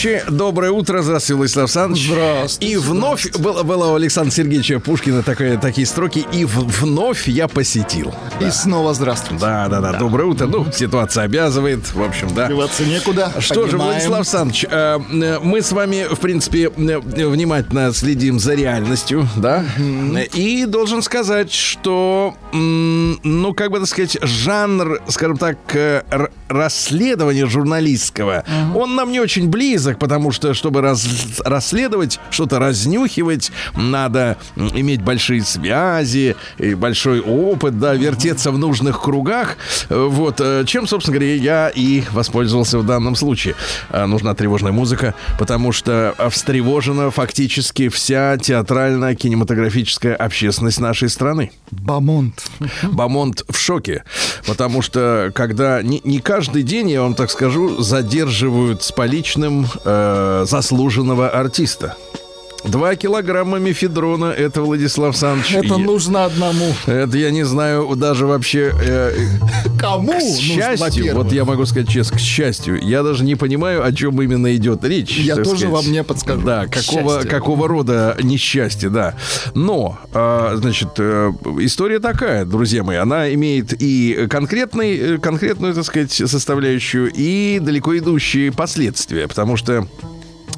товарищи. Доброе утро, здравствуй, Владислав Александрович. Здравствуйте. И вновь здравствуйте. Было, было у Александра Сергеевича Пушкина такое, такие строки. И вновь я посетил. И снова здравствуйте. Да, да, да, да. Доброе утро. Ну, ситуация обязывает. В общем, да. Деваться некуда. Что Понимаем. же, Владислав Александрович, э, э, мы с вами, в принципе, э, внимательно следим за реальностью, да? Mm-hmm. И должен сказать, что, ну, как бы так сказать, жанр, скажем так, э, расследования журналистского, mm-hmm. он нам не очень близок, потому что, чтобы раз, расследовать, что-то разнюхивать, надо иметь большие связи, и большой опыт, да, вертеть вертеться в нужных кругах. Э, вот, э, чем, собственно говоря, я и воспользовался в данном случае. Э, нужна тревожная музыка, потому что встревожена фактически вся театральная кинематографическая общественность нашей страны. Бамонт. Бамонт в шоке, потому что когда не, не каждый день, я вам так скажу, задерживают с поличным э, заслуженного артиста. Два килограмма мефедрона, это Владислав Саныч. Это Я- нужно одному. Это я не знаю даже вообще... э, Кому? к нужно, счастью, во-первых? вот я могу сказать честно, к счастью, я даже не понимаю, о чем именно идет речь. Я тоже сказать. вам не подскажу. Да, К какого, счастью. какого рода несчастье, да. Но, а, значит, э, история такая, друзья мои, она имеет и конкретный, э, конкретную, так сказать, составляющую, и далеко идущие последствия, потому что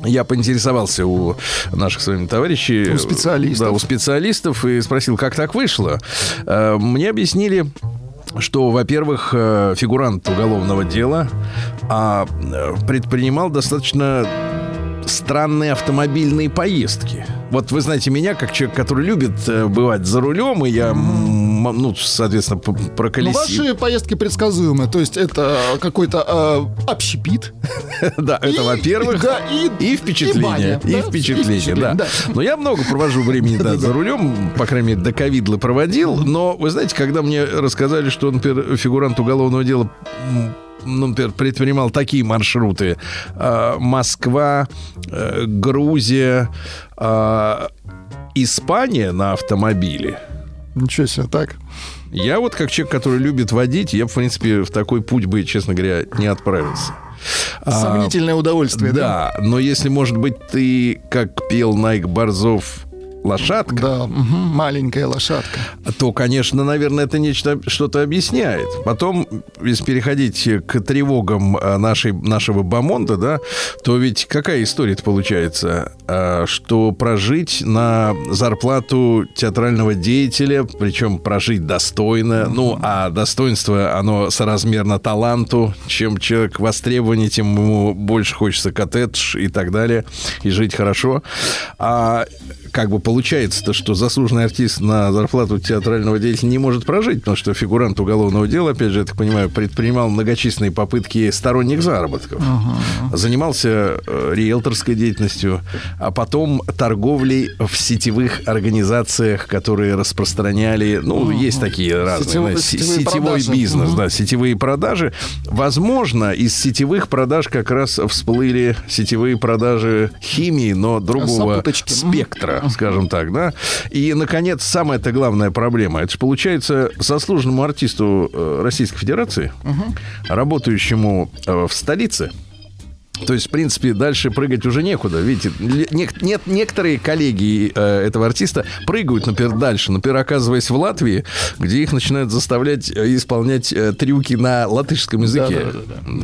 я поинтересовался у наших с вами товарищей. У специалистов. Да, у специалистов и спросил, как так вышло. Э, Мне объяснили, что, во-первых, э, фигурант уголовного дела а, э, предпринимал достаточно странные автомобильные поездки. Вот вы знаете меня, как человек, который любит бывать за рулем, и я, ну, соответственно, п- Ну, проколесил. ваши поездки предсказуемы. То есть это какой-то э, общепит. Да, это во-первых. и- впечатление. и впечатление, да. Но я много провожу времени за рулем, по крайней мере, до ковидлы проводил. Но вы знаете, когда мне рассказали, что, например, фигурант уголовного дела ну, например, предпринимал такие маршруты. а, Москва, э, Грузия, а, Испания на автомобиле. Ничего себе, так. Я вот как человек, который любит водить, я, в принципе, в такой путь бы, честно говоря, не отправился. А, Сомнительное удовольствие, да? да, но если, может быть, ты, как пел Найк Борзов, лошадка, Да, мгм, маленькая лошадка. то, конечно, наверное, это нечто что-то объясняет. Потом, если переходить к тревогам а, нашей, нашего Бамонда, да, то ведь какая история-то получается? А, Что прожить на зарплату театрального деятеля, причем прожить достойно, ну, а достоинство, оно соразмерно таланту. Чем человек востребованнее, тем ему больше хочется коттедж и так далее, и жить хорошо. А как бы получается-то, что заслуженный артист на зарплату театрального деятеля не может прожить, потому что фигурант уголовного дела, опять же, я так понимаю, предпринимал многочисленные попытки сторонних заработков. Занимался э, риэлторской деятельностью, а потом торговлей в сетевых организациях, которые распространяли, ну, есть такие разные, Сетевые- сетевые сетевой продажи. бизнес, Мгм. да, сетевые продажи. Возможно, из сетевых продаж как раз всплыли сетевые продажи химии, но другого Сопуточки. Мгм. скажем так, да. И, наконец, самая-то главная проблема. Это же получается заслуженному артисту э, Российской Федерации, работающему э, в столице, то есть, в принципе, дальше прыгать уже некуда. Видите, нек- нет, некоторые коллеги э, этого артиста прыгают, например, дальше. Например, оказываясь в Латвии, где их начинают заставлять э, исполнять э, трюки на латышском языке.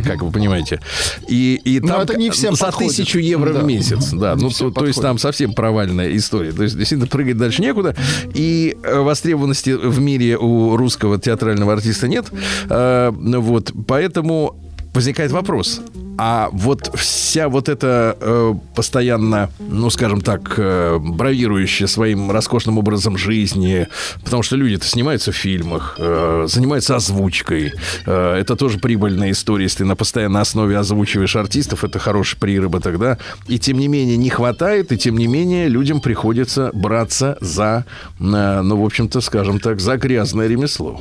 Как вы понимаете. И, и Но там это не всем за подходит. тысячу евро Да. в месяц. Да, Не ну, то, то есть там совсем провальная история. То есть, действительно, прыгать дальше некуда. И э, востребованности в мире у русского театрального артиста нет. Э, вот, поэтому возникает вопрос. А вот вся вот эта э, постоянно, ну, скажем так, э, бравирующая своим роскошным образом жизни, потому что люди-то снимаются в фильмах, э, занимаются озвучкой. Э, это тоже прибыльная история, если ты на постоянной основе озвучиваешь артистов, это хороший приработок, да. И тем не менее не хватает, и тем не менее людям приходится браться за, э, ну, в общем-то, скажем так, за грязное ремесло.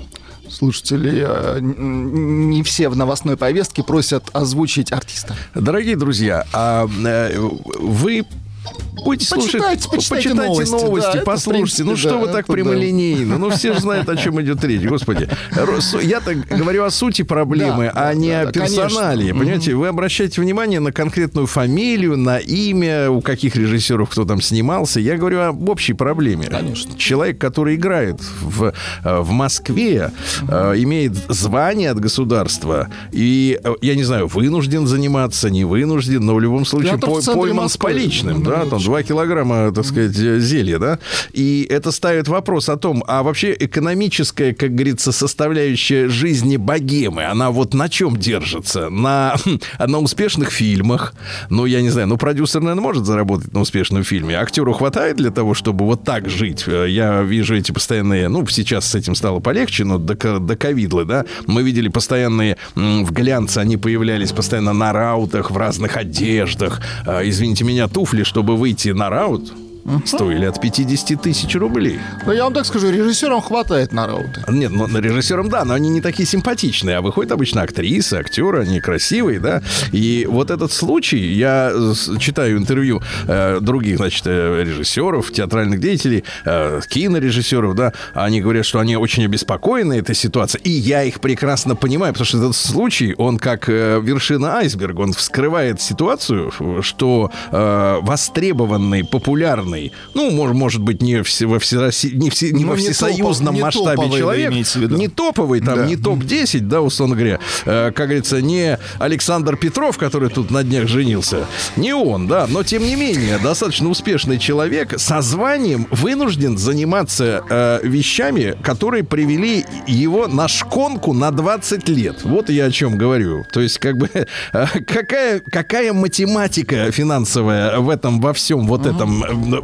Слушатели, э, не все в новостной повестке просят озвучить артиста. Дорогие друзья, а э, вы будете слушать, Почитайте- почитайте новости, да, это, в послушайте. ну что да, вы так это да. прямолинейно? Ну все же знают, о чем идет речь, господи. Су- Я-то говорю о сути проблемы, Да, а да, не да, о да, персонале. конечно. Понимаете, вы обращаете внимание на конкретную фамилию, на имя, у каких режиссеров кто там снимался. Я говорю об общей проблеме. Конечно. Человек, который играет в, э, в Москве, э, имеет звание от государства, и, э, я не знаю, вынужден заниматься, не вынужден, но в любом случае по- пойман с Москвы. поличным, Ну, да, там конечно. 2 килограмма, так сказать, э, зелья, да, и это ставит вопрос о том, а вообще экономическая, как говорится, составляющая жизни богемы, она вот на чем держится? На, на успешных фильмах, ну, я не знаю, ну, продюсер, наверное, может заработать на успешном фильме, актеру хватает для того, чтобы вот так жить? Э, Я вижу эти постоянные, ну, сейчас с этим стало полегче, но до, до ковидлы, да, мы видели постоянные в глянце, они появлялись постоянно на раутах, в разных одеждах. А, извините меня, туфли, чтобы выйти на раут, стоили от 50 тысяч рублей. Но я вам так скажу, режиссерам хватает на рауты. Нет, ну, на режиссерам, да, но они не такие симпатичные. А выходят обычно актрисы, актеры, они красивые, да. И вот этот случай, я читаю интервью э, других, значит, э, режиссеров, театральных деятелей, э, кинорежиссеров, да, они говорят, что они очень обеспокоены этой ситуацией. И я их прекрасно понимаю, потому что этот случай, он как э, вершина айсберга, он вскрывает ситуацию, что э, востребованный, популярный, ну, может, может быть, не, все, во всероси- не, все, не Ну, во не всесоюзном топов- не масштабе вы человек, не топовый, там, Да. не топ-10, да, условно говоря, Э, как говорится, не Александр Петров, который тут на днях женился, не он, да, но тем не менее, достаточно успешный человек со званием вынужден заниматься э, вещами, которые привели его на шконку на 20 лет. Вот я о чем говорю. То есть, как бы, э, какая, какая математика финансовая в этом, во всем вот этом э,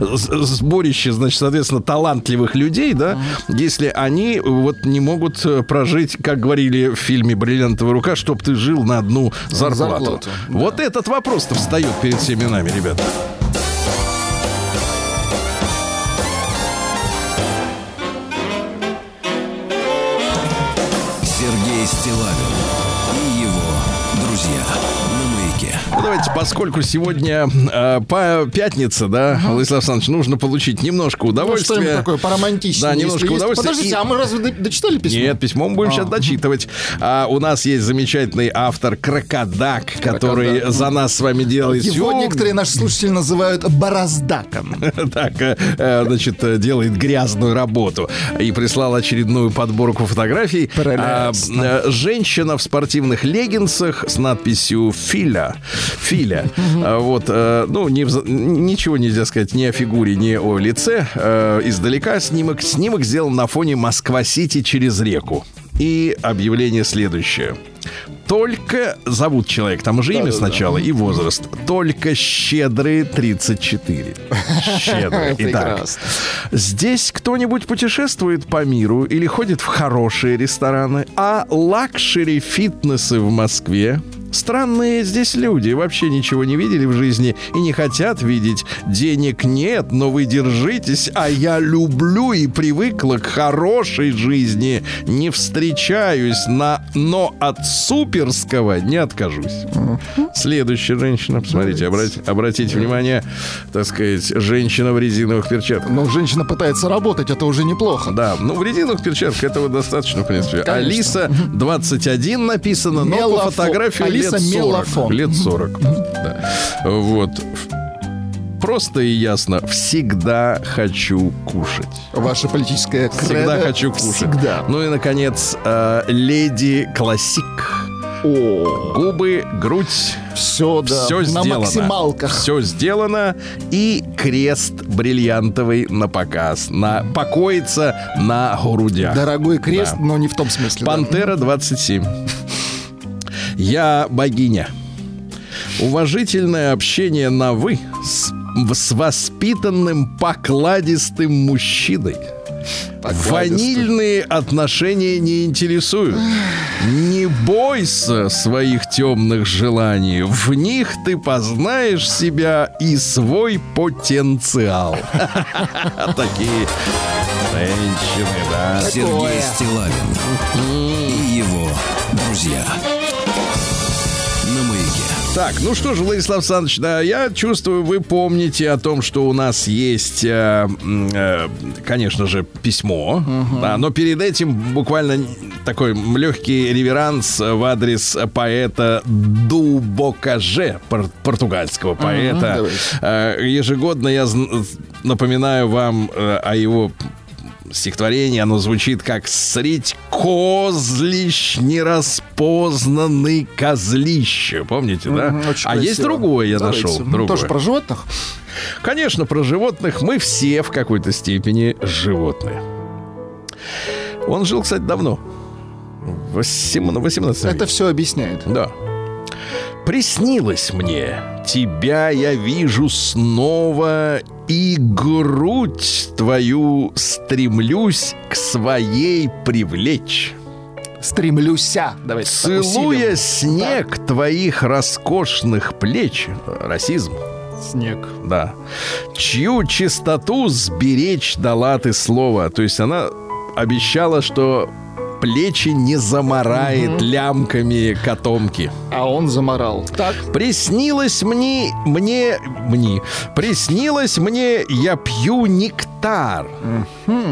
сборище, значит, соответственно, талантливых людей, да, если они вот не могут э, прожить, как говорили в фильме «Бриллиантовая рука», чтоб ты жил на одну зарплату. Зарплату, да. Вот этот вопрос-то встает перед всеми нами, ребята. Сергей Стилавин давайте, поскольку сегодня э, по пятница, да, Владислав Александрович, нужно получить немножко Ну, удовольствия. что-нибудь такое поромантичное. Да, немножко есть. удовольствия. Подождите, И- а мы разве до- дочитали письмо? Нет, письмо мы будем сейчас дочитывать. А, у нас есть замечательный автор Крокодак, который за нас с вами делает Его всё. некоторые наши слушатели называют бороздаком. так, э, э, значит, э, делает грязную работу. И прислал очередную подборку фотографий. А, Прелестно. э, Женщина в спортивных леггинсах с надписью «Филя». «Филя». А, Вот, э, ну, не ничего нельзя сказать ни о фигуре, ни о лице. Э, Издалека снимок. Снимок сделан на фоне Москва-Сити через реку. И объявление следующее. Только зовут человек, там же имя сначала и возраст. Только щедрые 34. Щедрые. Итак, здесь кто-нибудь путешествует по миру или ходит в хорошие рестораны, а luxury фитнесы в Москве Странные здесь люди, вообще ничего не видели в жизни и не хотят видеть. Денег нет, но вы держитесь, а я люблю и привыкла к хорошей жизни. Не встречаюсь на... Но от суперского не откажусь. Следующая женщина, посмотрите, обрати- обратите внимание, так сказать, женщина в резиновых перчатках. Но женщина пытается работать, это уже неплохо. Да, ну в резиновых перчатках этого достаточно, в принципе. Конечно. Алиса 21 написано, но по Мелофон. фотографии Алиса лет 40. Мелофон. Лет 40. Да. Вот. Просто и ясно, всегда хочу кушать. Ваше политическое Всегда кредо хочу кушать. Всегда. Ну и, наконец, э, леди классик. О, Губы, грудь, все, да. все на сделано. максималках. Все сделано. И крест бриллиантовый на показ. На, покоится на грудях. Дорогой крест, Да. но не в том смысле. да. Пантера 27. Я богиня. Уважительное общение на «вы» с, с воспитанным покладистым мужчиной. Ванильные отношения не интересуют. Не бойся своих темных желаний. В них ты познаешь себя и свой потенциал. Такие женщины, да. Сергей Стилавин и его друзья. Так, ну что же, Владислав Александрович, да, я чувствую, вы помните о том, что у нас есть, э, э, конечно же, письмо, да, но перед этим буквально такой легкий реверанс в адрес поэта Дубокаже, пор- португальского поэта. давайте. Э, ежегодно я напоминаю вам э, о его стихотворение, оно звучит как «Средь козлищ нераспознанный козлище». Помните, да? Очень а есть красиво. другое я Давайте. нашел. Ну, Другое. Тоже про животных? Конечно, про животных мы все в какой-то степени животные. Он жил, кстати, давно. В 18 веке. Это все объясняет. Да. Приснилось мне, тебя я вижу снова, и грудь твою стремлюсь к своей привлечь. Стремлюся. Давайте. Целуя усилим. снег твоих роскошных плеч, расизм, Снег. да, чью чистоту сберечь дала ты слово. То есть она обещала, что плечи не замарает лямками котомки. А он заморал. Так. Приснилось мне, мне, мне, приснилось мне, я пью нектар.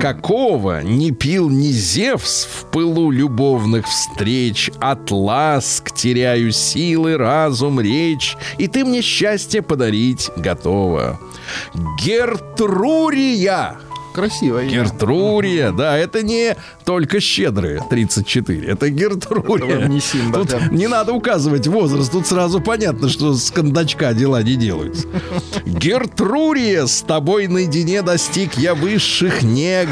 Какого не пил ни Зевс в пылу любовных встреч, от ласк теряю силы, разум, речь, и ты мне счастье подарить готова. Гертрурия! Красиво. Гертрурия, да, это не только щедрые 34, это Гертрурия. Не Симба, тут да. не надо указывать возраст, тут сразу понятно, что с кондачка дела не делаются. Гертрурия, с тобой наедине достиг я высших нег,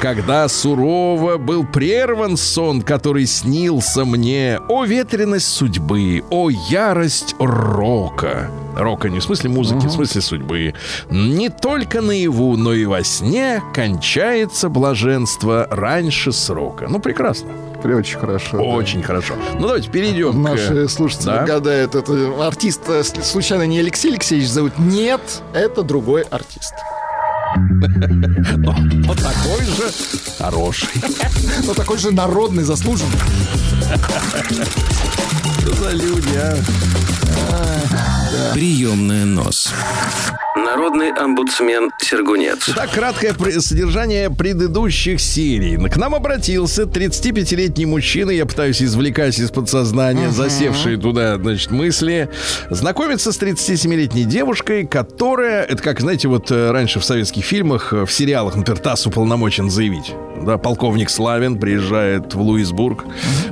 когда сурово был прерван сон, который снился мне. О ветренность судьбы, о ярость рока. Рока не в смысле музыки, в смысле судьбы. Не только наяву, но и во сне кончается блаженство раньше срока. Ну, прекрасно. Очень хорошо. да. Очень хорошо. Ну, давайте перейдем к... Наши слушатели Да? гадают, это артист э, случайно не Алексей Алексеевич зовут? Нет, это другой артист. Вот такой же хороший. Но такой же народный, заслуженный. Что за люди, а? Приемная нос. Народный омбудсмен Сергунец. Итак, краткое содержание предыдущих серий. К нам обратился 35-летний мужчина, я пытаюсь извлекать из подсознания засевшие туда, значит, мысли. Знакомиться с 37-летней девушкой, которая, это как, знаете, вот э, раньше в советских фильмах, э, в сериалах, например, ТАСС уполномочен заявить. Да, полковник Славин приезжает в Луисбург.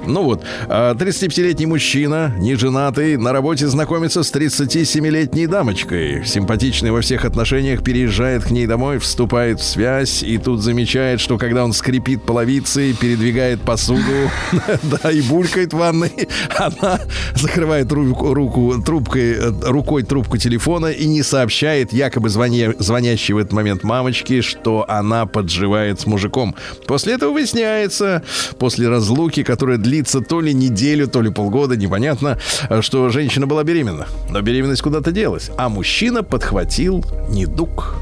Ну вот, а 35-летний мужчина, не женатый, на работе знакомится с 37-летней дамочкой. Симпатичный во всех отношениях, переезжает к ней домой, вступает в связь, и тут замечает, что когда он скрипит половицей, передвигает посуду, да, и булькает в ванной, она закрывает руку, руку трубкой, э, рукой трубку телефона и не сообщает якобы звоня- звонящей в этот момент мамочке, что она подживает с мужиком. После этого выясняется, после разлуки, которая длится то ли неделю, то ли полгода, непонятно, э, что женщина была беременна. Но беременность куда-то делась. А мужчина подхватил недуг.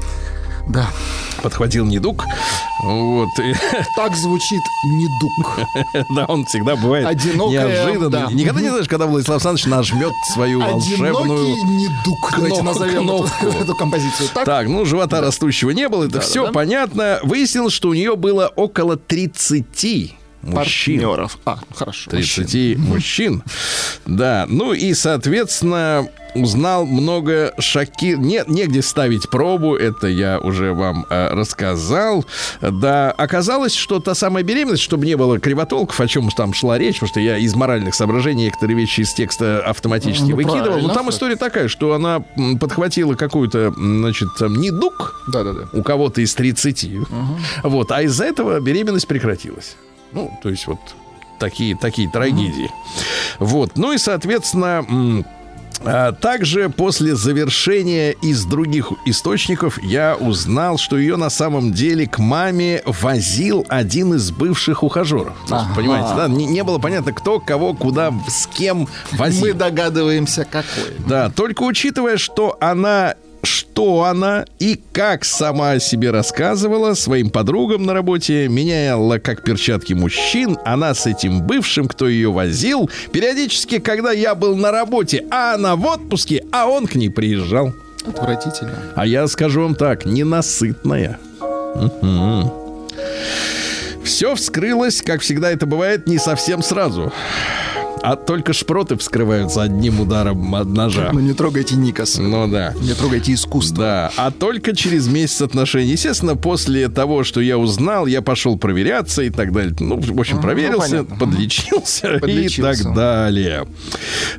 Да. Подхватил недуг. Вот. Так звучит недуг. да, он всегда бывает Одинокая, неожиданно. да. Никогда не знаешь, когда Владислав Александрович нажмет свою волшебную... Одинокий недуг. Давайте назовем эту, кнопку. эту композицию. Так, Так, ну, живота растущего не было, это все да. понятно. Выяснилось, что у нее было около 30 мужчин. партнеров. А, хорошо. 30 мужчин. Да, ну и, соответственно, узнал много шоки... Нет, негде ставить пробу, это я уже вам э, рассказал. Да, оказалось, что та самая беременность, чтобы не было кривотолков, о чем там шла речь, потому что я из моральных соображений некоторые вещи из текста автоматически Ну, выкидывал. Но там история такая, что она подхватила какую-то, значит, там, недуг, Да-да-да. у кого-то из 30. Вот, а из-за этого беременность прекратилась. Ну, то есть вот такие, такие трагедии. Вот, ну и, соответственно... а, Также после завершения из других источников я узнал, что ее на самом деле к маме возил один из бывших ухажеров. Ага. Понимаете, да? Не, не было понятно, кто, кого, куда, с кем возил. Мы догадываемся, какой. Да, только учитывая, что она что она и как сама о себе рассказывала своим подругам на работе, меняла как перчатки мужчин, она с этим бывшим, кто ее возил, периодически, когда я был на работе, а она в отпуске, а он к ней приезжал. Отвратительно. А я скажу вам так, ненасытная. Все вскрылось, как всегда это бывает, не совсем сразу. А только шпроты вскрываются одним ударом от ножа. Ну не трогайте Никас. Ну да. Не трогайте искусство. Да, а только через месяц отношений. Естественно, после того, что я узнал, я пошел проверяться и так далее. Ну, в общем, проверился, понятно. подлечился, и Подлечился. так далее.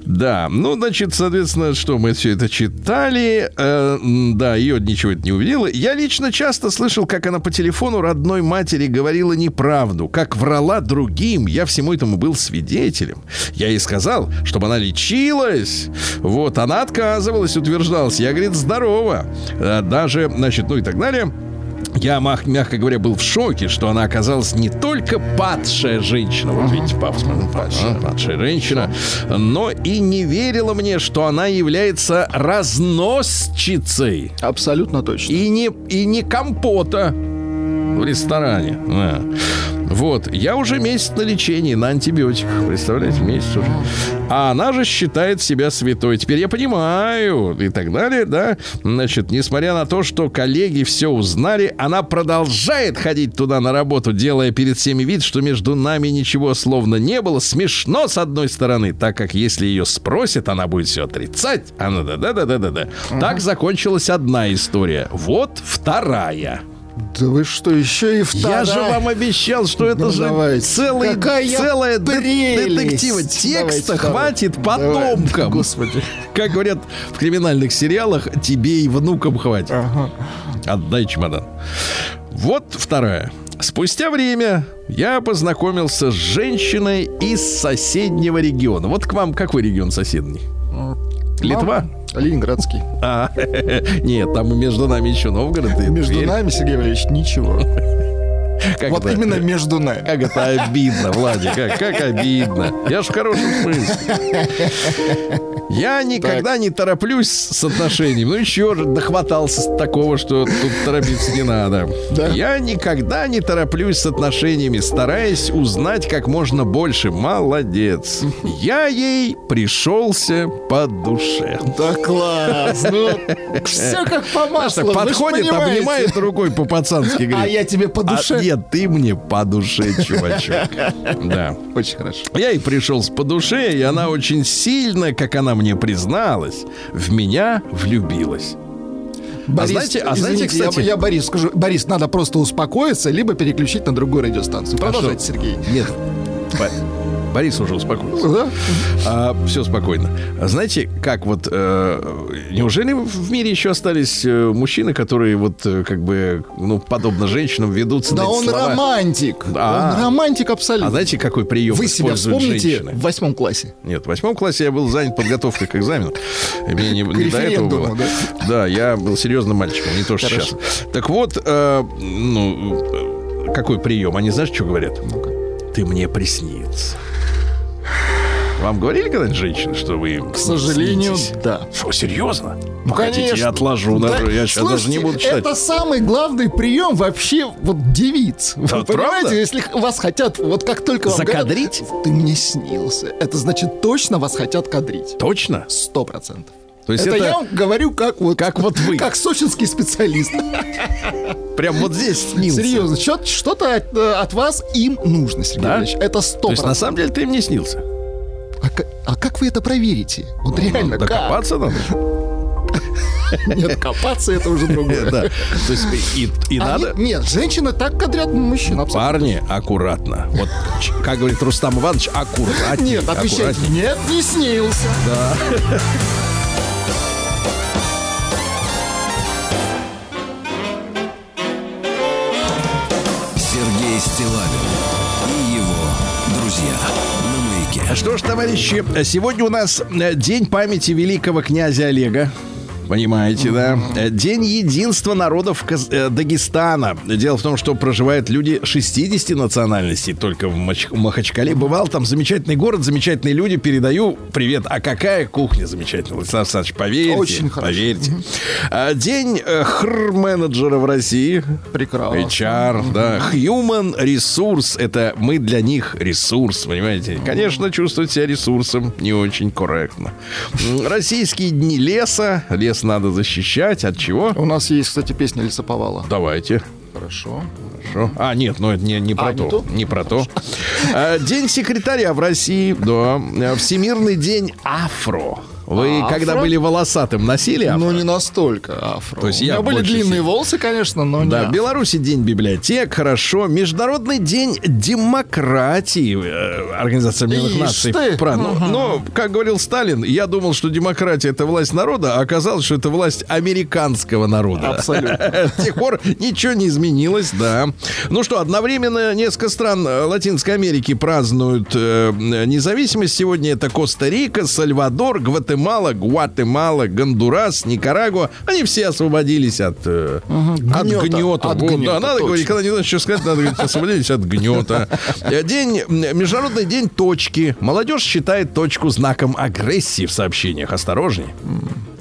Да, ну, значит, соответственно, что мы все это читали. Э, да, ее ничего это не увидела. Я лично часто слышал, как она по телефону родной матери говорила неправду, как врала другим. Я всему этому был свидетелем. Я ей сказал, чтобы она лечилась. Вот, она отказывалась, утверждалась. Я, говорит, здорова. Э, Даже, значит, ну и так далее. Я, мягко говоря, был в шоке, что она оказалась не только падшая женщина, вот видите, пафос, падшая, падшая женщина, но и не верила мне, что она является разносчицей Абсолютно точно. и не, и не компота в ресторане. Да. Вот, я уже месяц на лечении, на антибиотиках, представляете, месяц уже. А она же считает себя святой. Теперь я понимаю и так далее, да. Значит, несмотря на то, что коллеги все узнали, она продолжает ходить туда на работу, делая перед всеми вид, что между нами ничего словно не было. Смешно, с одной стороны, так как если ее спросят, она будет все отрицать. Она да-да-да-да-да-да. Так закончилась одна история. Вот вторая. Да вы что, еще и вторая? Я же вам обещал, что это Ну, же давайте. целый, Какая целая прелесть. детектива. Давайте Текста вторую. хватит Давай. потомкам. Господи. Как говорят в криминальных сериалах, тебе и внукам хватит. Ага. Отдай чемодан. Вот вторая. Спустя время я познакомился с женщиной из соседнего региона. Вот к вам какой регион соседний? Литва? Ленинградский. А, нет, там между нами еще Новгород и Между Тверь. нами, Сергей Валерьевич, ничего. Как Вот это? именно между нами. Как это обидно, Владик, как, как обидно. Я ж в хорошем смысле. Я никогда не тороплюсь с отношениями. Ну еще же дохватался такого, что тут торопиться не надо. Да? Я никогда не тороплюсь с отношениями, стараясь узнать как можно больше. Молодец. Я ей пришелся по душе. Да класс. Ну, все как по маслу. так подходит, обнимает рукой по-пацански. А я тебе по «А душе. Нет, ты мне по душе, чувачок. Да. Очень хорошо. Я ей пришелся по душе, и она очень сильно, как она мне призналась, в меня влюбилась. Борис, знаете- а знаете, извините, я- кстати- Я, Борис скажу, Борис, надо просто успокоиться, либо переключить на другую радиостанцию. Продолжайте, что? Сергей. Нет. Бо- Борис уже успокоился. Да? все спокойно. А знаете, как вот... э, неужели в мире еще остались э, мужчины, которые вот э, как бы, ну, подобно женщинам ведутся Да он слова? романтик. Да. Он романтик абсолютно. А знаете, какой прием Вы себя вспомните женщины? в восьмом классе. Нет, в восьмом классе я был занят подготовкой к экзамену. Мне не, не до этого было. Да? я был серьезным мальчиком, не то что Хорошо. сейчас. Так вот, э, ну, э, какой прием? Они знаешь, что говорят? Ты мне приснится. Вам говорили когда-нибудь женщины, что вы К сожалению, снитесь? да. Что, серьезно? Ну, Хотите, конечно. я отложу. Да, даже, я сейчас даже не буду читать. Это самый главный прием вообще вот девиц. Вы Да, понимаете, правда? если вас хотят, вот как только вам Закадрить? говорят, ты мне снился. Это значит точно вас хотят кадрить. Точно? Сто процентов. То есть это, это, я вам говорю как вот... как вот вы. Как сочинский специалист. прям вот здесь снился. Серьезно, что-то от, э, от вас им нужно, Сергей Да? Валерьевич. Это сто То есть, на самом деле, ты им не снился. А, а как вы это проверите? Вот реально, как? Докопаться надо. Нет, копаться это уже другое. Да. То есть и, и Они- надо... Нет, женщины так кадрят мужчин, абсолютно. Парни, аккуратно. Вот, как говорит Рустам Иванович, аккуратнее. Нет, отвечайте. аккуратнее. Нет, не снился. Сергей Что ж, товарищи, сегодня у нас э, день памяти великого князя Олега. Понимаете, да? Э, День единства народов Каз- э, Дагестана. Дело в том, что проживают люди 60 национальностей только в Мач- Махачкале. Бывал там замечательный город, замечательные люди. Передаю привет. А какая кухня замечательная, Владислав Александрович, поверьте. Очень хорошо. Поверьте. А, День э, хр-менеджера в России. Прекрасно. HR, да. Human Resource. Это мы для них ресурс, понимаете? Конечно, чувствовать себя ресурсом не очень корректно. Российские дни леса. Лес надо защищать. От чего? У нас есть, кстати, песня Лесоповала. Давайте. Хорошо. Хорошо. А, нет, ну это не, не про А, не то. то? Не про то. А, День секретаря в России. Да. Всемирный день афро. Вы, Афро? когда были волосатым, носили афро? Ну, не настолько афро. То есть У я меня были длинные сильно. волосы, конечно, но Да, не в Беларуси день библиотек, хорошо. Международный день демократии. э, Организация Объединенных Наций. ты. Правильно. Но, но, как говорил Сталин, я думал, что демократия это власть народа, а оказалось, что это власть американского народа. Абсолютно. С тех пор ничего не изменилось, да. Ну что, одновременно несколько стран э, Латинской Америки празднуют э, независимость. Сегодня это Коста-Рика, Сальвадор, Гватемала Гватемала, Гватемала, Гондурас, Никарагуа. Они все освободились от, э, от Гнета. гнета. От Вот, гнета, да, надо точно. говорить, когда не знаешь, что сказать, надо говорить, освободились от гнета. Э, День, Международный день точки. Молодежь считает точку знаком агрессии в сообщениях. Осторожней.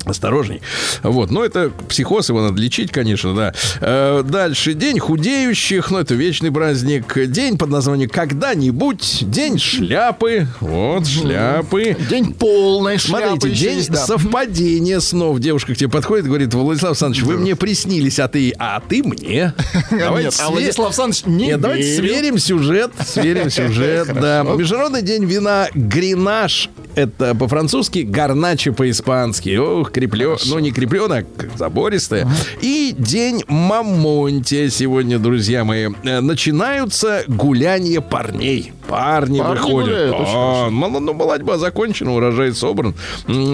Осторожней. Вот, но это психоз, его надо лечить, конечно, да. Э, дальше. День худеющих, ну, это вечный праздник. День под названием «Когда-нибудь». День шляпы. Вот, шляпы. День полной шляпы. Смотрите, день есть, да. совпадения снов. Девушка к тебе подходит, говорит, Владислав Александрович, вы мне приснились, а ты, а ты мне. Давайте Нет, а све- Владислав Александрович не Нет, давайте сверим сюжет. Сверим сюжет, да. Международный день вина Гренаж. Это по-французски, гарначи по-испански. Ох, креплё... Ну, не крепленое, а забористое. И день Мамонтия сегодня, друзья мои. Э, Начинаются гуляния парней. Парни, Парни выходят. гуляют, А, ну, молодьба закончена, урожай собран.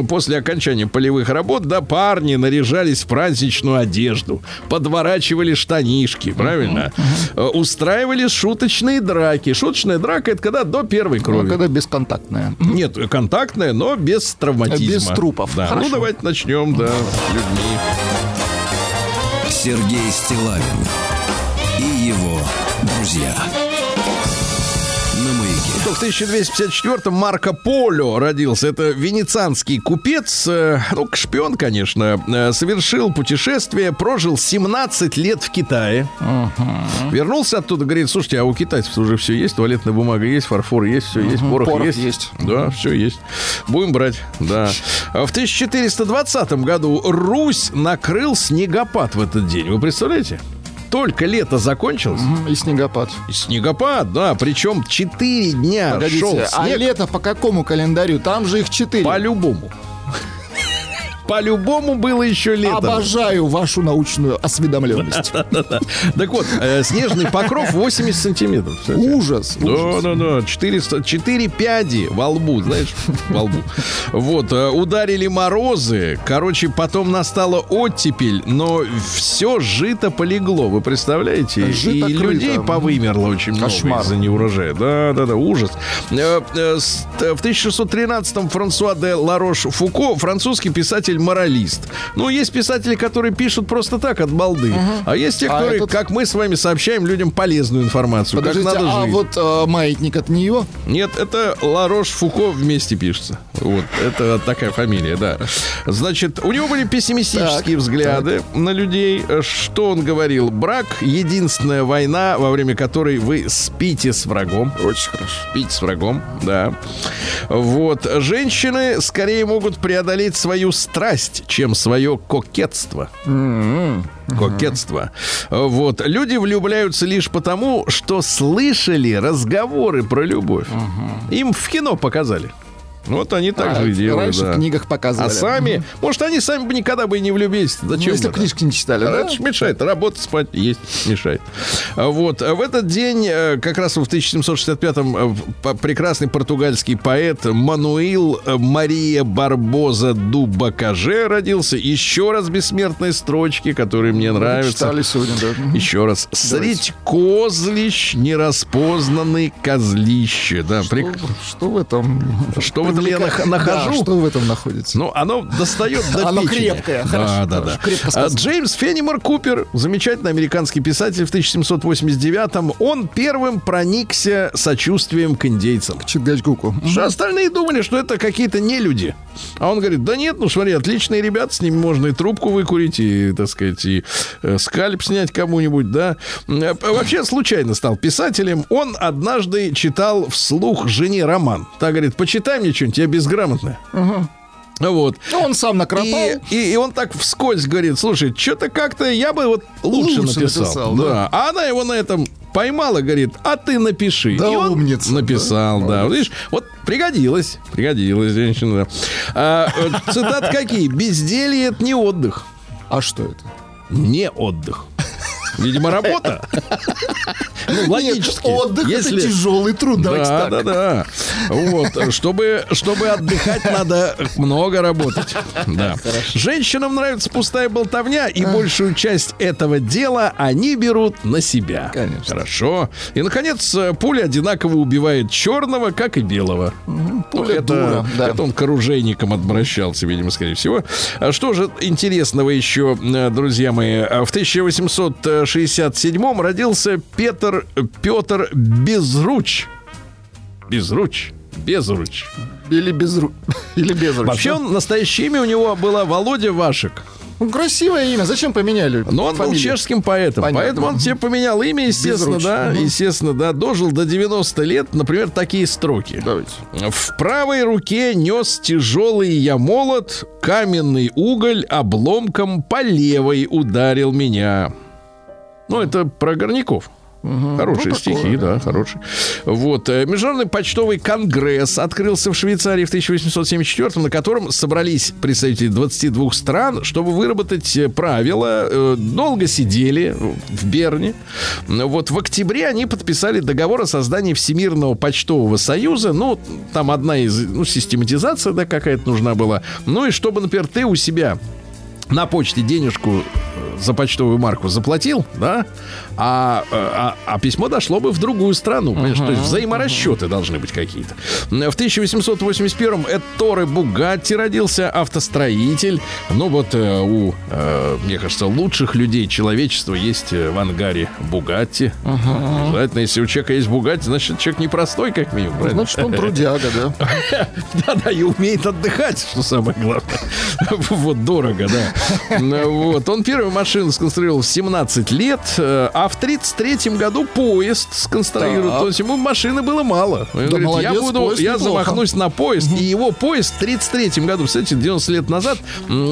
После окончания полевых работ, да, парни наряжались в праздничную одежду, подворачивали штанишки, правильно? Э, Устраивали шуточные драки. Шуточная драка это когда до первой Ну, крови. когда бесконтактная. Нет, контактная, но без травматизма. Без трупов. Да. Ну, Хорошо. давайте начнем, да, с людьми. Сергей Стилавин и его друзья. На маяке. То в 1254-м Марко Поло родился. Это венецианский купец, э, ну, шпион, конечно, э, совершил путешествие, прожил 17 лет в Китае. Вернулся оттуда, говорит, слушайте, а у китайцев уже все есть, туалетная бумага есть, фарфор есть, все есть, порох, порох есть. есть. Да, все есть. Будем брать, да. А В 1420 году Русь накрыл снегопад в этот день. Вы представляете? Только лето закончилось. И снегопад. И Снегопад, да, причем 4 дня шел Погодите, а снег лето по какому календарю? Там же их четыре. по-любому. По-любому было еще лето. Обожаю вашу научную осведомленность. Так вот, э, снежный покров 80 сантиметров. Ужас. Да, ужас. да, да. 400, 4 пяди во лбу, знаешь, во лбу. Вот, э, ударили морозы. Короче, потом настала оттепель, но все жито полегло, вы представляете? Жито И людей повымерло очень много из-за неурожая. Да, да, да, ужас. Э, В 1613-м Франсуа де Ларош Фуко, французский писатель-моралист. Ну, есть писатели, которые пишут просто так, от балды. А есть те, А которые, этот- как мы с вами, сообщаем людям полезную информацию, Подождите, как надо а жить. вот э, маятник от нее? Нет, это Ларош Фуко вместе пишется. Вот, это такая фамилия, да. Значит, у него были пессимистические Так, взгляды на людей. Что он говорил? Брак — единственная война, во время которой вы спите с врагом. Очень хорошо. Спите с врагом, да. Вот. Женщины скорее могут преодолеть свою страсть, чем свое кокетство. Кокетство. Вот. Люди влюбляются лишь потому, что слышали разговоры про любовь. Им в кино показали. Вот они так А, же и делают. раньше да. в книгах А показывали. сами, может, они сами бы никогда бы и не влюбились. Ну, Зачем если это? книжки не читали, А да? Мешает. Работать, спать, есть мешает. А Вот. А В этот день, э, как раз в 1765-м, э, прекрасный португальский поэт Мануил э, Мария Барбоза Дубакаже родился. Еще раз бессмертные строчки, которые мне нравятся. Читали сегодня, да. Еще раз. Средь козлищ нераспознанный козлище. Да, прик- Что в этом? Что в этом я нах- нахожу? Да, что в этом находится? Ну, оно достает до Оно печени. крепкое, Да, хорошо, да, да. крепко А, сказано. Джеймс Феннимор Купер, замечательный американский писатель в 1789-м, он первым проникся сочувствием к индейцам. Чингачгуку. Что остальные думали, что это какие-то нелюди. А он говорит, да нет, ну смотри, отличные ребята, с ними можно и трубку выкурить, и, так сказать, и э, скальп снять кому-нибудь, да. Э, Вообще случайно стал писателем. Он однажды читал вслух жене роман. Так говорит, почитай мне что-нибудь, я безграмотная. Вот. Ну, он сам накропал. И, и, и он так вскользь говорит, слушай, что-то как-то я бы вот лучше, Лучше написал. написал, да. да. А она его на этом поймала, говорит, а ты напиши. Да и он умница, написал, да. Вот Видишь, вот пригодилась, пригодилась женщина. да. А, э, цитат какие? Безделье это не отдых. А что это? Не отдых. Видимо, работа. Ну, логически. Нет, отдых Если... это тяжелый труд, да, давайте так. Да, да, Вот, чтобы, чтобы отдыхать, надо много работать. Да. Женщинам нравится пустая болтовня, и а. большую часть этого дела они берут на себя. Конечно. Хорошо. И, наконец, пуля одинаково убивает черного, как и белого. Угу. Пуля это, дура, да. это он к оружейникам обращался, видимо, скорее всего. А что же интересного еще, э, друзья мои? А в 1800 1967-м родился Петр Петр Безруч. Безруч. Безруч. Или Безруч. Или Безруч. Вообще он, настоящее имя у него было Володя Вашек. Ну, красивое имя. Зачем поменяли? Но он фамилию? был чешским поэтом. Понятно. Поэтому он себе поменял имя, естественно, да. Угу. Естественно, да. Дожил до 90 лет. Например, такие строки. Давайте. В правой руке нес тяжелый я молот, каменный уголь обломком по левой ударил меня. Ну, это про горняков. Хорошие Ну, стихи, такое, да, хорошие. Вот. э, Международный почтовый конгресс открылся в Швейцарии в 1874 на котором собрались представители 22 стран, чтобы выработать э, правила. Э, Долго сидели в Берне. Вот в октябре они подписали договор о создании Всемирного почтового союза. Ну, там одна из... Ну, систематизация, да, какая-то нужна была. Ну, и чтобы, например, ты у себя на почте денежку э, за почтовую марку заплатил, да, а, э, а, а письмо дошло бы в другую страну, понимаешь, то есть взаиморасчеты должны быть какие-то. В 1881-м Этторе Бугатти родился, автостроитель. Ну вот э, у, э, мне кажется, лучших людей человечества есть в ангаре Бугатти. Обязательно, если у человека есть Бугатти, значит, человек непростой, как минимум. правильно? Значит, он трудяга, да. Да-да, и умеет отдыхать, что самое главное. Вот, дорого, да. Ну, Вот, он первую машину сконструировал в 17 лет, э, а в 33 году поезд сконструировал. То есть ему машины было мало. Он говорит, я молодец, буду, поезд я неплохо. замахнусь на поезд. И его поезд в 33 году, кстати, 90 лет назад,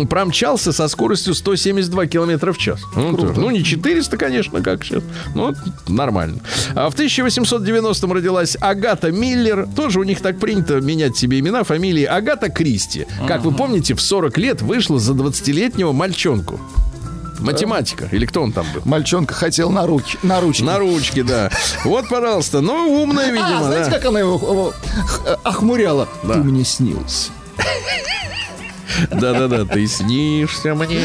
промчался со скоростью 172 километра в час. Ну, то- ну, не 400, конечно, как сейчас. но нормально. А в 1890-м родилась Агата Миллер. Тоже у них так принято менять себе имена, фамилии. Агата Кристи. Как вы помните, в 40 лет вышла за 20-летнего мальчонку. Математика. Или кто он там был? Мальчонка хотел на руки. На ручки. На ручке, да. Вот, пожалуйста. Ну, умная, видимо, А, знаете, да. как она его, его охмуряла? Ты мне снился. Да-да-да, ты снишься мне.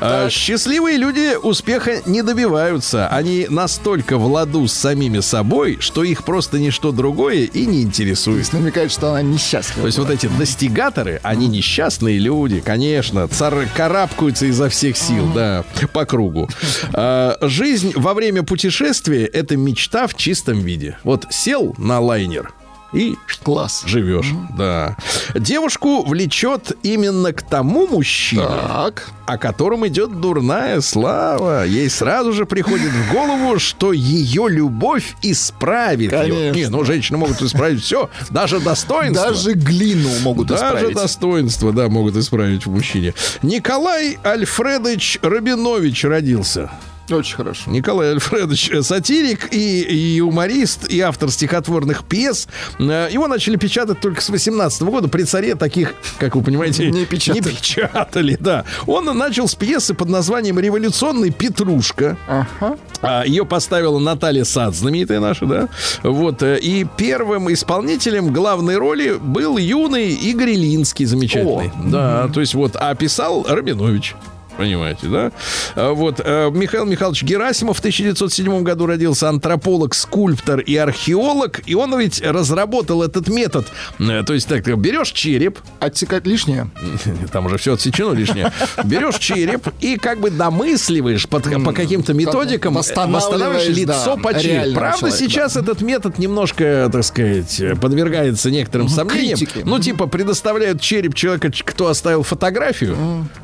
А, Счастливые люди успеха не добиваются. Они настолько в ладу с самими собой, что их просто ничто другое и не интересует. Намекает, что она несчастлива. То есть вот эти достигаторы, они несчастные люди, конечно, цар карабкаются изо всех сил, да, по кругу. А, жизнь во время путешествия – это мечта в чистом виде. Вот сел на лайнер и Класс. живешь, да. Девушку влечет именно к тому мужчине, Так. о котором идет дурная слава. Ей сразу же приходит в голову, что ее любовь исправит ее. Конечно. Не, ну женщины могут исправить все, даже достоинство. Даже глину могут Даже исправить. достоинство, да, могут исправить в мужчине. Николай Альфредович Рабинович родился. Очень хорошо. Николай Альфредович э, сатирик и, и юморист, и автор стихотворных пьес. Э, Его начали печатать только с 18 года. При царе таких, как вы понимаете, Не печатали. печатали, да. Он начал с пьесы под названием «Революционный Петрушка». Ага. А, Ее поставила Наталья Сад, знаменитая наша, да? Вот. э, И первым исполнителем главной роли был юный Игорь Ильинский, замечательный. Да, то есть вот, а писал Рабинович. Понимаете, да? А, Вот. э, Михаил Михайлович Герасимов в 1907 году родился антрополог, скульптор и археолог. И он ведь разработал этот метод. Э, То есть, так, берешь череп, Отсекать лишнее. там уже все отсечено лишнее. Берешь череп и как бы домысливаешь под, по каким-то методикам, э, восстанавливаешь, лицо да, по черепу. Правда, человека, сейчас этот метод немножко, так сказать, подвергается некоторым сомнениям. критике. Ну, типа, предоставляют череп человека, кто оставил фотографию,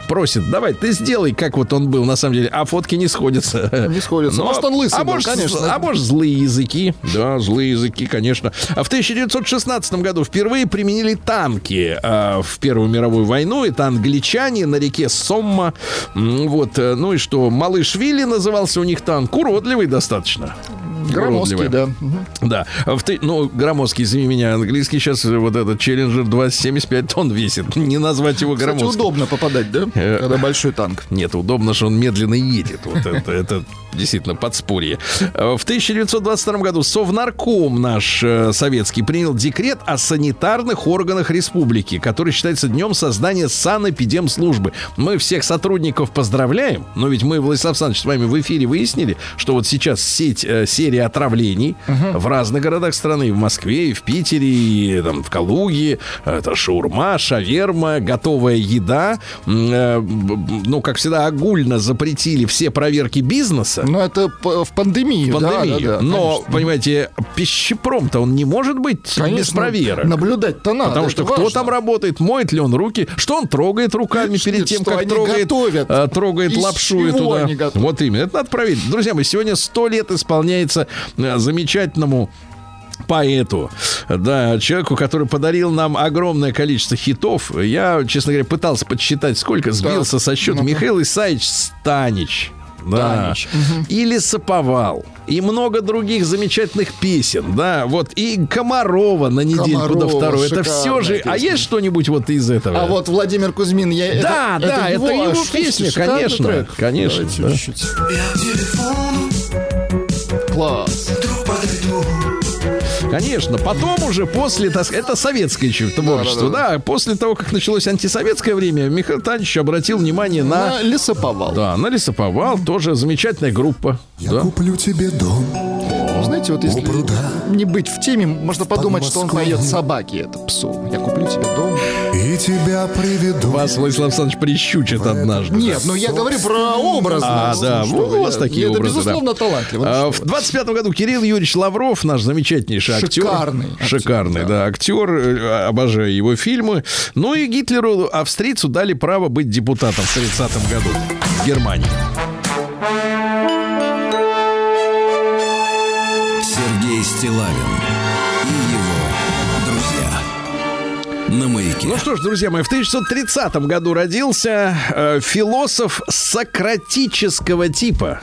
просит, давай, ты сделай, как вот он был на самом деле, а фотки не сходятся. Не сходятся. Может, он лысый а был, может, конечно. А может, злые языки. Да, злые языки, конечно. А в 1916 году впервые применили танки э, в Первую мировую войну. Это англичане на реке Сомма. Вот, э, ну и что, Малыш Вилли назывался у них танк. Уродливый достаточно. Громоздкий, да. Мгм. Да. А В ты, ну, громоздкий, извини меня, английский сейчас вот этот Челленджер 275 тонн весит. Не назвать его Кстати, громоздким. удобно попадать, да? Э, Когда большой танк. Нет, удобно, что он медленно едет. Вот это, это действительно подспорье. Э, В 1922 году Совнарком наш э, советский принял декрет о санитарных органах республики, который считается днем создания санэпидемслужбы. Мы всех сотрудников поздравляем, но ведь мы, Владислав Александрович, с вами в эфире выяснили, что вот сейчас сеть, э, серия отравлений в разных городах страны, и в Москве, и в Питере, и там, в Калуге, это шаурма, шаверма, готовая еда. Э, Ну, как всегда, огульно запретили все проверки бизнеса. Но это п- в пандемию, да, пандемию. да, да, Но, конечно. понимаете, пищепром-то он не может быть без Конечно, проверок. Наблюдать-то надо. Потому что кто важно. там работает, моет ли он руки, что он трогает руками Что- перед тем, как они трогает, готовят, э, трогает лапшу чего эту. да. они готовят. Вот именно. Это надо проверить. Друзья мои, сегодня сто лет исполняется э, замечательному поэту, да, человеку, который подарил нам огромное количество хитов. Я, честно говоря, пытался подсчитать, сколько сбился со счета. Михаил Исаевич Станич. Да. Станич. И лесоповал. И много других замечательных песен, да, вот и Комарова на недельку до Комарова, второй. Это все же. А песня. есть что-нибудь вот из этого? А вот Владимир Кузьмин, я Да, да, это его а что, песня, конечно, трек. конечно, Давайте да. чуть-чуть. Класс. Конечно, потом уже после, так это советское еще творчество, да, после того, как началось антисоветское время, Михаил Танич обратил внимание на, На лесоповал. да, на лесоповал, тоже замечательная группа. Я да. куплю тебе дом Знаете, вот если не быть в теме, можно подумать, что он поет собаке, это псу. Я куплю тебе дом. И тебя приведу. Вас Владислав Александрович прищучит однажды. Нет, ну я говорю про образ. А, да, ну, у вас я- такие это, образы, да. безусловно, талантливо. Ну, А, В вы. 25 году Кирилл Юрьевич Лавров, наш замечательнейший актер. Шикарный Шикарный, да. да, актер. э, Обожаю его фильмы. Ну и Гитлеру, австрийцу, дали право быть депутатом в 30 году в Германии. Стилавин и его друзья. На маяке. Ну что ж, друзья мои, в 1930 году родился э, философ сократического типа.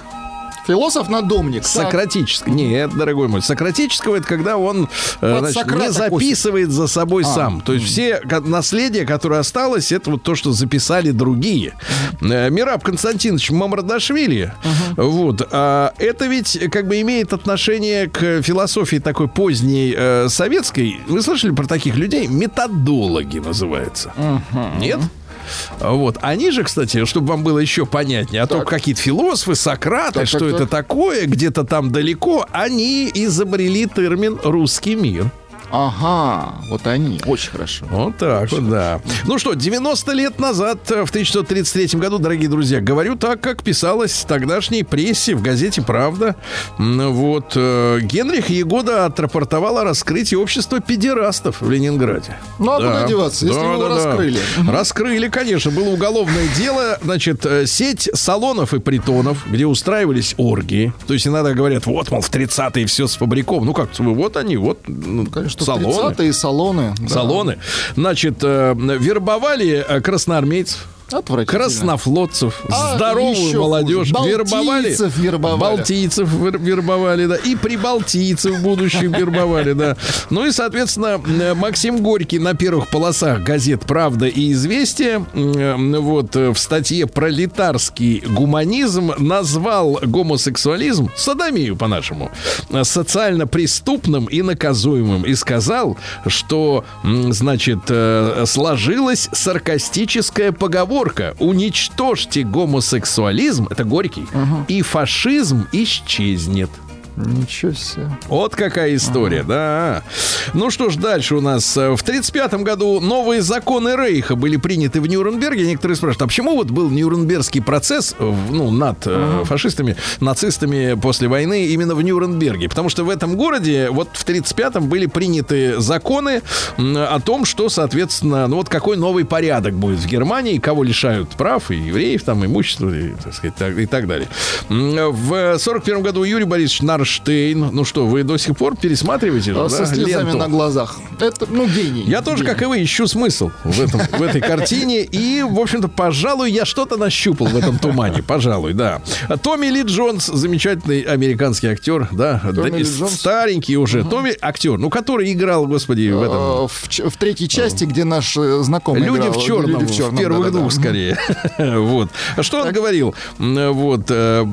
Философ-надомник. так. Сократического. Нет, дорогой мой. Сократического это когда он э, значит, не записывает за собой сам. То есть все наследие, которое осталось, это вот то, что записали другие. Э, Мираб Константинович Мамрадашвили, вот, а это ведь как бы имеет отношение к философии такой поздней э, советской. Вы слышали про таких людей? Методологи называется. Нет? Вот. Они же, кстати, чтобы вам было еще понятнее, а то какие-то философы, Сократы, Так, что так, это так. такое, где-то там далеко, они изобрели термин «русский мир». Ага, вот они. Очень хорошо. Вот так вот, да. Ну что, 90 лет назад, э, в 1933 году, дорогие друзья, говорю так, как писалось в тогдашней прессе, в газете «Правда». Вот, э, Генрих Егода отрапортовал о раскрытии общества педерастов в Ленинграде. Ну, а куда деваться, если вы его раскрыли? Раскрыли, конечно. Было уголовное дело. Значит, э, сеть салонов и притонов, где устраивались оргии. То есть иногда говорят, вот, мол, в 30-е все сфабриковано. Ну как, вот они, вот ну, Конечно, салоны. 30-е салоны. да. Салоны. Значит, э, вербовали э, красноармейцев. Краснофлотцев, А, здоровую молодежь, вербовали, вербовали. балтийцев вер- вербовали, да, и прибалтийцев будущих вербовали, да. Ну и, соответственно, Максим Горький на первых полосах газет «Правда» и «Известия» вот э, в статье «Пролетарский гуманизм» назвал гомосексуализм, садомию по-нашему, э, социально преступным и наказуемым и сказал, что, значит, э, сложилась саркастическая поговорка «Уничтожьте гомосексуализм» — это Горький, «и фашизм исчезнет». Ничего себе. Вот какая история, да. Ну что ж, дальше у нас. э, В 1935 году новые законы Рейха были приняты в Нюрнберге. Некоторые спрашивают, а почему вот был Нюрнбергский процесс ну, над э, фашистами, нацистами после войны именно в Нюрнберге? Потому что в этом городе вот в 1935-м были приняты законы о том, что, соответственно, ну вот какой новый порядок будет в Германии, кого лишают прав, и евреев, там, имущества, и, так сказать, и так далее. В 1941 году Юрий Борисович Нарышев Хаммерштейн. Ну что, вы до сих пор пересматриваете же, А Со да, слезами ленту? на глазах. Это, ну, гений. Я тоже, Гений. как и вы, ищу смысл в, этом, в этой картине. И, в общем-то, пожалуй, я что-то нащупал в этом тумане. Пожалуй, да. Томми Ли Джонс, замечательный американский актер, да. Томми да, Ли Джонс? Старенький уже. Томми актер, ну, который играл, господи, в этом... Э, В, третьей части, где наш э, знакомый Люди играл. в черном, Люди в черном, в первых двух скорее. вот. Что он говорил? Вот. э,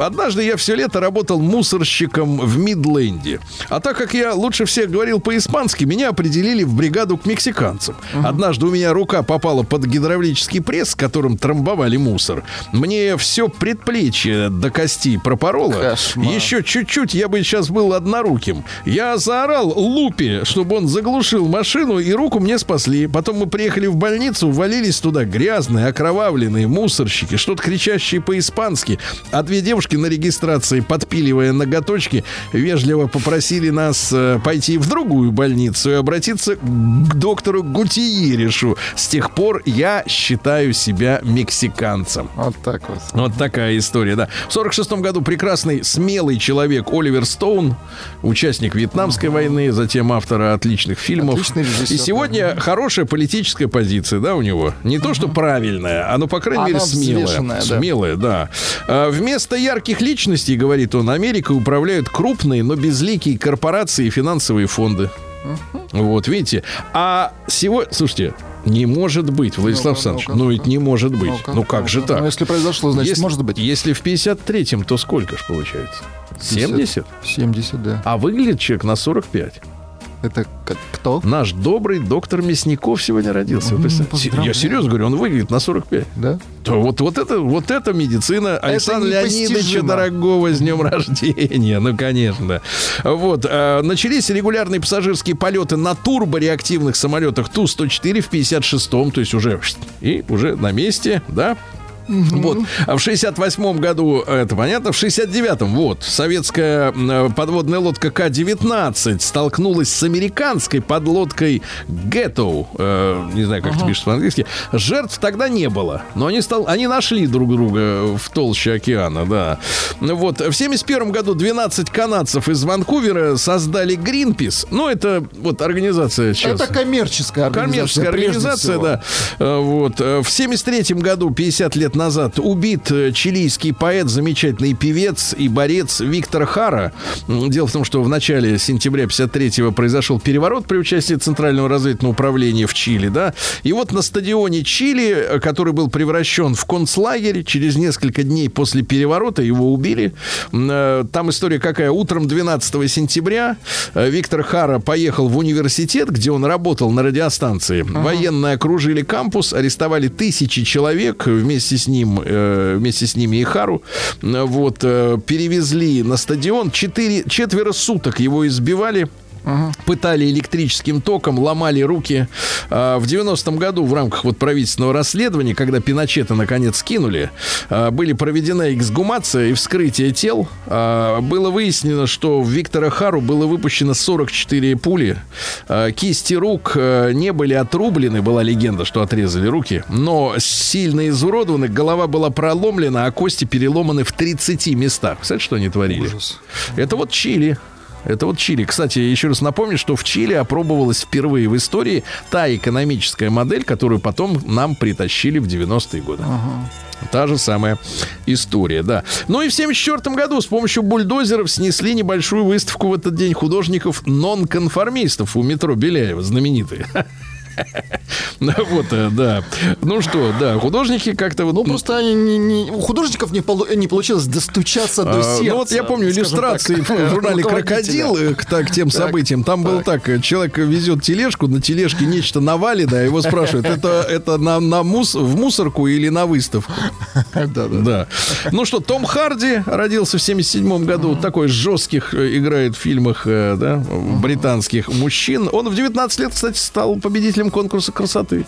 Однажды я все лето работал мусорщиком в Мидленде. А так как я лучше всех говорил по-испански, меня определили в бригаду к мексиканцам. Однажды у меня рука попала под гидравлический пресс, которым трамбовали мусор. Мне все предплечье до кости пропороло. Кошмар. Еще чуть-чуть я бы сейчас был одноруким. Я заорал Лупе, чтобы он заглушил машину, и руку мне спасли. Потом мы приехали в больницу, валились туда грязные, окровавленные мусорщики, что-то кричащие по-испански. А две девушки на регистрации, подпиливая ноготочки, вежливо попросили нас э, пойти в другую больницу и обратиться к доктору Гутиерешу. С тех пор я считаю себя мексиканцем. Вот так вот. Вот такая история, да. В 46 году прекрасный, смелый человек Оливер Стоун, участник Вьетнамской войны, затем автора отличных фильмов. Отличный режиссер, И сегодня хорошая политическая позиция, да, у него. Не то, что правильная, а ну, по крайней Она мере, смелая. да. Смелая, да. А, Вместо ярких личностей, говорит он, Америкой управляют крупные, но безликие корпорации и финансовые фонды. Вот, видите. А сегодня, слушайте, не может быть, Владислав Ну-ка, Александрович, ну ведь не может быть. Ну-ка, Ну как же ну-ка. так? Ну, если произошло, значит, если, может быть. Если в 53-м, то сколько ж получается? 70? 70, да. А выглядит человек на 45. Это кто? Наш добрый доктор Мясников сегодня родился. Вы. Я серьезно говорю, он выглядит на 45. Да? То вот, вот, это, вот это медицина Александра Леонидовича дорогого с днем рождения. Ну, конечно. Вот. а, начались регулярные пассажирские полеты на турбореактивных самолетах Ту-104 в 56-м, то есть уже и уже на месте, да, Вот. А в 68 году, это понятно, в 69-м, вот, советская м, подводная лодка К-19 столкнулась с американской подлодкой Гетто. Э, не знаю, как это пишется по-английски. Жертв тогда не было, но они, стал, они нашли друг друга в толще океана, да. Вот. В 71 году 12 канадцев из Ванкувера создали Greenpeace. Ну, это вот организация сейчас... Это коммерческая организация. Коммерческая организация, всего. да. Э, Вот. Э, В 73 году, 50 лет назад, убит э, чилийский поэт, замечательный певец и борец Виктор Хара. Дело в том, что в начале сентября 53-го произошел переворот при участии Центрального разведывательного управления в Чили, да. И вот на стадионе Чили, э, который был превращен в концлагерь, через несколько дней после переворота его убили. Э, Там история какая? Утром 12 сентября Виктор Хара поехал в университет, где он работал на радиостанции. Военные окружили кампус, арестовали тысячи человек вместе с ним, э, вместе с ними и Хару. Вот, э, перевезли на стадион. Четыре, четверо суток его избивали. Пытали электрическим током, ломали руки. А, В 90-м году в рамках вот правительственного расследования, когда Пиночета наконец скинули, а, были проведена эксгумация и вскрытие тел. А, Было выяснено, что в Виктора Хару было выпущено 44 пули. Кисти рук не были отрублены, была легенда, что отрезали руки, но сильно изуродованы, голова была проломлена, а кости переломаны в 30 местах. Представляете, что они творили? Это вот Чили. Это вот Чили. Кстати, еще раз напомню, что в Чили опробовалась впервые в истории та экономическая модель, которую потом нам притащили в 90-е годы. Та же самая история, да. Ну и в 74 году с помощью бульдозеров снесли небольшую выставку в этот день художников-нонконформистов у метро Беляева, знаменитые. Ну Вот, э, да. Ну что, да, художники как-то. Ну, просто они не, не- у художников не, полу- не получилось достучаться до сердца. Ну вот я помню иллюстрации так, в журнале. «Крокодил» э, к, так, тем событиям. Там было так, э, человек везет тележку, на тележке нечто навалено, его спрашивают, это, это на, на мус, в мусорку или на выставку? Да, да. Да. Ну что, Том Харди родился в 77 году, такой жестких играет в фильмах да, британских мужчин. Он в 19 лет, кстати, стал победителем конкурса красоты.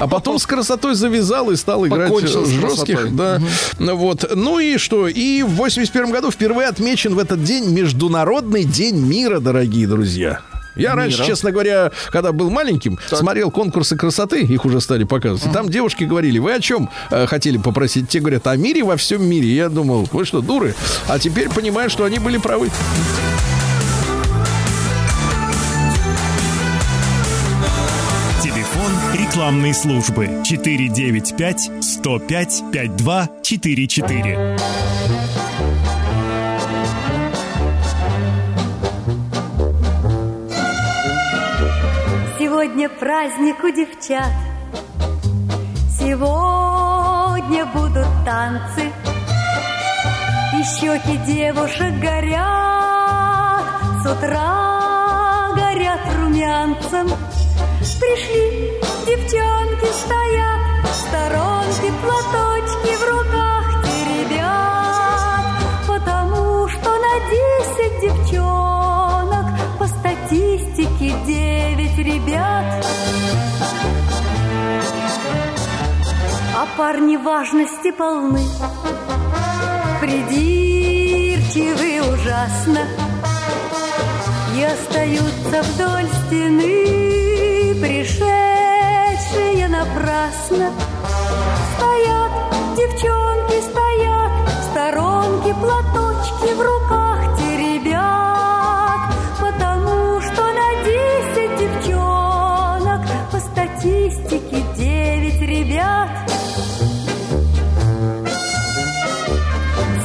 А потом с красотой завязал и стал играть Покончил жестких. Да. Ну Вот. Ну и что? И в 81 году впервые отмечен в этот день Международный день мира, дорогие друзья. Я раньше, Мира. честно говоря, когда был маленьким, смотрел конкурсы красоты, их уже стали показывать. И там девушки говорили, вы о чем э, хотели попросить? Те говорят, о мире во всем мире. Я думал, вы что, дуры? А теперь понимаю, что они были правы. Рекламной службы. 495 105 5244. Сегодня праздник у девчат. Сегодня будут танцы. И щеки девушек горят. С утра горят румянцем. Пришли, девчонки стоят В сторонке платочки в руках теребят. Потому что на десять девчонок По статистике девять ребят. А парни важности полны. Придирчивы ужасно. И остаются вдоль стены напрасно. Стоят, девчонки стоят В сторонке платочки в руках теребят Потому что на десять девчонок По статистике девять ребят.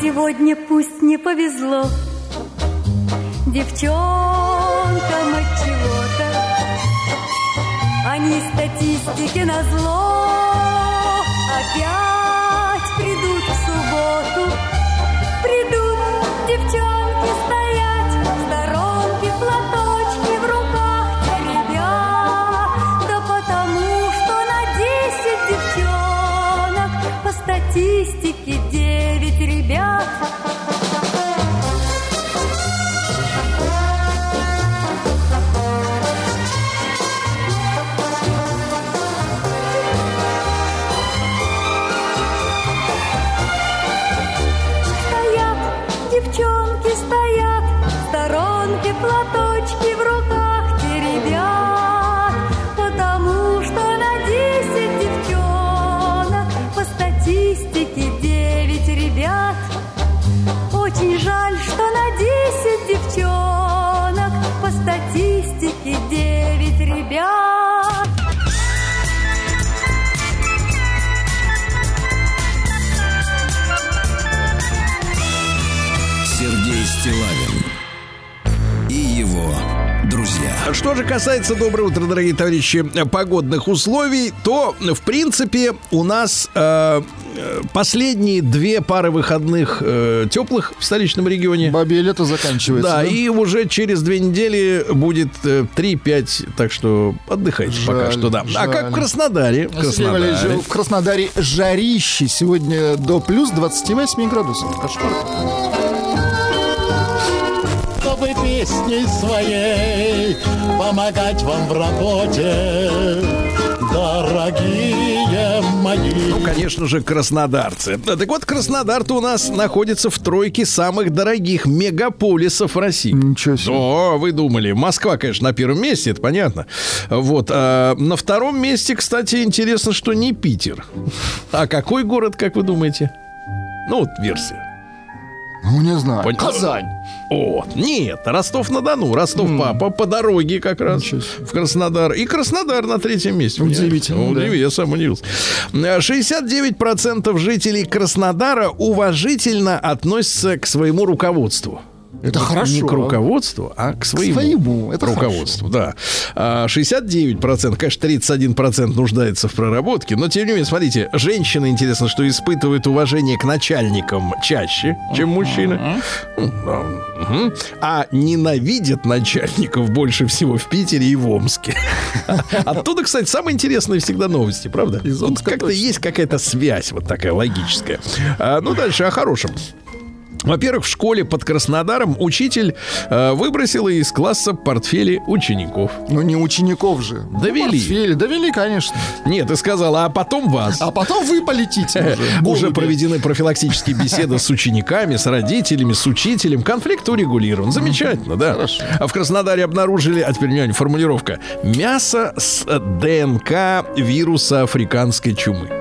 Сегодня пусть не повезло Девчонкам чего-то Они статистике на зло. Опять придут в субботу. Придут девчонки стоять В сторонке платочки в руках теребят Да потому что на десять девчонок По статистике девять ребят Что же касается, доброе утро, дорогие товарищи, погодных условий, то, в принципе, у нас э, последние две пары выходных э, теплых в столичном регионе. Бабье лето заканчивается. Да, и уже через две недели будет э, 3-5, так что отдыхайте пока Жаль, что, да. А как в жаль. Краснодаре? В Краснодаре. В Краснодаре жарище сегодня до плюс 28 градусов. Кошмар. Песней своей помогать вам в работе, дорогие мои. Ну, конечно же, краснодарцы. Да, Так вот, Краснодар-то у нас находится в тройке самых дорогих мегаполисов России. Ничего себе. О, вы думали. Москва, конечно, на первом месте, это понятно. Вот. а на втором месте, кстати, интересно, что не Питер. А какой город, как вы думаете? Ну, вот версия. Ну, не знаю. Пон- Казань. О, нет, Ростов-на-Дону. Ростов папа по дороге как раз в Краснодар. И Краснодар на третьем месте. Удивительно, понимаете? да. Удиви- Я сам удивился. Э, 69% жителей Краснодара уважительно относятся к своему руководству. Это Не- хорошо. Не к руководству, а к своему, своему, это руководству. Да. А 69%, конечно, 31% нуждается в проработке. Но, тем не менее, смотрите, женщины, интересно, что испытывают уважение к начальникам чаще, чем мужчины. Да, мгм. А ненавидят начальников больше всего в Питере и в Омске. Оттуда, кстати, самые интересные всегда новости, правда? Из Омска как-то есть какая-то связь вот такая логическая. А, ну, дальше о хорошем. Во-первых, в школе под Краснодаром учитель э, выбросила из класса портфели учеников. Ну, не учеников же. Довели. Ну, портфели, довели, конечно. Нет, и сказала, а потом вас. А потом вы полетите уже. Уже проведены профилактические беседы с учениками, с родителями, с учителем. Конфликт урегулирован. Замечательно, да. Хорошо. А в Краснодаре обнаружили, а теперь внимание, формулировка. Мясо с э, ДНК вируса африканской чумы.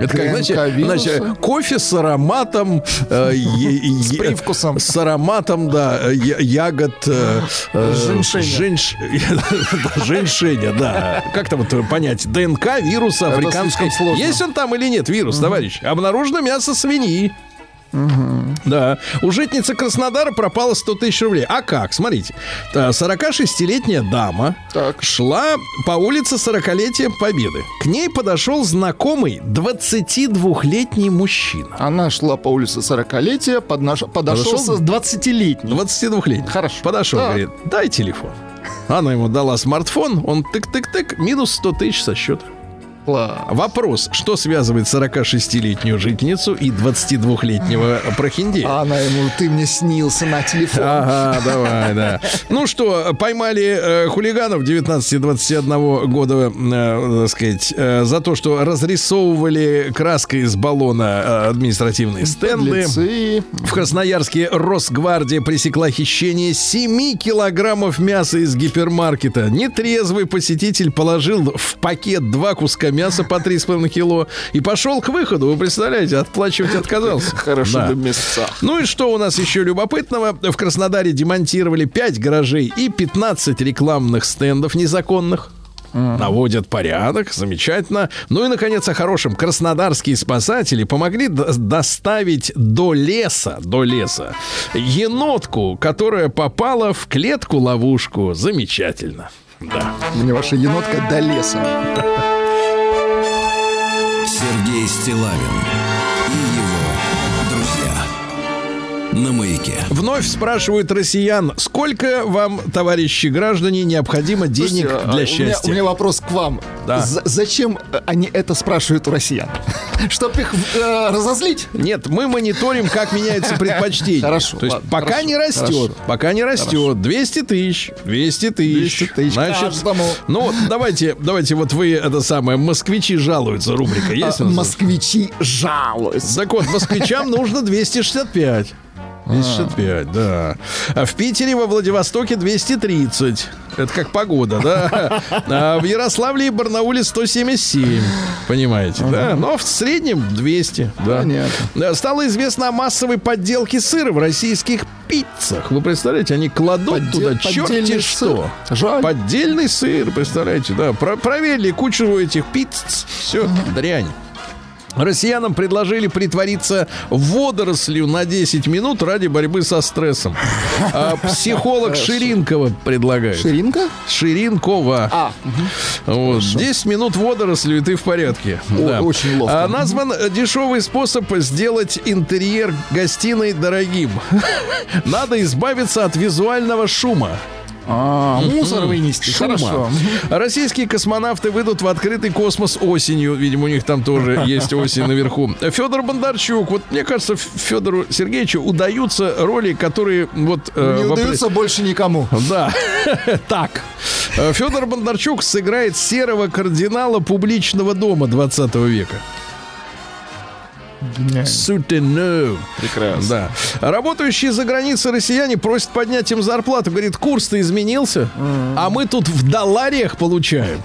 Это как, знаете, значит, кофе с ароматом... э, е- С привкусом. С ароматом, да, я- ягод... э, э, Женьшеня. Женьшеня, да. Как там это понять? ДНК вируса сложно. Есть он там или нет, вирус, товарищ? Обнаружено мясо свиньи. Да. У житницы Краснодара пропало 100 тысяч рублей. А как? Смотрите. Та 46-летняя дама Так. шла по улице 40-летия Победы. К ней подошел знакомый 22-летний мужчина. Она шла по улице 40-летия, поднаш- подошел Подошел? с 20-летним. 22-летний. Хорошо. Подошел, Да. говорит, дай телефон. Она ему дала смартфон, он тык-тык-тык, минус 100 тысяч со счета. Класс. Вопрос, что связывает 46-летнюю житницу и 22-летнего прохиндея? А она ему, ты мне снился на телефон. Ага, давай, да. Ну что, поймали э, хулиганов 19-21 года, э, так сказать, э, за то, что разрисовывали краской из баллона э, административные стенды. Подлецы. В Красноярске Росгвардия пресекла хищение 7 килограммов мяса из гипермаркета. Нетрезвый посетитель положил в пакет два куска мяса по 3,5 кило и пошел к выходу. Вы представляете, отплачивать отказался. Хорошо Да. до места. Ну и что у нас еще любопытного? В Краснодаре демонтировали 5 гаражей и 15 рекламных стендов незаконных. Наводят порядок, замечательно. Ну и, наконец, о хорошем. Краснодарские спасатели помогли д- доставить до леса, до леса, енотку, которая попала в клетку-ловушку. Замечательно. Да. Мне ваша енотка до леса. Сергей Стилавин На маяке. Вновь спрашивают россиян, сколько вам, товарищи граждане, необходимо денег Слушайте, а, для у меня- счастья? У меня вопрос к вам. Да. За- зачем э, они это спрашивают у россиян? Чтоб их э, разозлить? Нет, мы мониторим, как меняются предпочтения. Хорошо, То есть ладно, пока хорошо, не растет, хорошо. пока не растет. 200 тысяч, 200 тысяч. 200 тысяч каждому. Ну, давайте, давайте, вот вы, это самое, москвичи жалуются, рубрика есть? у А, нас? Москвичи жалуются. Так вот, москвичам нужно 265. 265, да. А в Питере, во Владивостоке 230. Это как погода, да? А в Ярославле и Барнауле 177. Понимаете, да? Но в среднем 200, да. Понятно. Да, Стало известно о массовой подделке сыра в российских пиццах. Вы представляете, они кладут туда черти что. Жаль. Поддельный сыр, представляете, да. Про- проверили кучу этих пиц. Все, дрянь. Россиянам предложили притвориться водорослью на 10 минут ради борьбы со стрессом. А психолог Ширинкова предлагает. Ширинка? Ширинкова. А, Вот, 10 минут водорослю, и ты в порядке. О, очень ловко. А, назван э, дешевый способ сделать интерьер гостиной дорогим. Надо избавиться от визуального шума. А, мусор вынести. Шума. Хорошо. Российские космонавты выйдут в открытый космос осенью. Видимо, у них там тоже есть осень наверху. Федор Бондарчук. Вот мне кажется, Федору Сергеевичу удаются роли, которые вот... э, Не удается больше никому. да, так. Федор Бондарчук сыграет серого кардинала публичного дома 20 века. Сутену. Прекрасно. Да. Работающие за границей россияне просят поднять им зарплату. Говорит, курс-то изменился, а мы тут в доллариях получаем.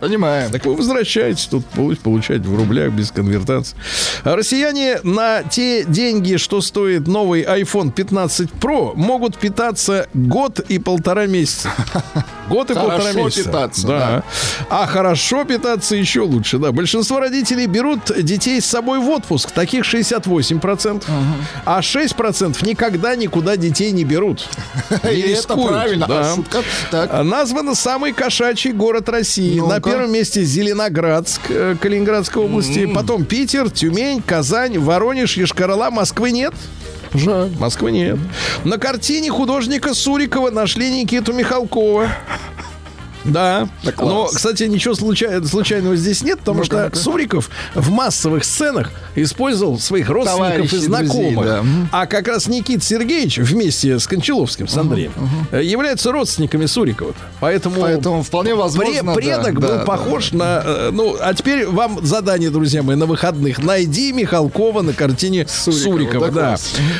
Понимаем. Так вы возвращаетесь тут полу- получать в рублях без конвертации. А Россияне на те деньги, что стоит новый iPhone 15 Pro, могут питаться год и полтора месяца. Год и Хорошо полтора месяца. питаться, да. да. А хорошо питаться еще лучше, да. Большинство родителей берут детей с собой в отпуск. Таких 68%. А 6% никогда никуда детей не берут. Не И это рискуют, правильно. да. А шутка? Так. А Назван самый кошачий город России. Ну-ка. На первом месте Зеленоградск, э, Калининградской области. Потом Питер, Тюмень, Казань, Воронеж, Ешкарала. Москвы нет. Жаль. Москвы нет. На картине художника Сурикова нашли Никиту Михалкова. Да. Да класс. Но, кстати, ничего случай- случайного здесь нет, потому Ну-ка, что ну-ка. Суриков в массовых сценах использовал своих родственников Товарищей, и знакомых. друзей, да. А как раз Никит Сергеевич вместе с Кончаловским, с Андреем, э, являются родственниками Сурикова. Поэтому, Поэтому вполне возможно... да, предок да, был да. похож на... э, Ну, а теперь вам задание, друзья мои, на выходных. Найди Михалкова на картине Сурикова, Сурикова. да,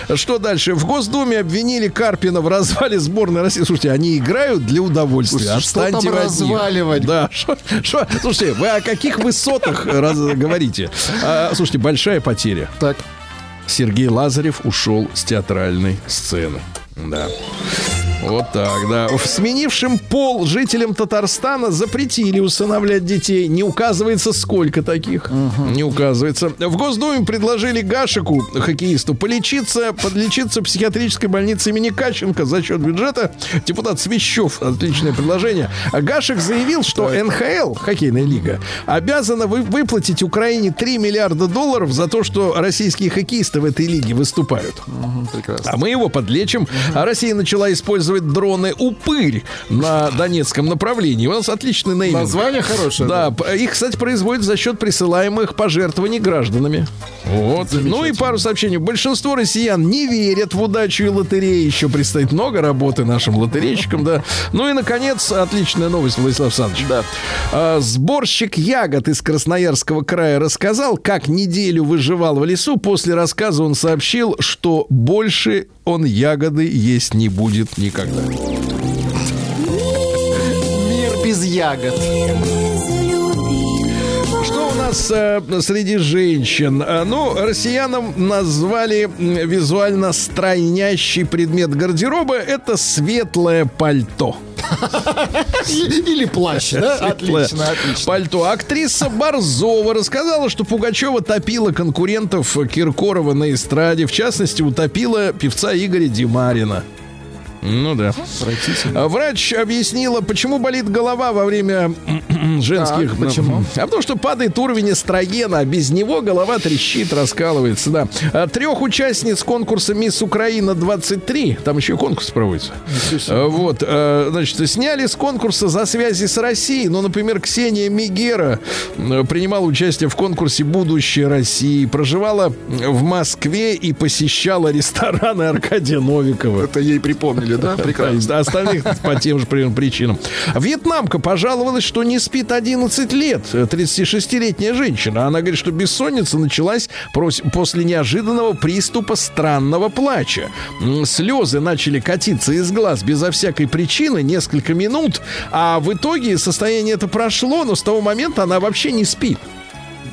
да. Что дальше? В Госдуме обвинили Карпина в развале сборной России. Слушайте, они играют для удовольствия. Отстаньте них. разваливать? Да. Шо- шо- Слушайте, вы о каких высотах раз- говорите? А, Слушайте, большая потеря. Так, Сергей Лазарев ушел с театральной сцены. Да. Вот так, да. В сменившем пол жителям Татарстана запретили усыновлять детей. Не указывается, сколько таких. Не указывается. В Госдуме предложили Гашику, хоккеисту, полечиться, подлечиться в психиатрической больнице имени Каченко за счет бюджета. Депутат Свящев, отличное предложение. Гашек заявил, что НХЛ, хоккейная лига, обязана вы- выплатить Украине 3 миллиарда долларов за то, что российские хоккеисты в этой лиге выступают. мгм, прекрасно. А мы его подлечим. А Россия начала использовать дроны «Упырь» на Донецком направлении. У нас отличный нейминг. Название хорошее. Да, п- их, кстати, производят за счет присылаемых пожертвований гражданами. Вот. Ну и пару сообщений. Большинство россиян не верят в удачу и лотереи. Еще предстоит много работы нашим лотерейщикам, да. Ну и, наконец, отличная новость, Владислав Александрович. Да. А, Сборщик ягод из Красноярского края рассказал, как неделю выживал в лесу. После рассказа он сообщил, что больше он ягоды есть не будет никогда. Мир без ягод. Что у нас э, среди женщин? Э, ну, россиянам назвали визуально стройнящий предмет гардероба. Это светлое пальто. Или плащ, да? Отлично, отлично. Пальто. Актриса Борзова рассказала, что Пугачева топила конкурентов Киркорова на эстраде. В частности, утопила певца Игоря Димарина. Ну да. А Врач объяснила, почему болит голова во время женских... Так, почему? А потому что падает уровень эстрогена, а без него голова трещит, раскалывается, да. А Трех участниц конкурса «Мисс Украина 23», там еще и конкурс проводится, А, вот, значит, сняли с конкурса за связи с Россией. Ну, например, Ксения Мигера принимала участие в конкурсе «Будущее России», проживала в Москве и посещала рестораны Аркадия Новикова. Это ей припомнили, да? Прекрасно. Остальных по тем же причинам. Вьетнамка пожаловалась, что не спит 11 лет. 36-летняя женщина. Она говорит, что бессонница началась после неожиданного приступа странного плача. Слезы начали катиться из глаз безо всякой причины несколько минут, а в итоге состояние это прошло, но с того момента она вообще не спит.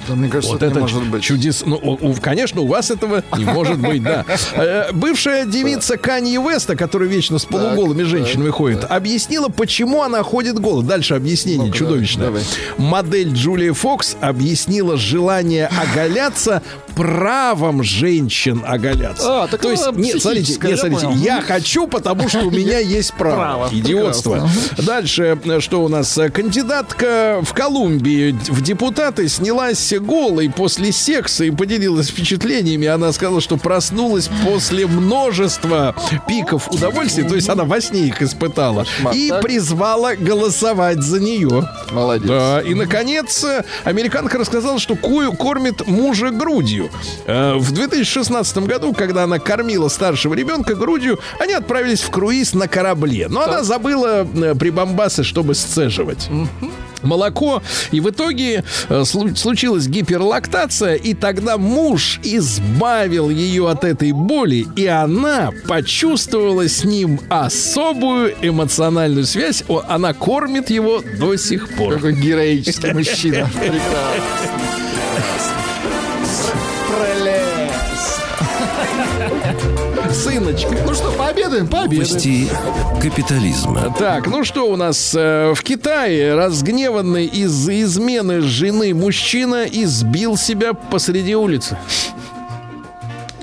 Да, мне кажется, Вот это это не может быть. чудес. Ну, у- у- конечно, у вас этого не может быть, да. Э, Бывшая девица Канье Веста, которая вечно с полуголыми женщинами ходит, объяснила, почему она ходит голой. Дальше объяснение чудовищное. Модель Джулия Фокс объяснила желание оголяться правом женщин оголяться. А, так То есть, она нет, смотрите, нет, смотрите, я хочу, потому что у меня есть право. Право, Идиотство. Дальше, э, что у нас? Э, Кандидатка в Колумбии в депутаты снялась голой после секса и поделилась впечатлениями. Она сказала, что проснулась после множества пиков удовольствия, то есть она во сне их испытала, и так. призвала голосовать за нее. Молодец. Да, и, наконец, американка рассказала, что Кую кормит мужа грудью. Э, В 2016 году, когда она кормила старшего ребенка грудью, они отправились в круиз на корабле. Но она забыла э, прибамбасы, чтобы сцеживать. Молоко. И в итоге э, слу- случилась гиперлактация, и тогда муж избавил ее от этой боли, и она почувствовала с ним особую эмоциональную связь. О, она кормит его до сих пор. Какой героический мужчина. Прекрасно. Сыночка. Ну что, пообедаем? Пообедаем. Новости капитализма. Так, ну что у нас э, в Китае разгневанный из-за измены жены мужчина избил себя посреди улицы.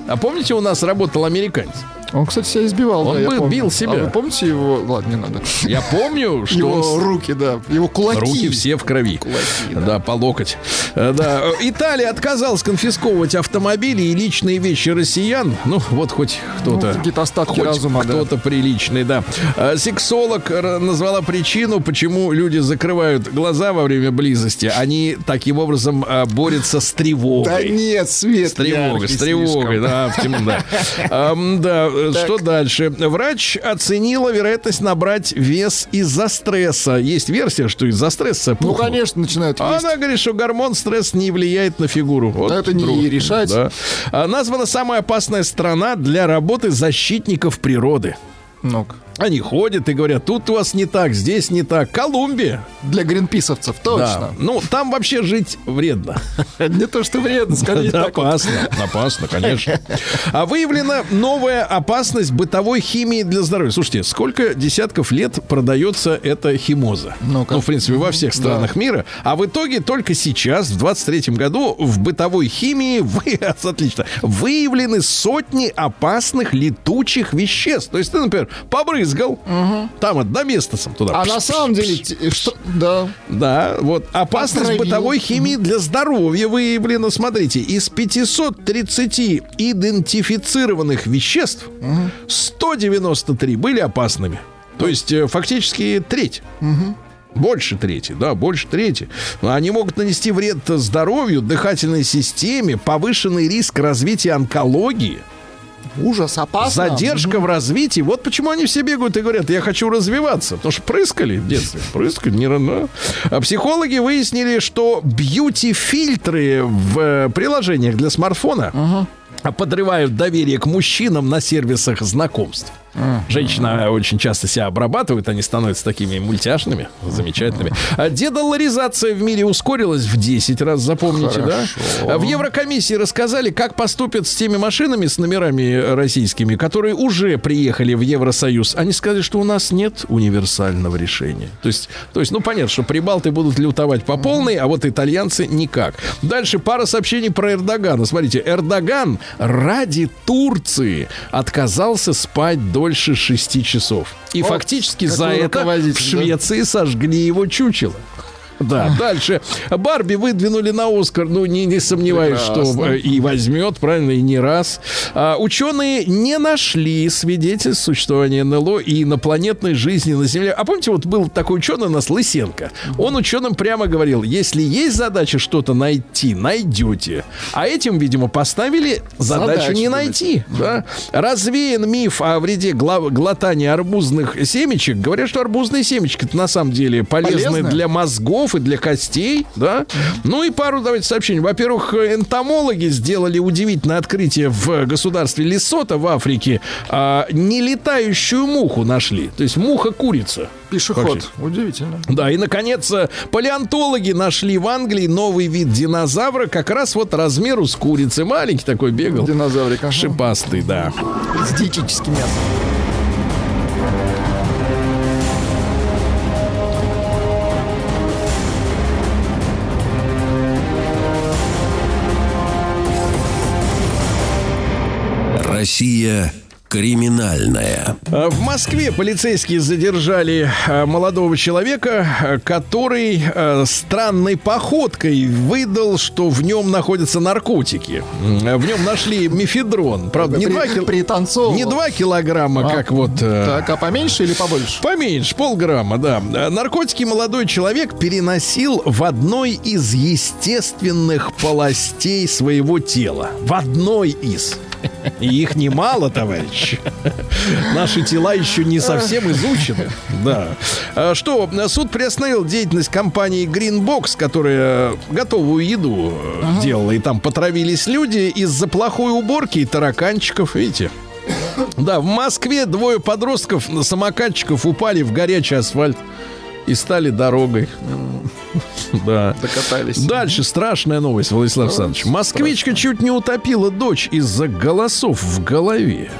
А помните, у нас работал американец? Он, кстати, себя избивал. Он да, я бы помню. бил себя. А вы помните его... Ладно, не надо. Я помню, что Его он руки, да. Его кулаки. Руки все в крови. Кулаки, да. по локоть. Э, Да. Э, Италия отказалась конфисковывать автомобили и личные вещи россиян. Ну, вот хоть кто-то. Ну, какие-то остатки хоть разума, да. кто-то приличный, да. Э, Сексолог р- назвала причину, почему люди закрывают глаза во время близости. Они таким образом э, борются с тревогой. Да нет, свет С тревогой, с тревогой, слишком. да, в темно- да. Да, э, что дальше? Врач оценила вероятность набрать вес из-за стресса. Есть версия, что из-за стресса Ну, пухнут. конечно, начинают А. Она говорит, что гормон стресс не влияет на фигуру. Вот Да это не друг. решать. Да. А, Названа самая опасная страна для работы защитников природы. Ну-ка. Они ходят и говорят, тут у вас не так, здесь не так. Колумбия. Для гринписовцев, точно. Да. Ну, там вообще жить вредно. Не то, что вредно, скорее Да, опасно, опасно, конечно. А выявлена новая опасность бытовой химии для здоровья. Слушайте, сколько десятков лет продается эта химоза? Ну, в принципе, во всех странах мира. А в итоге только сейчас, в 23-м году, в бытовой химии вы, отлично, выявлены сотни опасных летучих веществ. То есть ты, например, побрызгал, там вот до места сам туда. А на самом деле, те- что, да, Да, вот опасность Отравил. бытовой химии для здоровья выявлена. Смотрите, из 530 идентифицированных веществ 193 были опасными. То есть э, фактически треть. Больше трети, да, больше трети. Они могут нанести вред здоровью, дыхательной системе, повышенный риск развития онкологии. Ужас, опасно. Задержка в развитии. Вот почему они все бегают и говорят, я хочу развиваться. Потому что прыскали в детстве. Прыскали, не рано. А психологи выяснили, что бьюти-фильтры в э, приложениях для смартфона подрывают доверие к мужчинам на сервисах знакомств. Женщина очень часто себя обрабатывает, они становятся такими мультяшными, замечательными. А дедоларизация в мире ускорилась в 10 раз, запомните, да? А В Еврокомиссии рассказали, как поступят с теми машинами с номерами российскими, которые уже приехали в Евросоюз. Они сказали, что у нас нет универсального решения. То есть, то есть, ну понятно, что прибалты будут лютовать по полной, а вот итальянцы никак. Дальше пара сообщений про Эрдогана. Смотрите, Эрдоган ради Турции отказался спать дольше 6 часов. И О, фактически за это в руководитель, да? Швеции сожгли его чучело. Да, дальше. Барби выдвинули на Оскар. Ну, не, не сомневаюсь, Прекрасно. что э, и возьмет, правильно, и не раз. А, ученые не нашли свидетельств существования НЛО и инопланетной жизни на Земле. А помните, вот был такой ученый у нас, Лысенко. Он ученым прямо говорил, если есть задача что-то найти, найдете. А этим, видимо, поставили задачу Задачу, не найти. Да? Развеян миф о вреде глотания арбузных семечек. Говорят, что арбузные семечки на самом деле полезны Полезны? для мозгов и для костей, да. Ну и пару давайте сообщений. Во-первых, энтомологи сделали удивительное открытие в государстве Лесота в Африке. А, нелетающую муху нашли. То есть муха-курица. Пешеход. Вообще. Удивительно. Да, и, наконец, э, палеонтологи нашли в Англии новый вид динозавра, как раз вот размеру с курицы. Маленький такой бегал. Динозаврик. ага. Шипастый, да. С диетическим мясом. Россия криминальная. А В Москве полицейские задержали а, молодого человека, а, который странной походкой выдал, что в нем находятся наркотики. В нем нашли мефедрон. Правда, не При- 2 кил- пританцовывал. не 2 килограмма, А, как вот... э, Так, а поменьше или побольше? Поменьше, полграмма, да. Наркотики молодой человек переносил в одной из естественных полостей своего тела. В одной из. И их немало, товарищ. Наши тела еще не совсем изучены. Да. А Что, суд приостановил деятельность компании Greenbox, которая готовую еду э, делала, и там потравились люди из-за плохой уборки и тараканчиков, видите? Да, в Москве двое подростков на самокатчиков упали в горячий асфальт и стали дорогой. Да. Докатались. Дальше страшная новость, Владислав Александрович. Москвичка чуть не утопила дочь из-за голосов в голове.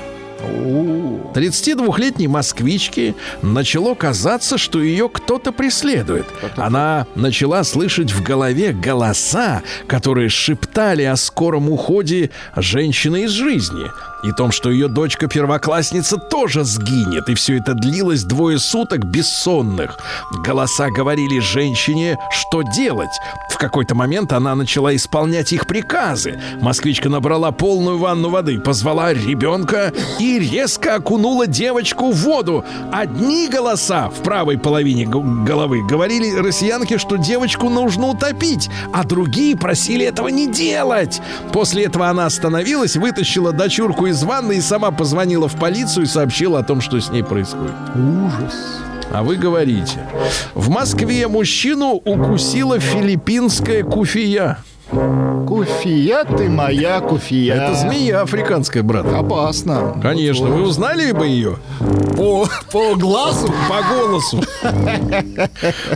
32-летней москвичке начало казаться, что ее кто-то преследует. Она начала слышать в голове голоса, которые шептали о скором уходе женщины из жизни. И том, что ее дочка-первоклассница тоже сгинет. И все это длилось двое суток бессонных. Голоса говорили женщине, что делать. В какой-то момент она начала исполнять их приказы. Москвичка набрала полную ванну воды, позвала ребенка и резко окунула девочку в воду. Одни голоса в правой половине головы говорили россиянке, что девочку нужно утопить, а другие просили этого не делать. После этого она остановилась, вытащила дочурку из ванны и сама позвонила в полицию и сообщила о том, что с ней происходит. Ужас. А вы говорите, в Москве мужчину укусила филиппинская куфия. Куфия ты моя, куфия. Это змея африканская, брат. Опасно. Конечно, вы узнали бы ее? По, по глазу? По голосу.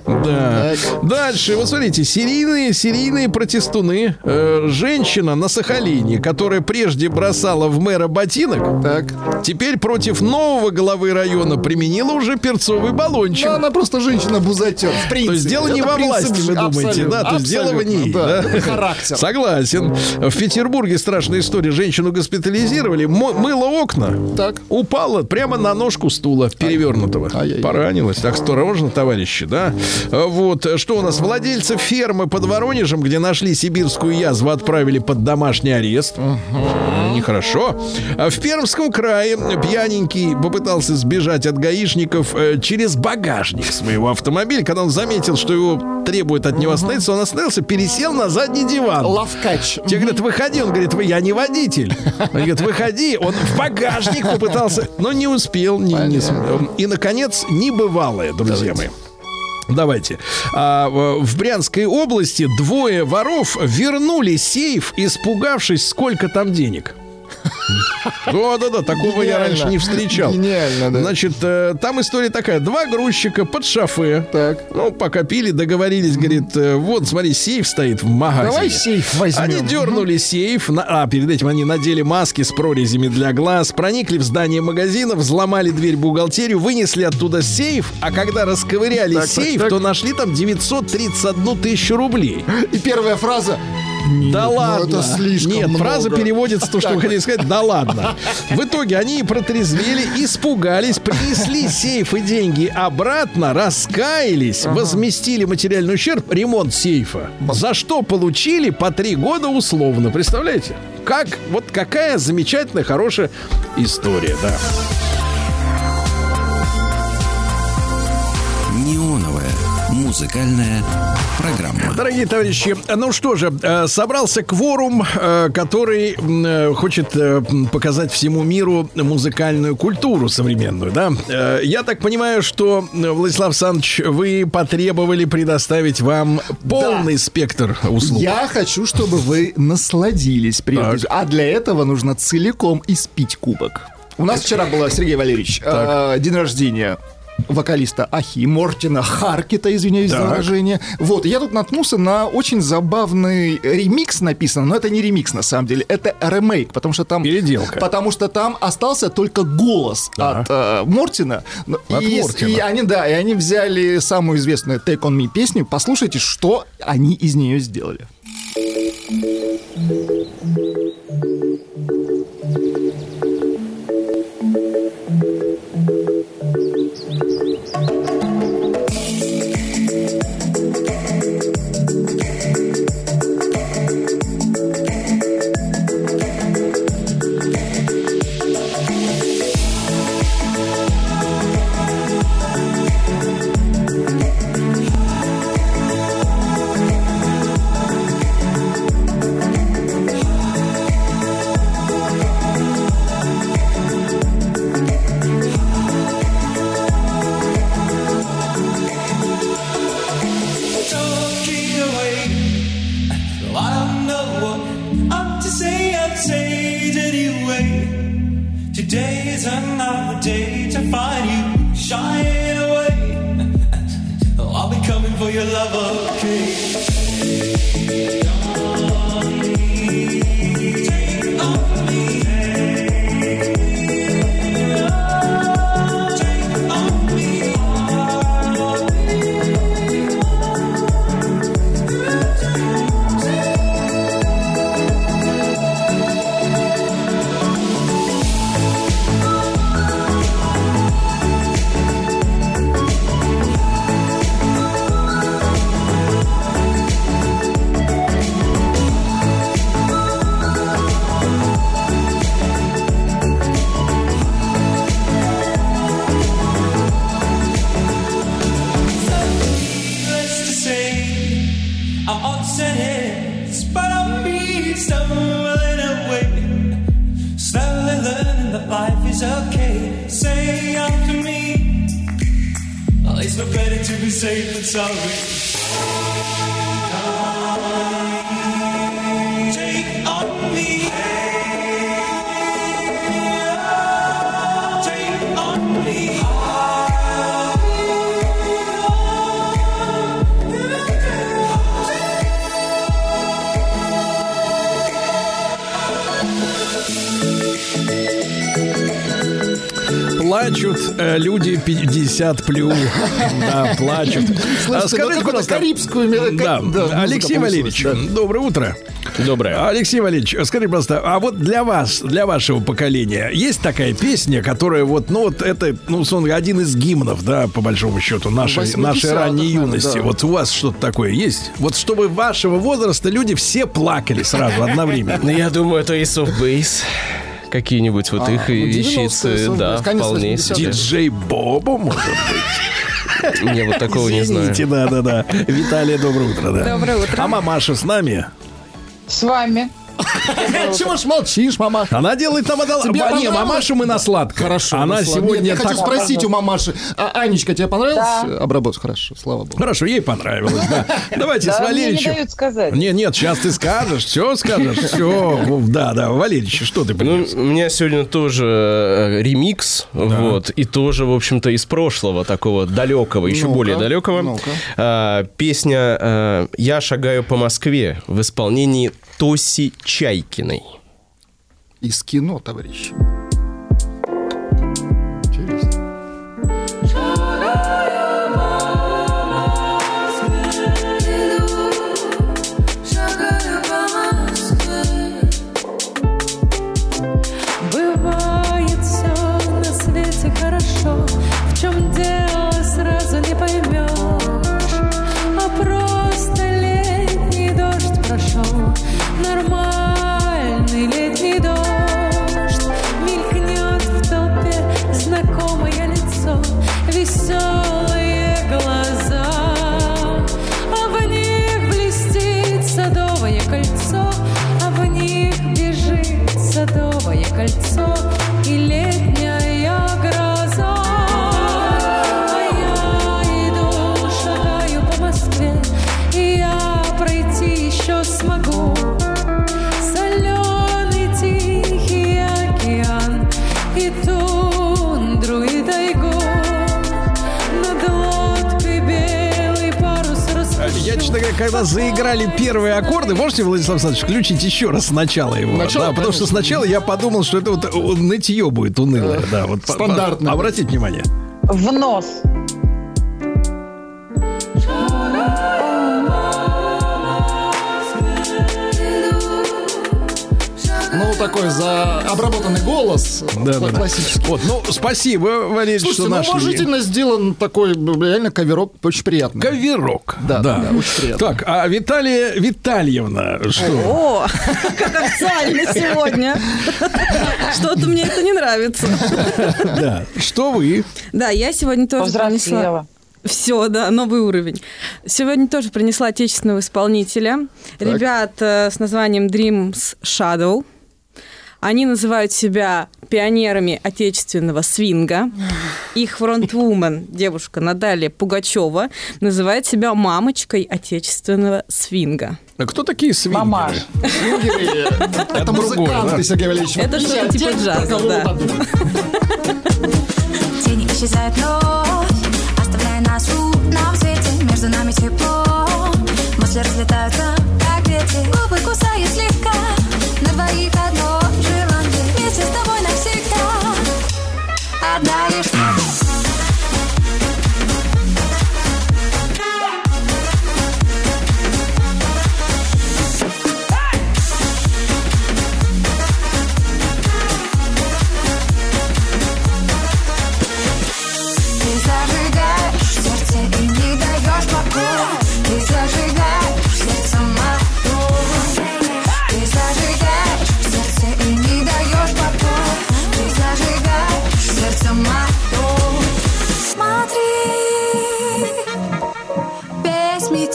Да. Дальше, вот смотрите, серийные, серийные протестуны. Э, женщина на Сахалине, которая прежде бросала в мэра ботинок, Так. теперь против нового главы района применила уже перцовый баллончик. Она просто женщина-бузатер, в принципе. То есть дело не во власти, вы думаете, да? То есть дело в ней. Характер. Согласен. В Петербурге страшная история. Женщину госпитализировали, мыла окна, Так. упала прямо на ножку стула перевернутого. Ай-яй-яй. Поранилась. Так осторожно, товарищи, да? Вот. Что у нас? Владельца фермы под Воронежем, где нашли сибирскую язву, отправили под домашний арест. Нехорошо. А в Пермском крае пьяненький попытался сбежать от гаишников э, через багажник своего автомобиля. Когда он заметил, что его требует от него остановиться, он остановился, пересел на задний диван. Лавкач. Те говорят, выходи. Он говорит, вы, я не водитель. Он говорит, выходи. Он в багажник попытался, но не успел. не- не И, наконец, небывалое, друзья мои. Давайте. А, в Брянской области двое воров вернули сейф, испугавшись, сколько там денег. Да, да, да, такого я раньше не встречал. Гениально, да. Значит, э, там история такая: два грузчика под шофе. Так. Ну, пока пили, договорились, говорит, э, вот, смотри, сейф стоит в магазине. Давай сейф возьмем. Они дернули сейф, а перед этим они надели маски с прорезями для глаз, проникли в здание магазина, взломали дверь бухгалтерию, вынесли оттуда сейф, а когда расковыряли сейф, то нашли там 931 тысячу рублей. И первая фраза. Да ну ладно. это слишком Нет, много. фраза переводится то, что вы хотели сказать. Да ладно. В итоге они протрезвели, испугались, принесли сейф и деньги обратно, раскаялись, возместили материальный ущерб, ремонт сейфа. За что получили по три года условно. Представляете? Как, вот какая замечательная, хорошая история, да. Музыкальная программа. Дорогие товарищи, ну что же, э, собрался кворум, э, который э, хочет показать всему миру музыкальную культуру современную, да? Я так понимаю, что, Владислав Александрович, вы потребовали предоставить вам полный спектр услуг. Я хочу, чтобы вы насладились прежде. А для этого нужно целиком испить кубок. У нас вчера было, Сергей Валерьевич, э, день рождения вокалиста Ахи Мортина Харкета, извиняюсь за Так. выражение. Вот, я тут наткнулся на очень забавный ремикс написан, но это не ремикс на самом деле, это ремейк, потому что там... Переделка. Потому что там остался только голос от э, Мортина. От и, Мортина. и они, да, и они взяли самую известную Take On Me песню. Послушайте, что они из нее сделали. talking safe than sorry. Плачут э, люди 50 плюс. Да, плачут. А Слушайте, ну какую-то карибскую. Да, Алексей Валерьевич, доброе утро. Доброе. Алексей Валерьевич, скажи, пожалуйста, а вот для вас, для вашего поколения, есть такая песня, которая вот, ну вот это, ну, сон, один из гимнов, да, по большому счету, нашей, 80-х, нашей ранней юности. да. Вот у вас что-то такое есть? Вот чтобы вашего возраста люди все плакали сразу одновременно. Ну, я думаю, это Ace of Base. Какие-нибудь вот А, их ну, вещицы, 90-е, да, вполне 80-х. себе. Диджей Бобо, может быть? Не, вот такого не знаю. Извините, да-да-да. Виталия, доброе утро, да. Доброе утро. А мамаша с нами? С вами. Чего ж молчишь, мама? Она делает нам одол... Тебе Не, понравилось? мамашу мы на сладко. Хорошо. Она сегодня я хочу спросить у мамаши. А, Анечка, тебе понравилась обработка? Хорошо, слава богу. Хорошо, ей понравилось, да. Давайте с мне не Валерьевичем. дают сказать. Нет, нет, сейчас ты скажешь, все скажешь, все. Да, да, Валерьевич, что ты Ну, принес? у меня сегодня тоже э, ремикс, вот, и тоже, в общем-то, из прошлого такого далекого, еще более далекого. А, песня э, «Я шагаю по Москве» в исполнении Тоси Чайкиной. Из кино, товарищи. Интересно. Когда заиграли первые аккорды, можете, Владислав Александрович, включить еще раз сначала его? Начало, да, потому что сначала я подумал, что это вот э, нытье будет унылое. Да, вот по- Стандартное. по- Обратите внимание. В нос. Такой за обработанный голос. Да, да, да. классический. Вот, ну, спасибо, Валерий, Слушайте, что ну, нашли. уважительно сделан такой реально коверок, очень приятно. Коверок. Да, да, да, очень приятно. Так, а Виталия Витальевна, что? О, как официально сегодня. Что-то мне это не нравится. Да, что вы? Да, я сегодня тоже принесла... Повзрослела. Все, да, новый уровень. Сегодня тоже принесла отечественного исполнителя. Так. Ребят э, с названием Dreams Shadow. Они называют себя пионерами отечественного свинга. Их фронтвумен, девушка Наталья Пугачева, называет себя мамочкой отечественного свинга. А кто такие свингеры? Мамаш. Свингеры, Это другое, музыканты. Сергей Валерьевич. Это что-то Те, типа джаза, да. Тени исчезают вновь, оставляя нас в лунном свете. Между нами тепло, мысли разлетаются, как ветер. Губы кусаю слегка, на двоих одно одна лишь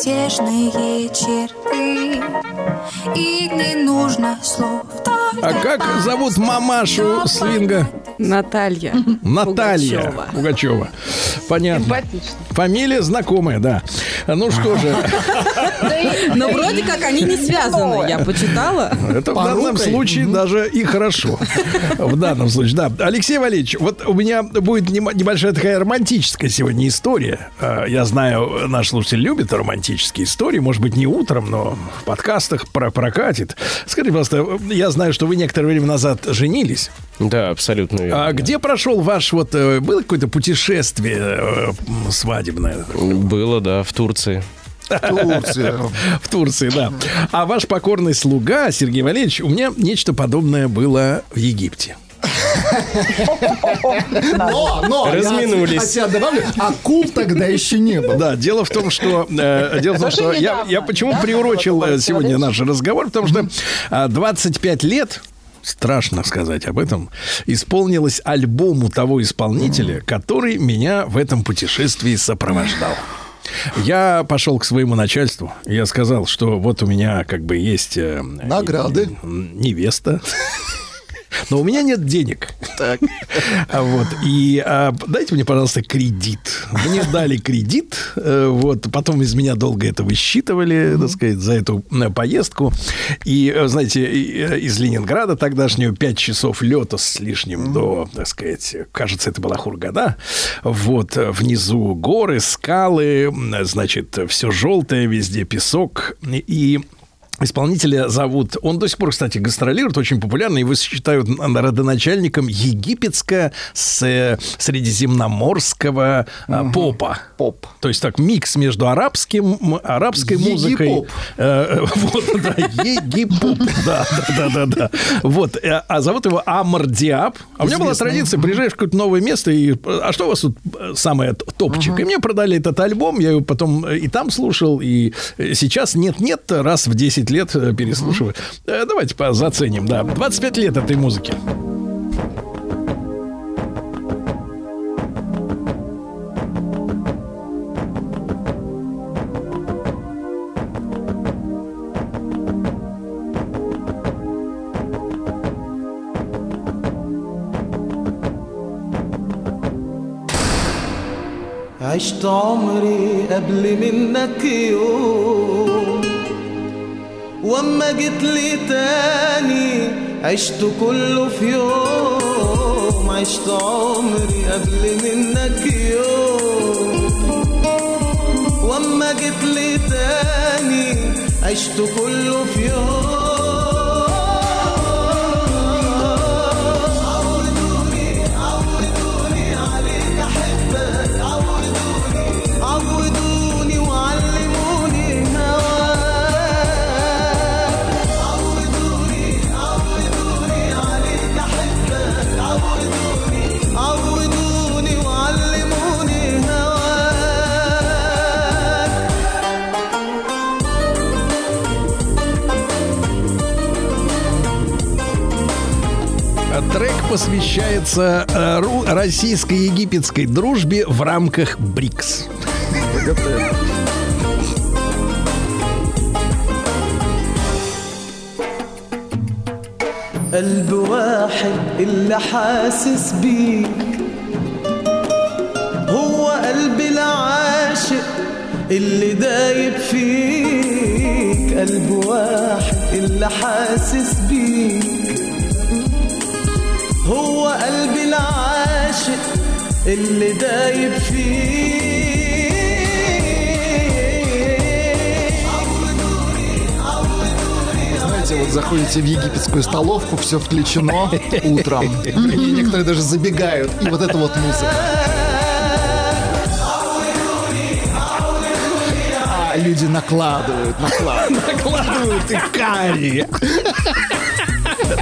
безмятежные черты И не нужно слов А как зовут мамашу свинга? Наталья. Наталья Пугачева. Пугачева. Понятно. Симпатично. Фамилия знакомая, да. Ну что же, Но вроде как они не связаны, я почитала. это в данном случае даже и хорошо. В данном случае, да. Алексей Валерьевич, вот у меня будет небольшая такая романтическая сегодня история. А, Я знаю, наш слушатель любит романтические истории. Может быть, не утром, но в подкастах про прокатит. Скажите, пожалуйста, я знаю, что вы некоторое время назад женились. Да, абсолютно верно. А где прошел ваш вот... э, Было какое-то путешествие э, свадебное? Было, да, в Турции. Турция. В Турции, да. А ваш покорный слуга, Сергей Валерьевич, у меня нечто подобное было в Египте. Но, но, Разминулись. от себя добавлю, акул тогда еще не было. Да, дело в том, что э, дело в том, что я, я почему приурочил э, сегодня наш разговор, потому что а, 25 лет Страшно сказать об этом. Исполнилось альбому того исполнителя, который меня в этом путешествии сопровождал. Я пошел к своему начальству. Я сказал, что вот у меня как бы есть э, Награды. невеста. Но у меня нет денег. Так. Вот. И а, дайте мне, пожалуйста, кредит. Мне дали кредит. э, Вот. Потом из меня долго это высчитывали, так сказать, за эту э, поездку. И, э, знаете, из Ленинграда тогдашнего 5 часов лета с лишним до, так сказать, кажется, это была Хургада. Вот. Внизу горы, скалы, значит, все желтое, везде песок. И Исполнителя зовут, он до сих пор, кстати, гастролирует, очень популярный, его считают родоначальником египетско-средиземноморского а, попа. Поп. То есть так микс между арабским, арабской музыкой. Египоп. Э, э, Вот, да, египоп. Да, да, да, да. Вот, э, а зовут его Амар Диаб. А у меня была традиция, приезжаешь в какое-то новое место, и а что у вас тут э, самое топчик? И мне продали этот альбом, я его потом и там слушал, и сейчас нет-нет, раз в 10 лет переслушиваю. Давайте заценим, да. 25 лет этой музыки. عشت عمري قبل منك يوم. واما جيت لي تاني عشت كله في يوم. عشت عمري قبل منك يوم. واما جيت لي تاني عشت كله في يوم. посвящается э, ру- российско-египетской дружбе в рамках БРИКС. قلب واحد اللي حاسس بيك هو قلب العاشق اللي دايب فيك قلب واحد اللي حاسس بيك هو قلب العاشق اللي دايب فيك Знаете, вот заходите в египетскую столовку, все включено утром. И некоторые даже забегают. И вот эта вот музыка. А люди накладывают, накладывают. Накладывают и карри.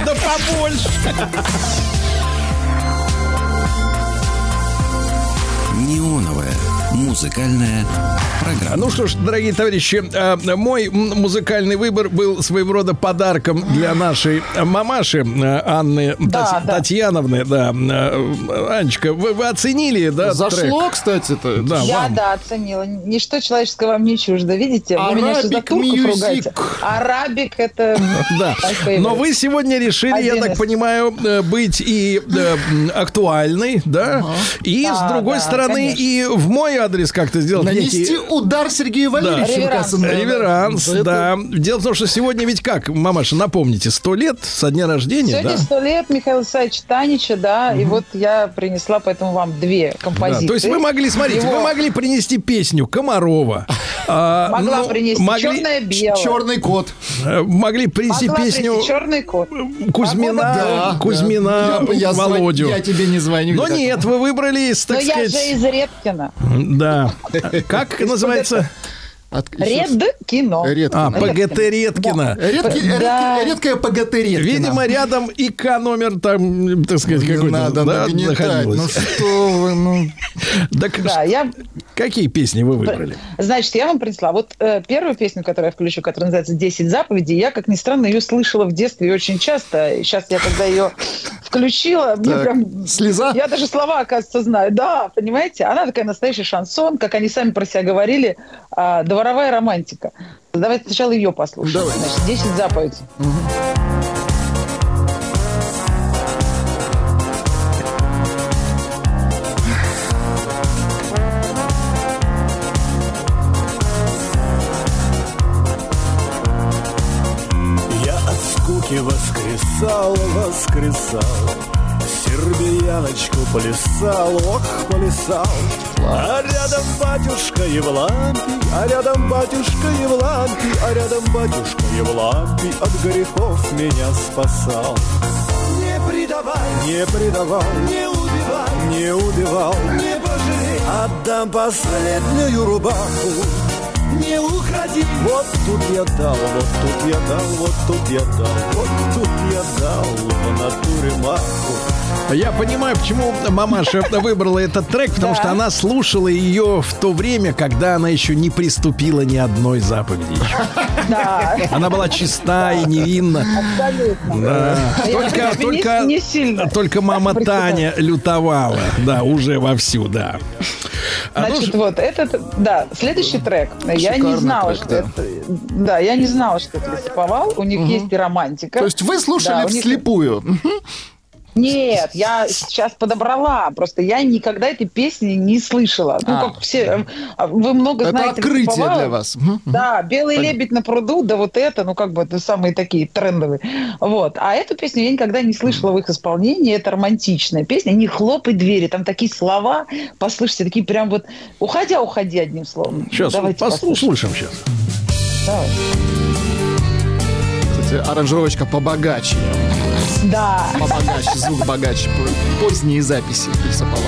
Да побольше. Неоновая музыка. Музыкальная программа. Ну что ж, дорогие товарищи, э, мой музыкальный выбор был своего рода подарком для нашей мамаши э, Анны Да, Тать- да. Татьяновны. Да, Э, Анечка, вы, вы оценили, да, Зашло, трек? кстати-то. Да, Я, вам. да, оценила. Ничто человеческое вам не чуждо. Видите, вы меня еще за Arabic турков music. ругаете. Арабик это... Да. Но вы сегодня решили, я так понимаю, быть и актуальной, да, и с другой стороны и в мой адрес как-то сделать Нанести некий удар Сергею Валерьевичу. Реверанс. кажется, надо. реверанс, Это- да. Дело в том, что сегодня ведь как, мамаша, напомните, сто лет со дня рождения, Сегодня да? сто лет Михаила Исаевича Танича, да, и вот я принесла поэтому вам две Да, композиции. то есть вы могли, смотрите, Его вы могли принести песню Комарова. а, Могла ну, принести могли, черное-белое. Черный кот. э, могли принести Могла песню принести черный кот. Кузьмина, Погода, Кузьмина, Я бы- я Володю. Я тебе не звоню. Но нет, вы выбрали, Но так я сказать... же из Редкина. Да. Как называется? От- еще раз. Ред кино. Редкина. А, ПГТ Редкина. Редки- Да. редки- Редкая ПГТ Редкина. Видимо, рядом ИК номер там, так сказать, не какой-то надо да, нагнетать. Ну что вы, ну... Так Да, я, какие песни вы выбрали? значит, я вам принесла. Вот э, первую песню, которую я включу, которая называется «10 заповедей», я, как ни странно, ее слышала в детстве очень часто. Сейчас я, когда ее включила, мне Так, прям... слеза? Я даже слова, оказывается, знаю. Да, понимаете? Она такая настоящий шансон, как они сами про себя говорили, а, дворовая романтика. Давайте сначала ее послушаем. Давай. Значит, 10 заповедей. Я воскресал, Сербияночку плясал, ох, плясал. А рядом батюшка Евлампий, а рядом батюшка Евлампий А рядом батюшка Евлампий от грехов меня спасал. Не предавай, не предавай, не убивай, не убивал, не пожалей. Отдам последнюю рубаху не уходи. Вот тут я дал, вот тут я дал, вот тут я дал, вот тут я дал в натуре маху. Я понимаю, почему мамаша выбрала этот трек, потому Да. что она слушала ее в то время, когда она еще не приступила ни одной заповеди. Да, Она была чиста и невинна. абсолютно. Да. Я Только, говорю, не- только, не сильно. только мама Таня лютовала. Да, уже вовсю, да. А ну Значит, вот этот, да, следующий трек. Я не знала, трек, что да. это, да, я не знала, что это лесоповал. У них есть и романтика. То есть вы Да, слушали них- вслепую. Нет, я сейчас подобрала. Просто я никогда этой песни не слышала. Ну, А. как все, а, вы много Это знаете. открытие лесоповалов. для вас. Да, белый лебедь на пруду, да вот это, ну как бы это самые такие трендовые. Вот. А эту песню я никогда не слышала в их исполнении. Это романтичная песня. Не хлопай двери. Там такие слова, послушайте, такие прям вот уходя, уходи одним словом. Сейчас Давайте послушаем. послушаем сейчас. Давай. Кстати, аранжировочка побогаче. Да. Побогаче, звук богаче. Поздние записи лесоповала.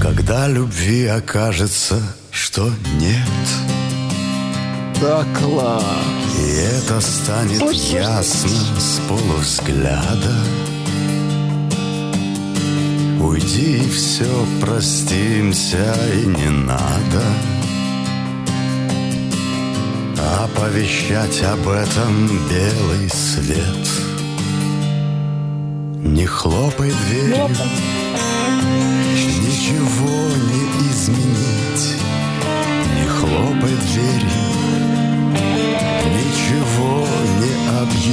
Когда любви окажется, что нет Да класс. И это станет ясно с полувзгляда. Уйди и все, простимся и не надо. Оповещать об этом белый свет. Не хлопай дверью Ничего не изменить. Не хлопай дверью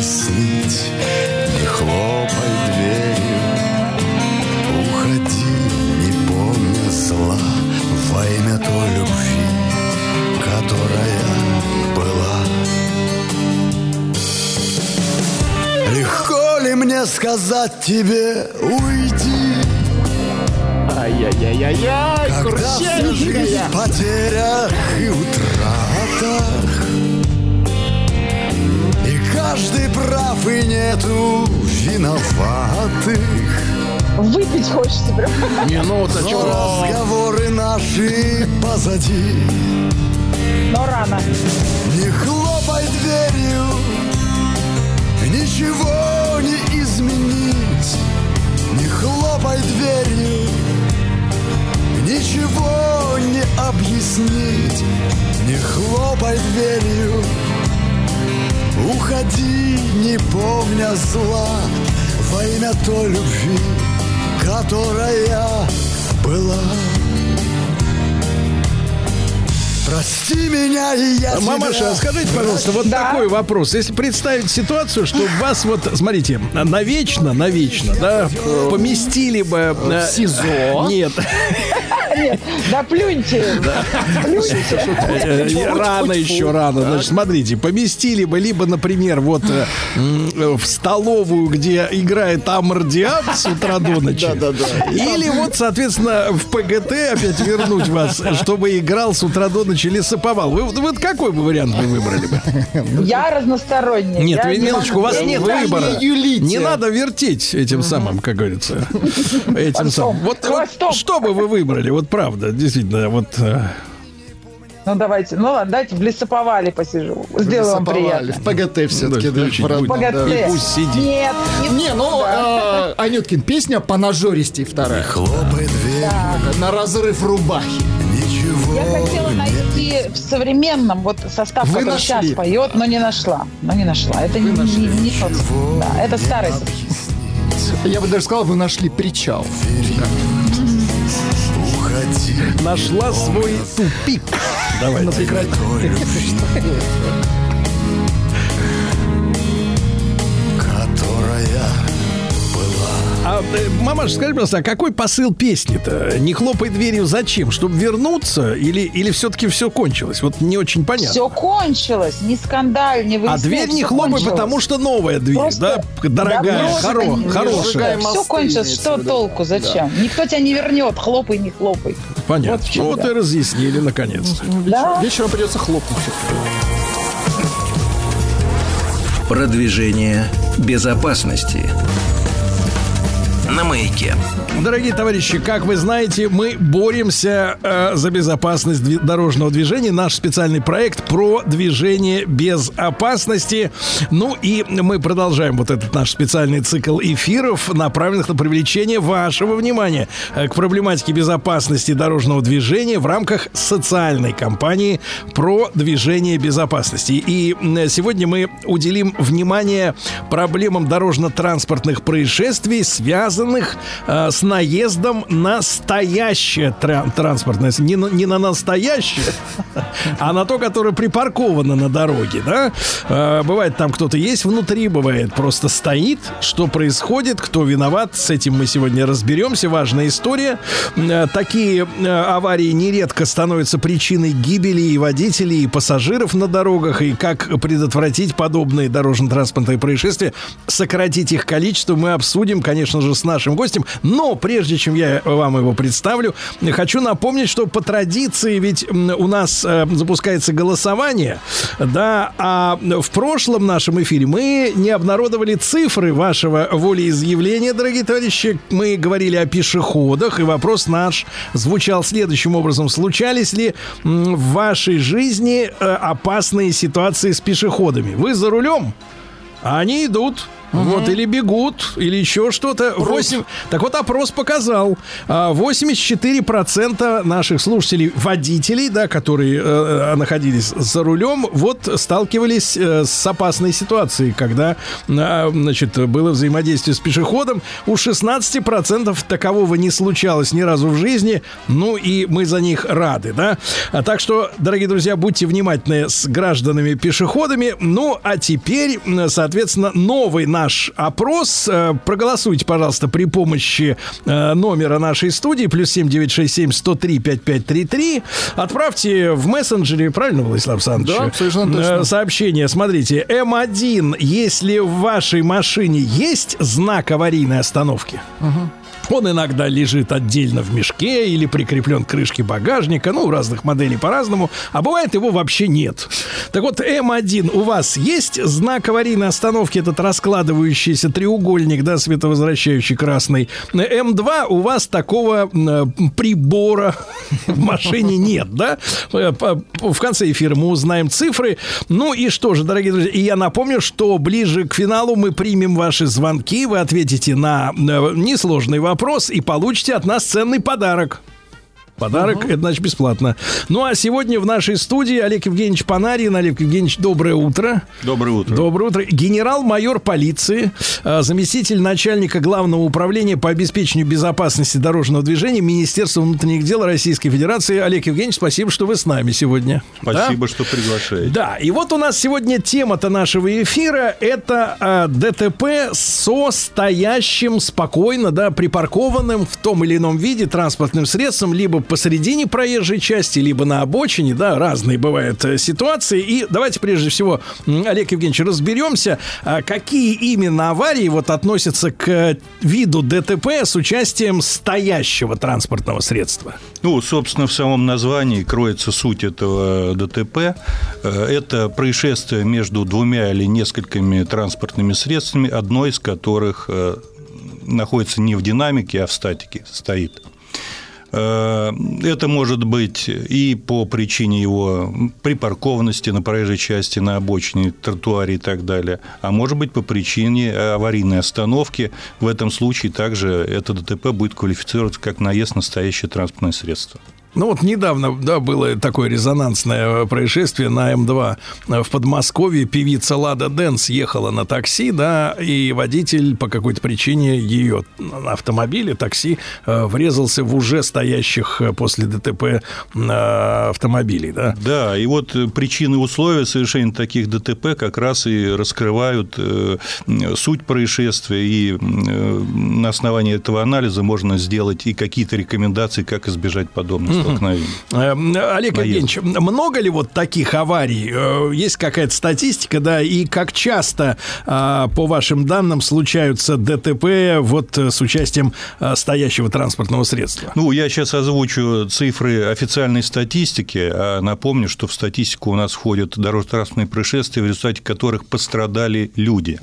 объяснить Не хлопай дверью. Уходи, не помня зла. Во имя той любви, которая была. Легко ли мне сказать тебе уйди Ай-яй-яй-яй-яй, когда вся жизнь потерях и утратах каждый прав и нету виноватых. Выпить хочется прям. Не, ну вот о чем разговоры наши позади. Но рано. Не хлопай дверью, ничего не изменить. Не хлопай дверью, ничего не объяснить. Не хлопай дверью, уходи, не помня зла, во имя той любви, которая была. Прости меня, и я Мамаша, тебя скажите, пожалуйста, вот такой вопрос. Если представить ситуацию, что вас вот, смотрите, навечно, навечно, да, поместили бы... э, СИЗО? Нет. Нет, да плюньте. Плюньте. Э, Рано еще рано. Значит, смотрите, поместили бы либо, например, вот э, в столовую, где играет Амардиан с утра до ночи. Или вот, соответственно, в ПГТ опять вернуть вас, чтобы играл с утра до ночи лесоповал. Вы вот какой бы вариант вы выбрали бы? Я разносторонняя. Нет, Милочка, у вас нет выбора. Не надо вертеть этим самым, как говорится. Этим самым. Вот, вот что бы вы выбрали? Вот правда, действительно, вот... э, Ну давайте, ну ладно, дайте в лесоповале посижу. Сделаю вам приятно. В ПГТ все-таки, Да, да, в да. ПГТ. И пусть сидит. Нет, Не, ну, э, Анюткин, песня по нажористей вторая. Хлопай дверь, На разрыв рубахи. ничего Я хотела найти в современном вот состав, Вы который нашли. сейчас поет, но не нашла. Но не нашла. Это не, не- не тот. Да, это старый. Я бы даже сказал, вы нашли причал. уходи. Нашла свой тупик. Давайте. А, э, мамаш, скажи, пожалуйста, а какой посыл песни-то? Не хлопай дверью зачем? Чтобы вернуться? Или, или все-таки все кончилось? Вот не очень понятно. Все кончилось, не скандаль, не А выясняй, дверь не хлопай, кончилось. потому что новая дверь, Просто- да? Дорогая, просто хоро- не- хорошая. мосты, Все кончилось, что виду. толку, зачем? Никто тебя не вернет, хлопай, не хлопай. Понятно. Вот чем ну вот да. и разъяснили наконец-то. Да? Вечером придется хлопнуть. Продвижение безопасности. На маяке. Дорогие товарищи, как вы знаете, мы боремся э, за безопасность дви- дорожного движения. Наш специальный проект про движение без опасности. Ну и мы продолжаем вот этот наш специальный цикл эфиров, направленных на привлечение вашего внимания э, к проблематике безопасности дорожного движения в рамках социальной кампании про движение безопасности. И сегодня мы уделим внимание проблемам дорожно-транспортных происшествий, связанных э, с наездом на стоящее тра- транспортное, не на, не на настоящее, а на то, которое припарковано на дороге, да? Э, Бывает, там кто-то есть внутри, бывает, просто стоит. Что происходит, кто виноват, с этим мы сегодня разберемся. Важная история. Э, Такие э, аварии нередко становятся причиной гибели и водителей, и пассажиров на дорогах, и как предотвратить подобные дорожно-транспортные происшествия, сократить их количество, мы обсудим, конечно же, с нашим гостем. Но прежде чем я вам его представлю, хочу напомнить, что по традиции ведь у нас э, запускается голосование, да, а в прошлом нашем эфире мы не обнародовали цифры вашего волеизъявления, дорогие товарищи. Мы говорили о пешеходах, и вопрос наш звучал следующим образом. Случались ли в вашей жизни э, опасные ситуации с пешеходами? Вы за рулем? А они идут. Вот, или бегут, или еще что-то. Восемь- Так вот, опрос показал. а, 84% наших слушателей, водителей, да, которые э, э, находились за рулем, вот сталкивались э, с опасной ситуацией, когда, э, значит, было взаимодействие с пешеходом. У 16% такового не случалось ни разу в жизни. Ну, и мы за них рады, да. А так что, дорогие друзья, будьте внимательны с гражданами-пешеходами. Ну, а теперь, соответственно, новый наш опрос. Э, Проголосуйте, пожалуйста, при помощи э, номера нашей студии. Плюс семь девять шесть семь сто три пять пять три три. Отправьте в мессенджере, правильно, Владислав Александрович? Да, совершенно Э, точно. Сообщение, смотрите. М1, если в вашей машине есть знак аварийной остановки, Он иногда лежит отдельно в мешке или прикреплен к крышке багажника, ну, разных моделей по-разному, а бывает его вообще нет. Так вот, М1 у вас есть знак аварийной остановки, этот раскладывающийся треугольник, да, световозвращающий красный. М2 у вас такого прибора в машине нет, да? Э, В конце эфира мы узнаем цифры. Ну и что же, дорогие друзья, и я напомню, что ближе к финалу мы примем ваши звонки, вы ответите на э, несложный вопрос и получите от нас ценный подарок. Подарок, это значит бесплатно. Ну а сегодня в нашей студии Олег Евгеньевич Панарин. Олег Евгеньевич, доброе утро. Доброе утро. Доброе утро. Генерал-майор полиции, э, заместитель начальника главного управления по обеспечению безопасности дорожного движения Министерства внутренних дел Российской Федерации. Олег Евгеньевич, спасибо, что вы с нами сегодня. Спасибо, что приглашаете. Да, и вот у нас сегодня тема-то нашего эфира это э, ДТП со стоящим спокойно, да, припаркованным в том или ином виде транспортным средством, либо посередине проезжей части, либо на обочине, да, разные бывают э, ситуации. И давайте прежде всего, Олег Евгеньевич, разберемся, а, какие именно аварии вот относятся к виду ДТП с участием стоящего транспортного средства. Ну, собственно, в самом названии кроется суть этого ДТП. Э, Это происшествие между двумя или несколькими транспортными средствами, одно из которых э, находится не в динамике, а в статике стоит. Э, Это может быть и по причине его припаркованности на проезжей части, на обочине, тротуаре и так далее, а может быть по причине аварийной остановки. В этом случае также это ДТП будет квалифицироваться как наезд на стоящее транспортное средство. Ну вот недавно, да, было такое резонансное происшествие на М2 в Подмосковье. Певица Лада Дэнс ехала на такси, да, и водитель по какой-то причине ее на автомобиле, такси, э, врезался в уже стоящих э, после ДТП э, автомобилей, да. Да, и вот причины условия совершения таких ДТП как раз и раскрывают суть происшествия, и на основании этого анализа можно сделать и какие-то рекомендации, как избежать подобных столкновений. Э, Олег Наезд. Евгеньевич, много ли вот таких аварий? Э, Есть какая-то статистика, да, и как часто, а, по вашим данным, случаются ДТП вот э, с участием а, стоящего транспортного средства? Ну, я сейчас озвучу цифры официальной статистики, а напомню, что в статистику у нас входят дорожно-транспортные происшествия, в результате которых пострадали люди.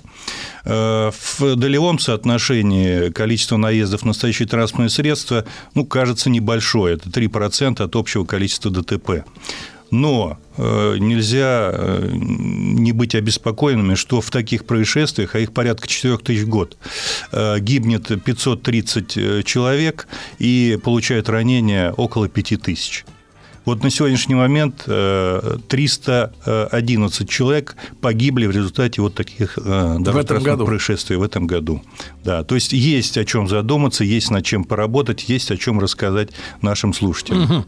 Э, В долевом соотношении количество наездов на стоящие транспортные средства, ну, кажется, небольшое. Это 3% от общего количества ДТП. Но э, нельзя э, не быть обеспокоенными, что в таких происшествиях, а их порядка 4 тысяч в год, э, гибнет 530 э, человек и получают ранения около 5 тысяч. Вот на сегодняшний момент э, 311 человек погибли в результате вот таких э, году. происшествий в этом году. Да, то есть есть о чем задуматься, есть над чем поработать, есть о чем рассказать нашим слушателям. Мгм.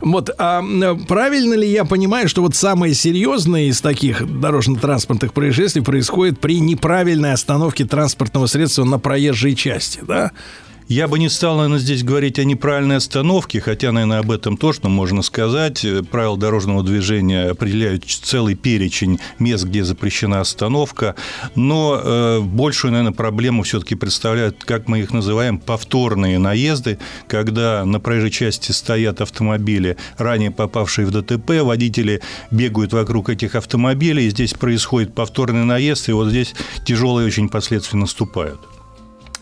Вот, а э, правильно ли я понимаю, что вот самые серьезные из таких дорожно-транспортных происшествий происходит при неправильной остановке транспортного средства на проезжей части, да? Я бы не стал, наверное, здесь говорить о неправильной остановке, хотя, наверное, об этом точно можно сказать. Э, Правила дорожного движения определяют целый перечень мест, где запрещена остановка, но э, большую, наверное, проблему все-таки представляют, как мы их называем, повторные наезды, когда на проезжей части стоят автомобили, ранее попавшие в ДТП, водители бегают вокруг этих автомобилей, и здесь происходит повторный наезд, и вот здесь тяжелые очень последствия наступают.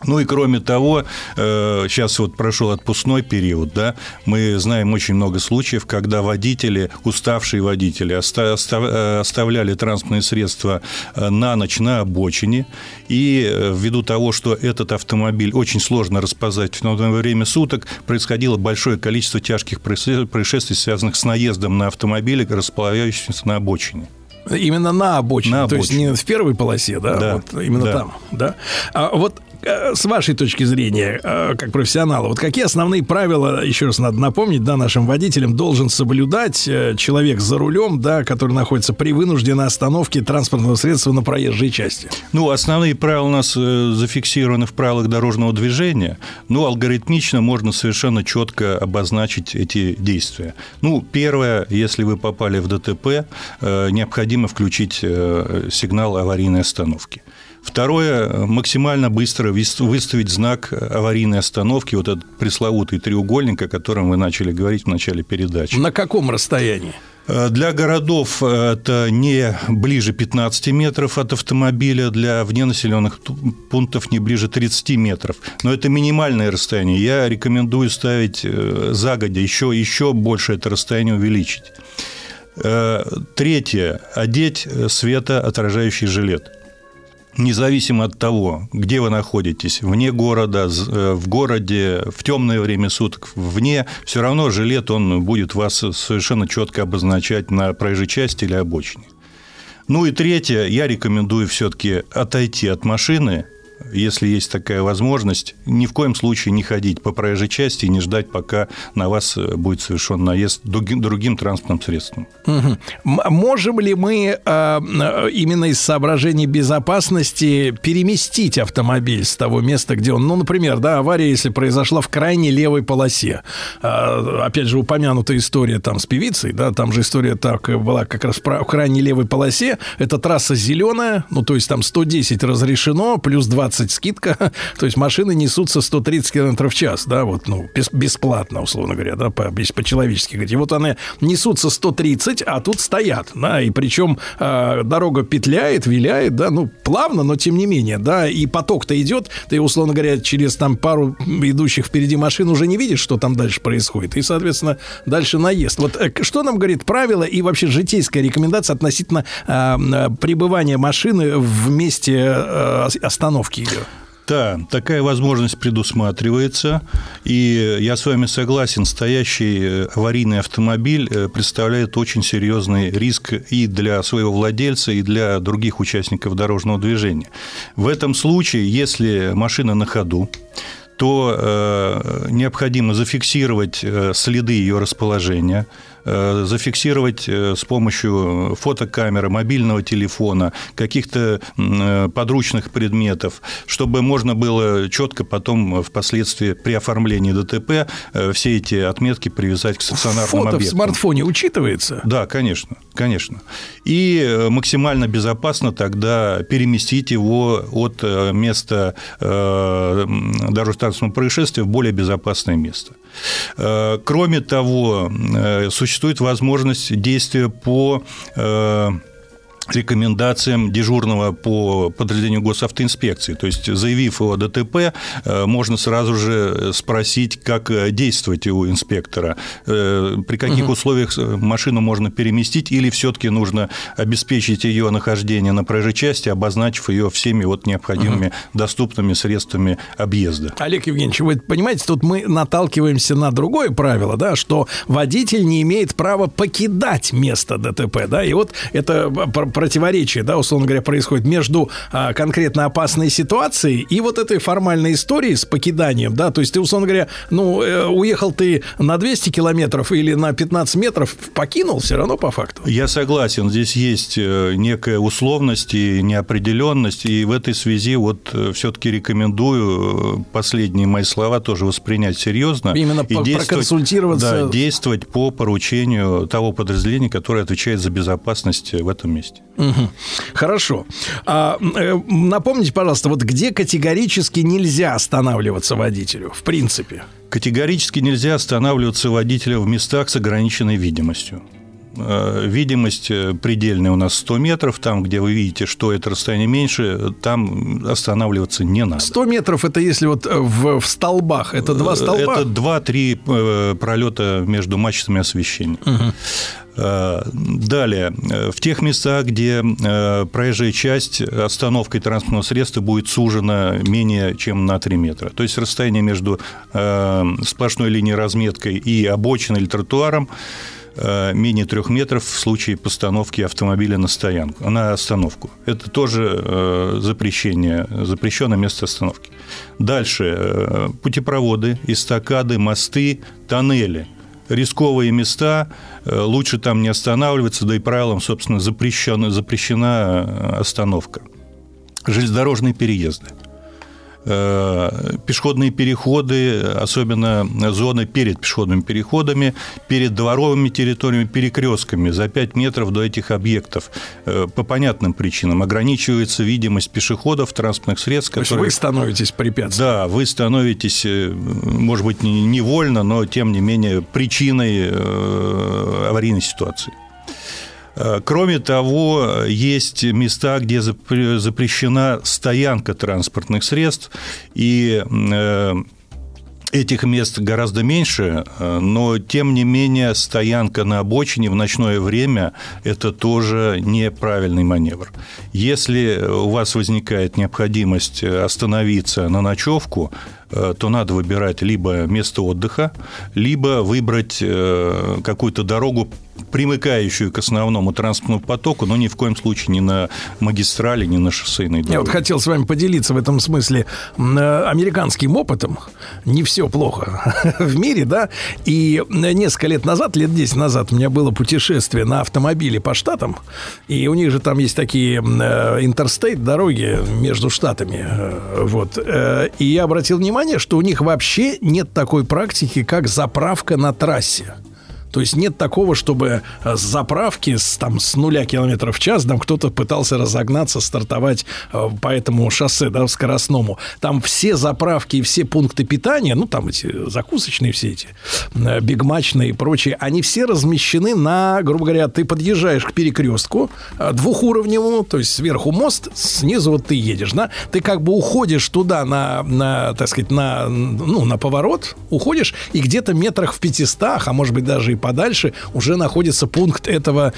Ну и кроме того, э, сейчас вот прошел отпускной период, да, мы знаем очень много случаев, когда водители, уставшие водители, э, оставляли транспортные средства э, на ночь на обочине, и э, ввиду того, что этот автомобиль очень сложно распознать в новое время суток, происходило большое количество тяжких происше- происшествий, связанных с наездом на автомобили, располагающиеся на обочине. Именно на обочине, На то есть обочине. не в первой полосе, да, Да, вот именно да. там, да. А вот э, с вашей точки зрения, э, как профессионала, вот какие основные правила, еще раз надо напомнить, да, нашим водителям должен соблюдать э, человек за рулем, да, который находится при вынужденной остановке транспортного средства на проезжей части? Ну, основные правила у нас э, зафиксированы в правилах дорожного движения, но алгоритмично можно совершенно четко обозначить эти действия. Ну, первое, если вы попали в ДТП, э, необходимо включить э, сигнал аварийной остановки. Второе, максимально быстро выставить знак аварийной остановки, вот этот пресловутый треугольник, о котором вы начали говорить в начале передачи. На каком расстоянии? Э, Для городов э, это не ближе 15 метров от автомобиля, для вненаселенных пунктов не ближе 30 метров. Но это минимальное расстояние. Я рекомендую ставить э, загодя, еще, еще больше это расстояние увеличить. Третье. Одеть светоотражающий жилет. Независимо от того, где вы находитесь, вне города, э, в городе, в темное время суток, вне, все равно жилет, он будет вас совершенно четко обозначать на проезжей части или обочине. Ну и третье, я рекомендую все-таки отойти от машины, если есть такая возможность, ни в коем случае не ходить по проезжей части и не ждать, пока на вас э, будет совершен наезд другим, транспортным средством. М- Можем ли мы э, э, именно из соображений безопасности переместить автомобиль с того места, где он, ну, например, да, авария, если произошла в крайней левой полосе, Э, опять же упомянутая история там с певицей, да, там же история так была как раз в крайней левой полосе, это трасса зеленая, ну, то есть там 110 разрешено, плюс 20 скидка, то есть машины несутся 130 км в час, да, вот, ну, бес- бесплатно, условно говоря, да, по- по-человечески говорить. И вот они несутся 130, а тут стоят, да, и причем э, дорога петляет, виляет, да, ну, плавно, но тем не менее, да, и поток-то идет, ты, условно говоря, через там пару идущих впереди машин уже не видишь, что там дальше происходит, и, соответственно, дальше наезд. Вот э, что нам говорит правило и вообще житейская рекомендация относительно э, пребывания машины в месте э, остановки ее? Да, такая возможность предусматривается, и я с вами согласен, стоящий э, аварийный автомобиль э, представляет очень серьезный риск и для своего владельца, и для других участников дорожного движения. В этом случае, если машина на ходу, то э, необходимо зафиксировать э, следы ее расположения, зафиксировать э, с помощью фотокамеры, мобильного телефона, каких-то э, подручных предметов, чтобы можно было четко потом э, впоследствии при оформлении ДТП э, все эти отметки привязать к стационарным Фото в объектам. смартфоне учитывается? Да, конечно, конечно. И э, максимально безопасно тогда переместить его от э, места э, дорожно-транспортного происшествия в более безопасное место. Э, Кроме того, э, существует возможность действия по э, рекомендациям дежурного по подразделению госавтоинспекции. То есть, заявив о ДТП, э, можно сразу же спросить, как э, действовать у инспектора, э, при каких Мгм. условиях э, машину можно переместить, или все-таки нужно обеспечить ее нахождение на проезжей части, обозначив ее всеми вот необходимыми доступными средствами объезда. Олег Евгеньевич, вы понимаете, тут мы наталкиваемся на другое правило, да, что водитель не имеет права покидать место ДТП, да, и вот это противоречие, да, условно говоря, происходит между а, конкретно опасной ситуацией и вот этой формальной историей с покиданием, да, то есть ты, условно говоря, ну, э, уехал ты на 200 километров или на 15 метров, покинул все равно по факту. Я согласен, здесь есть э, некая условность и неопределенность, и в этой связи вот все-таки рекомендую э, последние мои слова тоже воспринять серьезно. Именно и по- проконсультироваться. Да, действовать по поручению того подразделения, которое отвечает за безопасность в этом месте. Хорошо. А, э, напомните, пожалуйста, вот где категорически нельзя останавливаться водителю, в принципе? Категорически нельзя останавливаться водителя в местах с ограниченной видимостью. Э, Видимость э, предельная у нас 100 метров, там, где вы видите, что это расстояние меньше, там останавливаться не надо. 100 метров это если вот в, в столбах, это два столба? Это 2-3 э, пролета между мачтами освещения. Мгм. Э, Далее, э, в тех местах, где э, проезжая часть остановкой транспортного средства будет сужена менее чем на 3 метра. То есть расстояние между сплошной линией разметкой и обочиной или тротуаром менее трех метров в случае постановки автомобиля на стоянку, на остановку. Это тоже запрещение, запрещенное место остановки. Дальше путепроводы, эстакады, мосты, тоннели – рисковые места, э, лучше там не останавливаться, да и правилам, собственно, запрещена, запрещена э, остановка. Железнодорожные переезды. Э, пешеходные переходы, особенно зоны перед пешеходными переходами, перед дворовыми территориями, перекрестками за 5 метров до этих объектов. Э, По понятным причинам ограничивается видимость пешеходов, транспортных средств, То есть которые... вы становитесь препятствием. Да, вы становитесь, э, может быть, не- невольно, но тем не менее причиной аварийной ситуации. Э, Кроме того, есть места, где запре- запрещена стоянка транспортных средств, и э, Этих мест гораздо меньше, э, но тем не менее стоянка на обочине в ночное время – это тоже неправильный маневр. Если у вас возникает необходимость остановиться на ночевку, то надо выбирать либо место отдыха, либо выбрать какую-то дорогу, примыкающую к основному транспортному потоку, но ни в коем случае не на магистрали, не на шоссейной дороге. Я вот хотел с вами поделиться в этом смысле э, американским опытом. Не все плохо в мире, да. И несколько лет назад, лет 10 назад, у меня было путешествие на автомобиле по штатам. И у них же там есть такие э, интерстейт дороги между штатами. э, Вот. И я обратил внимание, что у них вообще нет такой практики, как заправка на трассе. То есть нет такого, чтобы э, с заправки с, там, с нуля километров в час там кто-то пытался разогнаться, стартовать э, по этому шоссе, да, скоростному. Там все заправки и все пункты питания, ну, там эти закусочные все эти, э, бигмачные и прочие, они все размещены на, грубо говоря, ты подъезжаешь к перекрестку двухуровневому, то есть сверху мост, снизу вот ты едешь, да, ты как бы уходишь туда на, на так сказать, на, ну, на поворот, уходишь, и где-то метрах в 500, а может быть даже и подальше, уже находится пункт этого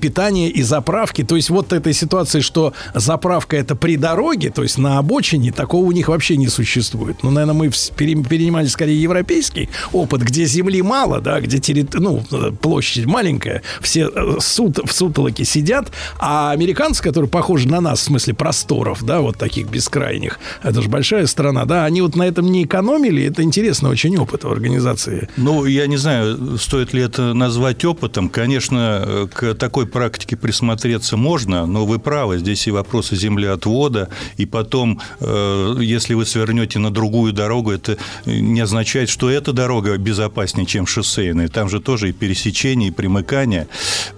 питания и заправки. То есть вот этой ситуации, что заправка это при дороге, то есть на обочине, такого у них вообще не существует. Ну, наверное, мы перенимали скорее европейский опыт, где земли мало, да, где терри- ну, э, площадь маленькая, все э, сут- в сутолоке сидят, а американцы, которые похожи на нас в смысле просторов, да, вот таких бескрайних, это же большая страна, да, они вот на этом не экономили, это интересный очень опыт в организации. Ну, я не знаю, стоит ли это назвать опытом. Конечно, э, к такой практике присмотреться можно, но вы правы, здесь и вопросы землеотвода, и потом, э, если вы свернете на другую дорогу, это не означает, что эта дорога безопаснее, чем шоссейная. Там же тоже и пересечение, и примыкание.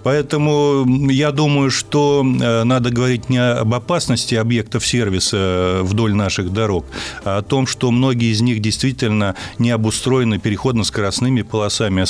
Поэтому я думаю, что э, надо говорить не об опасности объектов сервиса вдоль наших дорог, а о том, что многие из них действительно не обустроены переходно-скоростными полосами,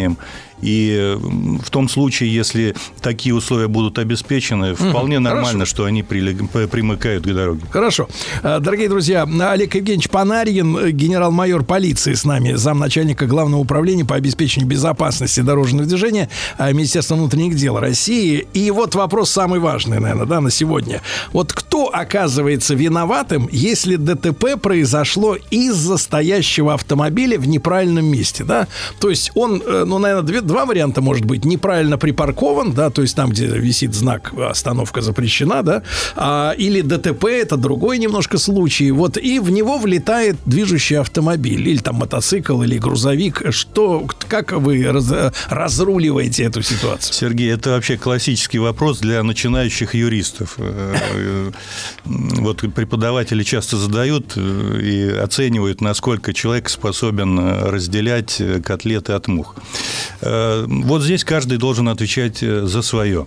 освещением. И в том случае, если такие условия будут обеспечены, вполне Мгм, нормально, хорошо. что они прилег- примыкают к дороге. Хорошо. А, Дорогие друзья, Олег Евгеньевич Панарьин, э, генерал-майор полиции с нами, замначальника Главного управления по обеспечению безопасности дорожного движения а, Министерства внутренних дел России. И вот вопрос самый важный, наверное, да, на сегодня. Вот кто оказывается виноватым, если ДТП произошло из-за стоящего автомобиля в неправильном месте, да? То есть он, э, ну, наверное, две- два варианта может быть. Неправильно припаркован, да, то есть там, где висит знак «Остановка запрещена», да, а, или ДТП, это другой немножко случай. Вот и в него влетает движущий автомобиль, или там мотоцикл, или грузовик. Что, как вы раз- разруливаете эту ситуацию? Сергей, это вообще классический вопрос для начинающих юристов. Вот преподаватели часто задают э, и оценивают, насколько человек способен э, разделять э, котлеты от мух. Вот здесь каждый должен отвечать за свое.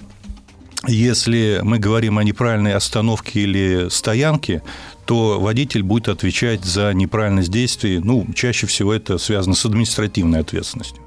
Если мы говорим о неправильной остановке или стоянке, то водитель будет отвечать за неправильность действий. Ну, чаще всего это связано с административной ответственностью.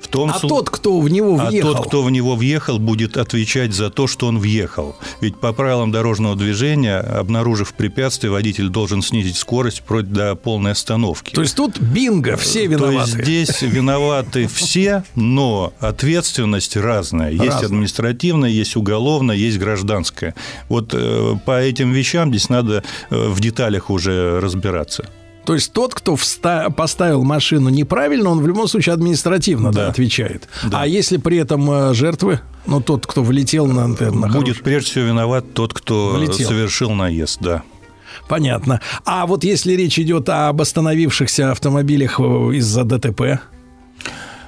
В том А слу- тот, кто в него а въехал? тот, кто в него въехал, будет отвечать за то, что он въехал. Ведь по правилам дорожного движения, обнаружив препятствие, водитель должен снизить скорость вплоть до полной остановки. То есть тут бинго, все То виноваты. есть здесь виноваты все, но ответственность разная. Есть Разная. административная, есть уголовная, есть гражданская. Вот э, по этим вещам здесь надо э, в деталях уже разбираться. То есть тот, кто вста- поставил машину неправильно, он в любом случае административно да, Да. отвечает. А если при этом э, жертвы, ну тот, кто влетел на, на Будет хороший- прежде всего виноват тот, кто Влетел. совершил наезд, да. Понятно. А вот если речь идет об остановившихся автомобилях э, из-за ДТП,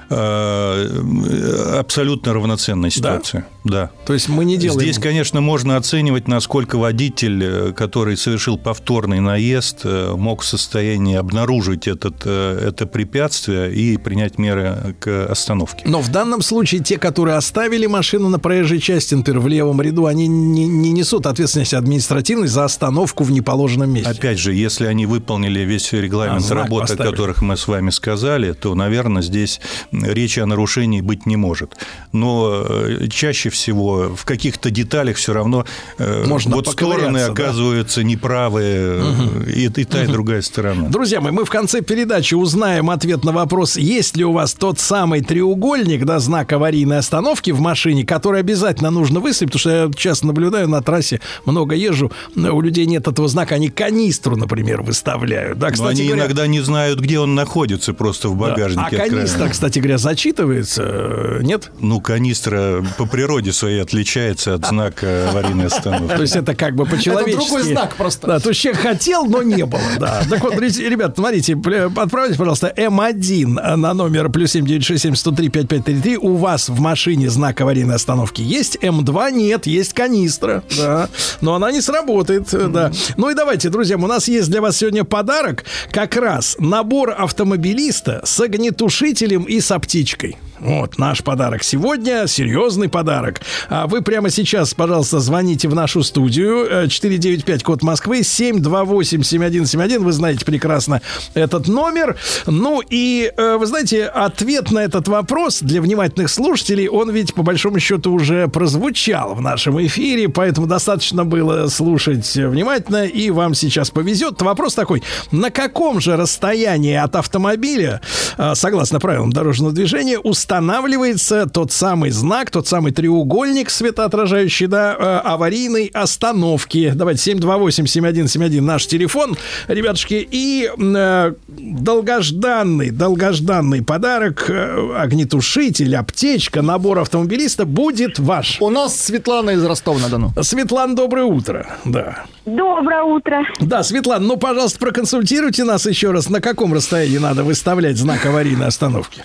Абсолютно равноценная ситуация. Да. То есть мы не делаем... Здесь, конечно, можно оценивать, насколько водитель, э, который совершил повторный наезд, э, мог в состоянии обнаружить этот, э, это препятствие и принять меры к остановке. Но в данном случае те, которые оставили машину на проезжей части, например, в левом ряду, они не, не несут ответственности административной за остановку в неположенном месте. Опять же, если они выполнили весь регламент А, работы, о которых мы с вами сказали, то, наверное, здесь речи о нарушении быть не может. Но э, чаще всего в каких-то деталях все равно э, Можно вот стороны да? оказываются неправы, э, и, и та, и другая сторона. Друзья мои, мы в конце передачи узнаем ответ на вопрос, есть ли у вас тот самый треугольник, да, знак аварийной остановки в машине, который обязательно нужно выставить, потому что я часто наблюдаю на трассе, много езжу, у людей нет этого знака, они канистру, например, выставляют. Да, Но кстати они говоря, иногда не знают, где он находится просто в да. багажнике. А канистра, кстати говоря, зачитывается, э, нет? Ну, канистра по природе своей отличается от знака аварийной остановки. То есть это как бы по-человечески. Это другой знак просто. Да, то есть человек хотел, но не было, да. Так вот, ребят, смотрите, отправьте, пожалуйста, М1 на номер плюс 7967 103 5533. У вас в машине знак аварийной остановки есть, М2 нет, есть канистра, да. Но она не сработает, да. Ну и давайте, друзья, у нас есть для вас сегодня подарок. Как раз набор автомобилиста с огнетушителем и с аптечкой. Вот наш подарок сегодня, серьезный подарок. А вы прямо сейчас, пожалуйста, звоните в нашу студию э, 495 код Москвы 728 7171. Вы знаете прекрасно этот номер. Ну и э, вы знаете, ответ на этот вопрос для внимательных слушателей, он ведь по большому счету уже прозвучал в нашем эфире, поэтому достаточно было слушать внимательно, и вам сейчас повезет. Вопрос такой: на каком же расстоянии от автомобиля, э, согласно правилам дорожного движения, устанавливается тот самый знак, тот самый треугольник светоотражающий, да, э, аварийной остановки. Давайте 728-7171 наш телефон, ребятушки, и э, долгожданный, долгожданный подарок, э, огнетушитель, аптечка, набор автомобилиста будет ваш. У нас Светлана из Ростова-на-Дону. Светлана, доброе утро. Да. Доброе утро. Да, Светлана, ну, пожалуйста, проконсультируйте нас еще раз, на каком расстоянии надо выставлять знак аварийной остановки.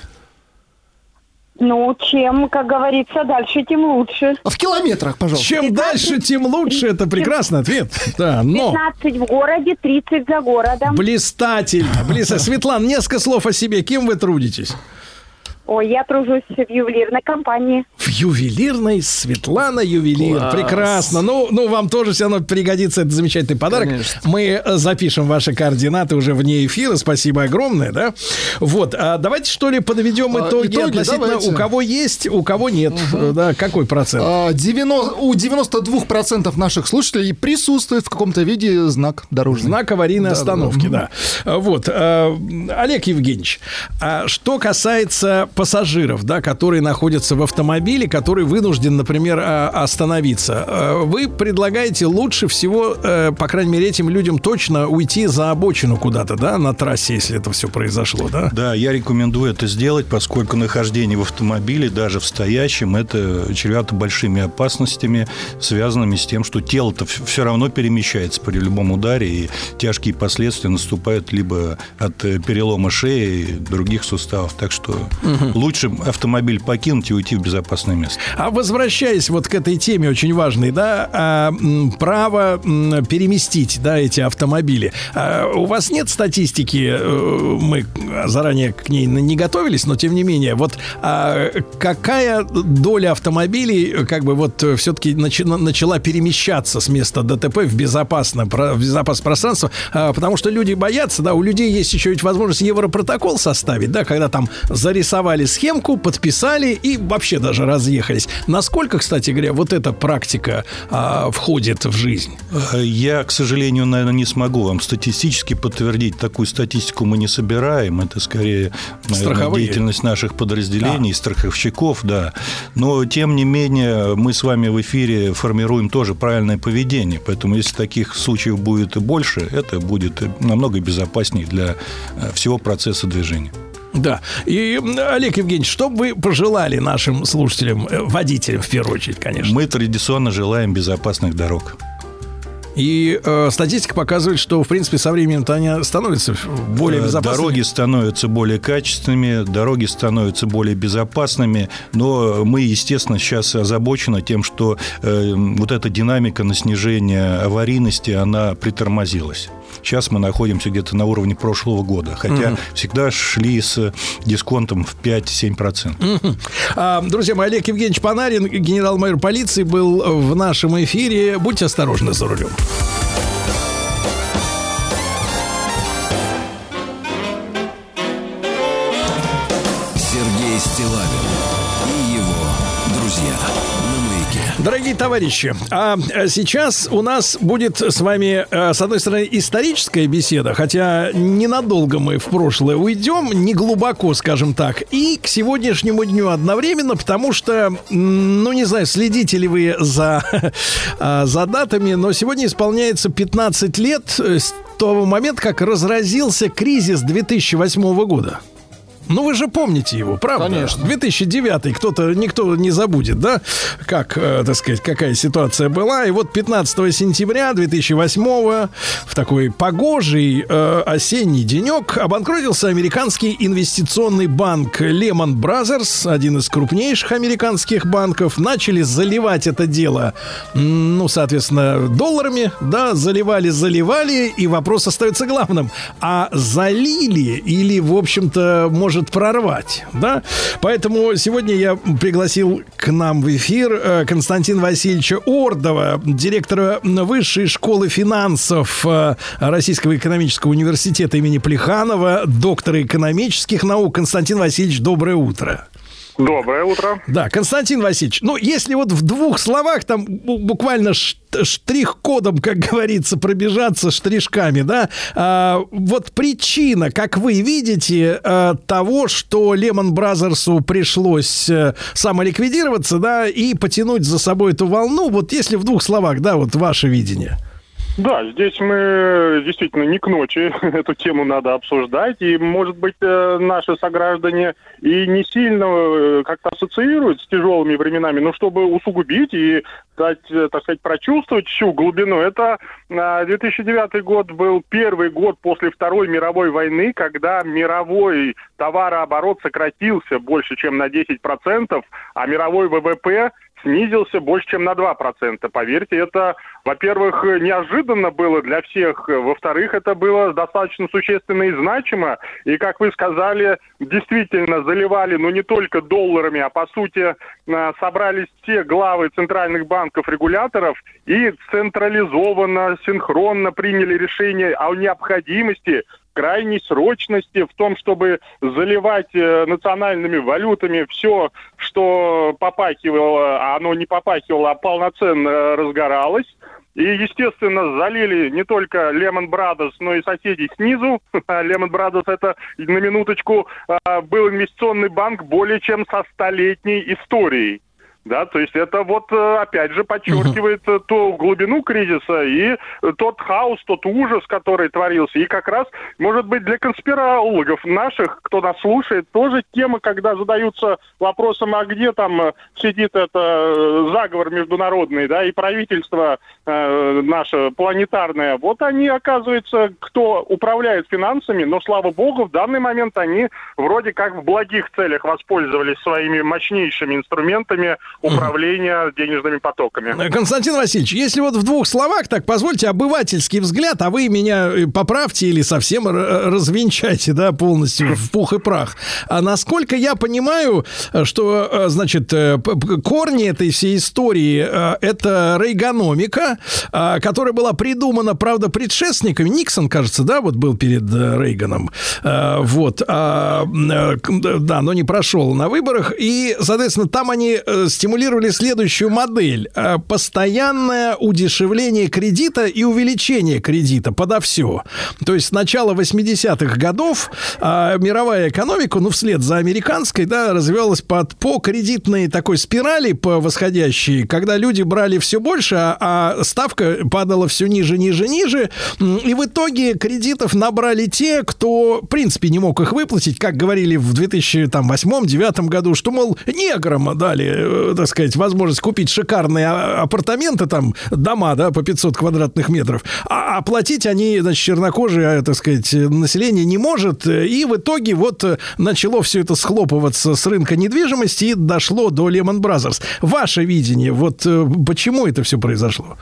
Ну, чем, как говорится, дальше, тем лучше. В километрах, пожалуйста. Чем дальше, тем лучше. Это прекрасный ответ. Да, но... 15 в городе, 30 за городом. Блистательно. Блистательно. Светлана, несколько слов о себе. Кем вы трудитесь? Ой, я тружусь в ювелирной компании. В ювелирной Светлана ювелир. Класс. Прекрасно. Ну, ну, вам тоже все равно пригодится этот замечательный подарок. Конечно. Мы э, запишем ваши координаты уже вне эфира. Спасибо огромное, да? Вот. А давайте, что ли, подведем А, итоги, итоги относительно давайте. у кого есть, у кого нет. Э, Да, какой процент? А, 90 у 92% наших слушателей присутствует в каком-то виде знак дорожный. Знак аварийной остановки, да. А, Вот. а, Олег Евгеньевич, а что касается пассажиров, да, которые находятся в автомобиле, который вынужден, например, а, остановиться, а, вы предлагаете лучше всего, э, по крайней мере, этим людям точно уйти за обочину куда-то, да, на трассе, если это все произошло, да? Да, я рекомендую это сделать, поскольку нахождение в автомобиле, даже в стоящем, это чревато большими опасностями, связанными с тем, что тело-то все равно перемещается при любом ударе, и тяжкие последствия наступают либо от э, перелома шеи и других суставов. Так что лучше автомобиль покинуть и уйти в безопасное место. А возвращаясь вот к этой теме очень важной, да, а, право переместить, да, эти автомобили. А, у вас нет статистики, э, мы заранее к ней не готовились, но тем не менее, вот а, какая доля автомобилей, как бы вот все-таки начала перемещаться с места ДТП в безопасное, в безопасное пространство, потому что люди боятся, да, у людей есть еще ведь возможность европротокол составить, да, когда там зарисовали схемку, подписали и вообще даже разъехались. Насколько, кстати говоря, вот эта практика а, входит в жизнь? Э, Я, к сожалению, наверное, не смогу вам статистически подтвердить. Такую статистику мы не собираем. Это скорее, наверное, Страховые. деятельность наших подразделений, страховщиков, да. Но, тем не менее, мы с вами в эфире формируем тоже правильное поведение. Поэтому, если таких случаев будет и больше, это будет намного безопаснее для э, всего процесса движения. Да. И, Олег Евгеньевич, что бы вы пожелали нашим слушателям, э, водителям в первую очередь, конечно? Мы традиционно желаем безопасных дорог. И э, статистика показывает, что, в принципе, со временем-то они становятся более Э, безопасными. Дороги становятся более качественными, дороги становятся более безопасными, но мы, естественно, сейчас озабочены тем, что э, вот эта динамика на снижение аварийности, она притормозилась. Сейчас мы находимся где-то на уровне прошлого года, хотя Мгм. всегда шли с дисконтом в 5-7%. Мгм. А, Друзья мои, Олег Евгеньевич Панарин, генерал-майор полиции, был в нашем эфире. Будьте осторожны за рулем. Дорогие товарищи, а э, сейчас у нас будет с вами, э, с одной стороны, историческая беседа, хотя ненадолго мы в прошлое уйдем, не глубоко, скажем так, и к сегодняшнему дню одновременно, потому что, ну, не знаю, следите ли вы за, а, за датами, но сегодня исполняется 15 лет э, с того момента, как разразился кризис 2008 года. Ну, вы же помните его, правда? Конечно. 2009 кто-то, никто не забудет, да? Как, э, так сказать, какая ситуация была. И вот 15 сентября 2008 в такой погожий э, осенний денек обанкротился американский инвестиционный банк Lehman Brothers, один из крупнейших американских банков. Начали заливать это дело, ну, соответственно, долларами, да, заливали, заливали, и вопрос остается главным. А залили или, в общем-то, может прорвать, да? Поэтому сегодня я пригласил к нам в эфир э, Константина Васильевича Ордова, директора Высшей школы финансов э, Российского экономического университета имени Плеханова, доктора экономических наук. Константин Васильевич, доброе утро. Доброе утро. Да, Константин Васильевич, ну, если вот в двух словах, там бу- буквально штрих-кодом, как говорится, пробежаться штришками, да, а, вот причина, как вы видите, а, того, что Лемон Бразерсу пришлось э, самоликвидироваться, да, и потянуть за собой эту волну, вот если в двух словах, да, вот ваше видение. Да, здесь мы действительно не к ночи. Эту тему надо обсуждать, и, может быть, э, наши сограждане и не сильно э, как-то ассоциируют с тяжелыми временами, но чтобы усугубить и дать, э, так сказать, прочувствовать всю глубину, это э, 2009 год был первый год после Второй мировой войны, когда мировой товарооборот сократился больше, чем на 10%, а мировой ВВП снизился больше, чем на 2%. Поверьте, это, во-первых, неожиданно было для всех, во-вторых, это было достаточно существенно и значимо, и, как вы сказали, действительно заливали, ну, не только долларами, а, по сути, э, собрались все главы центральных банков-регуляторов и централизованно, синхронно приняли решение о необходимости крайней срочности в том, чтобы заливать э, национальными валютами все, что попахивало, а оно не попахивало, а полноценно разгоралось. И, естественно, залили не только Lehman Brothers, но и соседей снизу. Lehman Brothers это, на минуточку, а, был инвестиционный банк более чем со столетней историей. Да, то есть это вот, э, опять же, подчеркивает э, ту глубину кризиса и э, тот хаос, тот ужас, который творился. И как раз, может быть, для конспирологов наших, кто нас слушает, тоже тема, когда задаются вопросом, а где там сидит это э, заговор международный, да, и правительство э, наше планетарное. Вот они, оказывается, кто управляет финансами, но, слава богу, в данный момент они вроде как в благих целях воспользовались своими мощнейшими инструментами управления денежными потоками. Константин Васильевич, если вот в двух словах, так позвольте обывательский взгляд, а вы меня э, поправьте или совсем р- развенчайте, да, полностью в пух и прах. А насколько я понимаю, э, что, э, значит, э, корни этой всей истории э, это рейгономика, э, которая была придумана, правда, предшественниками. Никсон, кажется, да, вот был перед э, Рейганом. Э, Вот. а, э, Да, но не прошел на выборах. И, соответственно, там они э, стимулировали следующую модель. Э, Постоянное удешевление кредита и увеличение кредита подо все. То есть с начала 80-х годов а, мировая экономика, ну, вслед за американской, да, развивалась под, по кредитной такой спирали по восходящей, когда люди брали все больше, а, а ставка падала все ниже, ниже, ниже. И в итоге кредитов набрали те, кто, в принципе, не мог их выплатить, как говорили в 2008-2009 году, что, мол, неграм дали э, так сказать, возможность купить шикарные а- апартаменты, там, дома, да, по 500 квадратных метров, а оплатить они, значит, чернокожие, а, так сказать, население не может, и в итоге вот э, начало все это схлопываться с рынка недвижимости и дошло до Lehman Brothers. Ваше видение, вот э, почему это все произошло?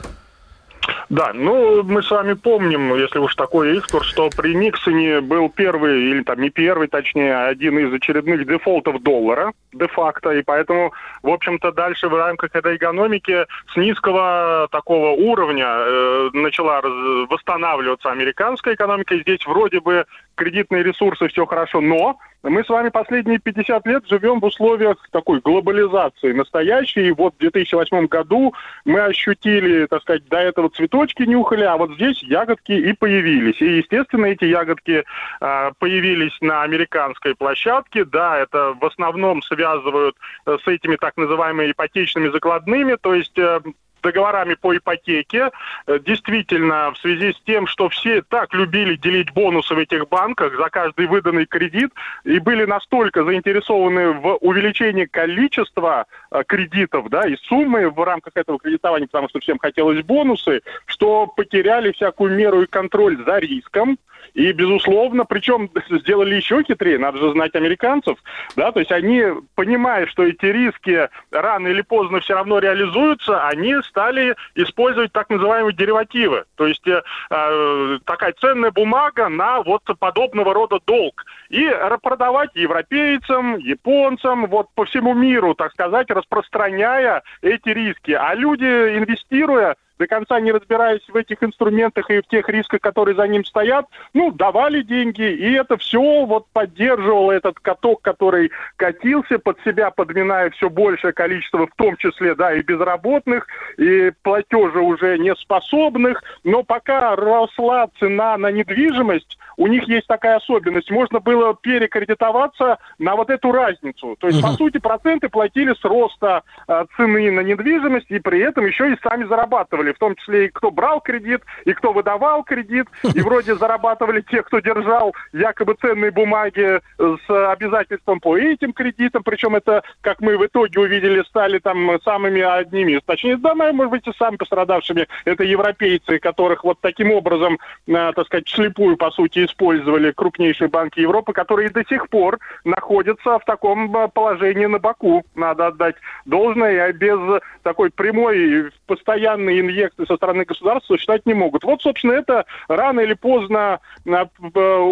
Да, ну, мы с вами помним, если уж такой экскурс, что при Никсоне был первый, или там не первый, точнее, а один из очередных дефолтов доллара, де-факто, и поэтому, в общем-то, дальше в рамках этой экономики с низкого такого уровня э, начала восстанавливаться американская экономика, и здесь вроде бы кредитные ресурсы, все хорошо, но мы с вами последние 50 лет живем в условиях такой глобализации настоящей. И вот в 2008 году мы ощутили, так сказать, до этого цветочки нюхали, а вот здесь ягодки и появились. И, естественно, эти ягодки а, появились на американской площадке. Да, это в основном связывают э, с этими так называемыми ипотечными закладными, то есть э, договорами по ипотеке. Э, Действительно, в связи с тем, что все так любили делить бонусы в этих банках за каждый выданный кредит и были настолько заинтересованы в увеличении количества э, кредитов, да, и суммы в рамках этого кредитования, потому что всем хотелось бонусы, что потеряли всякую меру и контроль за риском. И, безусловно, причем сделали еще хитрее, надо же знать американцев, да, то есть они, понимая, что эти риски рано или поздно все равно реализуются, они стали использовать так называемые деривативы, то есть э, э, такая ценная бумага на вот подобного рода долг, и продавать европейцам, японцам, вот по всему миру, так сказать, распространяя эти риски. А люди, инвестируя, до конца не разбираясь в этих инструментах и в тех рисках, которые за ним стоят, ну, давали деньги, и это все вот поддерживало этот каток, который катился под себя, подминая все большее количество, в том числе, да, и безработных, и платежа уже неспособных, но пока росла цена на недвижимость, у них есть такая особенность, можно было перекредитоваться на вот эту разницу. То есть, по сути, проценты платили с роста э, цены на недвижимость, и при этом еще и сами зарабатывали, в том числе и кто брал кредит, и кто выдавал кредит, и вроде зарабатывали те, кто держал якобы ценные бумаги с обязательством по этим кредитам, причем это, как мы в итоге увидели, стали там самыми одними, точнее, да, может быть, и самыми пострадавшими, это европейцы, которых вот таким образом, э, так сказать, слепую, по сути, использовали крупнейшие банки Европы, которые до сих пор находятся в таком э, положении на боку, надо отдать должное, и без такой прямой постоянной инъекции со стороны государства считать не могут. Вот, собственно, это рано или поздно э,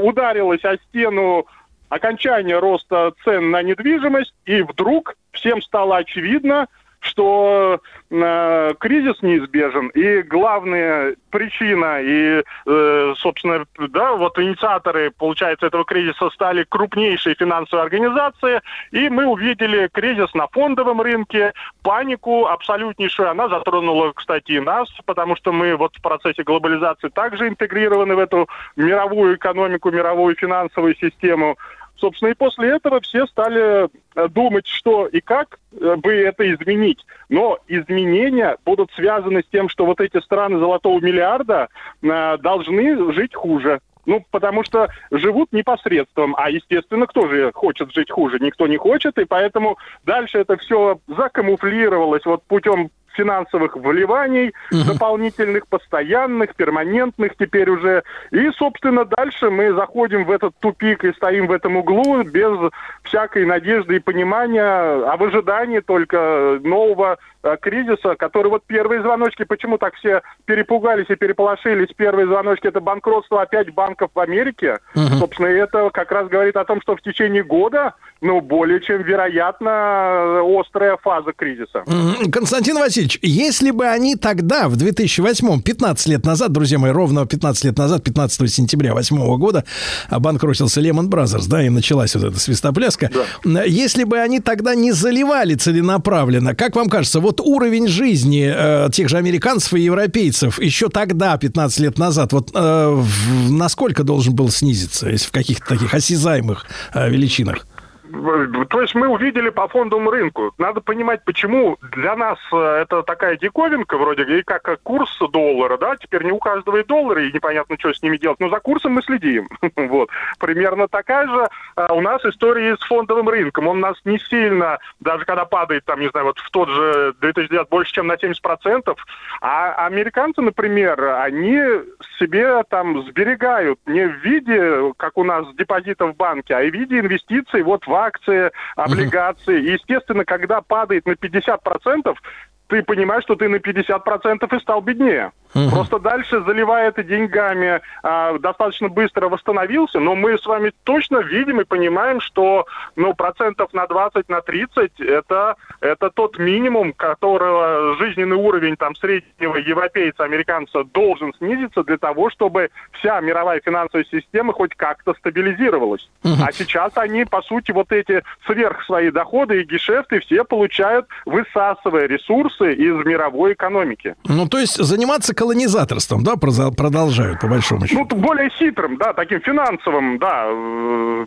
ударилось о стену окончания роста цен на недвижимость, и вдруг всем стало очевидно, что э, кризис неизбежен, и главная причина, и, э, собственно, да, вот инициаторы, получается, этого кризиса стали крупнейшие финансовые организации, и мы увидели кризис на фондовом рынке, панику абсолютнейшую, она затронула, кстати, и нас, потому что мы вот в процессе глобализации также интегрированы в эту мировую экономику, мировую финансовую систему, Собственно, и после этого все стали э, думать, что и как э, бы это изменить. Но изменения будут связаны с тем, что вот эти страны золотого миллиарда э, должны жить хуже. Ну, потому что живут непосредством, а, естественно, кто же хочет жить хуже? Никто не хочет, и поэтому дальше это все закамуфлировалось вот путем финансовых вливаний, дополнительных, постоянных, перманентных теперь уже. И, собственно, дальше мы заходим в этот тупик и стоим в этом углу без всякой надежды и понимания, а в ожидании только нового э, кризиса, который вот первые звоночки, почему так все перепугались и переполошились, первые звоночки это банкротство опять банков в Америке. Мгм. Собственно, это как раз говорит о том, что в течение года, ну, более чем вероятно, острая фаза кризиса. Константин Васильевич, если бы они тогда, в 2008, 15 лет назад, друзья мои, ровно 15 лет назад, 15 сентября 2008 года, обанкротился Lehman Brothers, да, и началась вот эта свистопляска. Если бы они тогда не заливали целенаправленно, как вам кажется, вот уровень жизни э, тех же американцев и европейцев еще тогда, 15 лет назад, вот э, в- насколько должен был снизиться, если в каких-то таких осязаемых э, величинах? Э, то есть мы увидели по фондовому рынку. Надо понимать, почему для нас э, это такая диковинка вроде и как э, курс доллара, да, теперь не у каждого и доллары, и непонятно, что с ними делать, но за курсом мы следим. вот. Примерно такая же а, у нас история с фондовым рынком. Он нас не сильно, даже когда падает, там, не знаю, вот в тот же 2009 больше, чем на 70%, а американцы, например, они себе там сберегают не в виде, как у нас, депозитов в банке, а в виде инвестиций вот в акции, облигации. И, естественно, когда падает на 50%, ты понимаешь, что ты на 50% и стал беднее. Угу. Просто дальше, заливая это деньгами, а, достаточно быстро восстановился, но мы с вами точно видим и понимаем, что ну, процентов на 20, на 30 это, это тот минимум, которого жизненный уровень там, среднего европейца, американца должен снизиться для того, чтобы вся мировая финансовая система хоть как-то стабилизировалась. Угу. А сейчас они, по сути, вот эти сверх свои доходы и гешефты все получают, высасывая ресурсы из мировой экономики. Ну, то есть заниматься колонизаторством, да, продолжают, по большому счету? Ну, более хитрым, да, таким финансовым, да,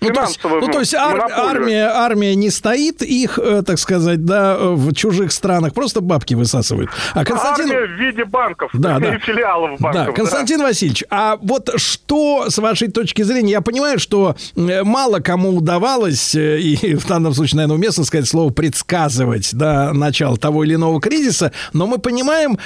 финансовым. Ну, то есть, ну, то есть ар- армия, армия не стоит их, э, так сказать, да, в чужих странах, просто бабки высасывают. А Константин... Армия в виде банков да, да. и филиалов банков. Да, Константин да. Васильевич, а вот что, с вашей точки зрения, я понимаю, что э, мало кому удавалось, э, и в данном случае, наверное, уместно сказать слово предсказывать, да, начало того или иного кризиса, но мы понимаем,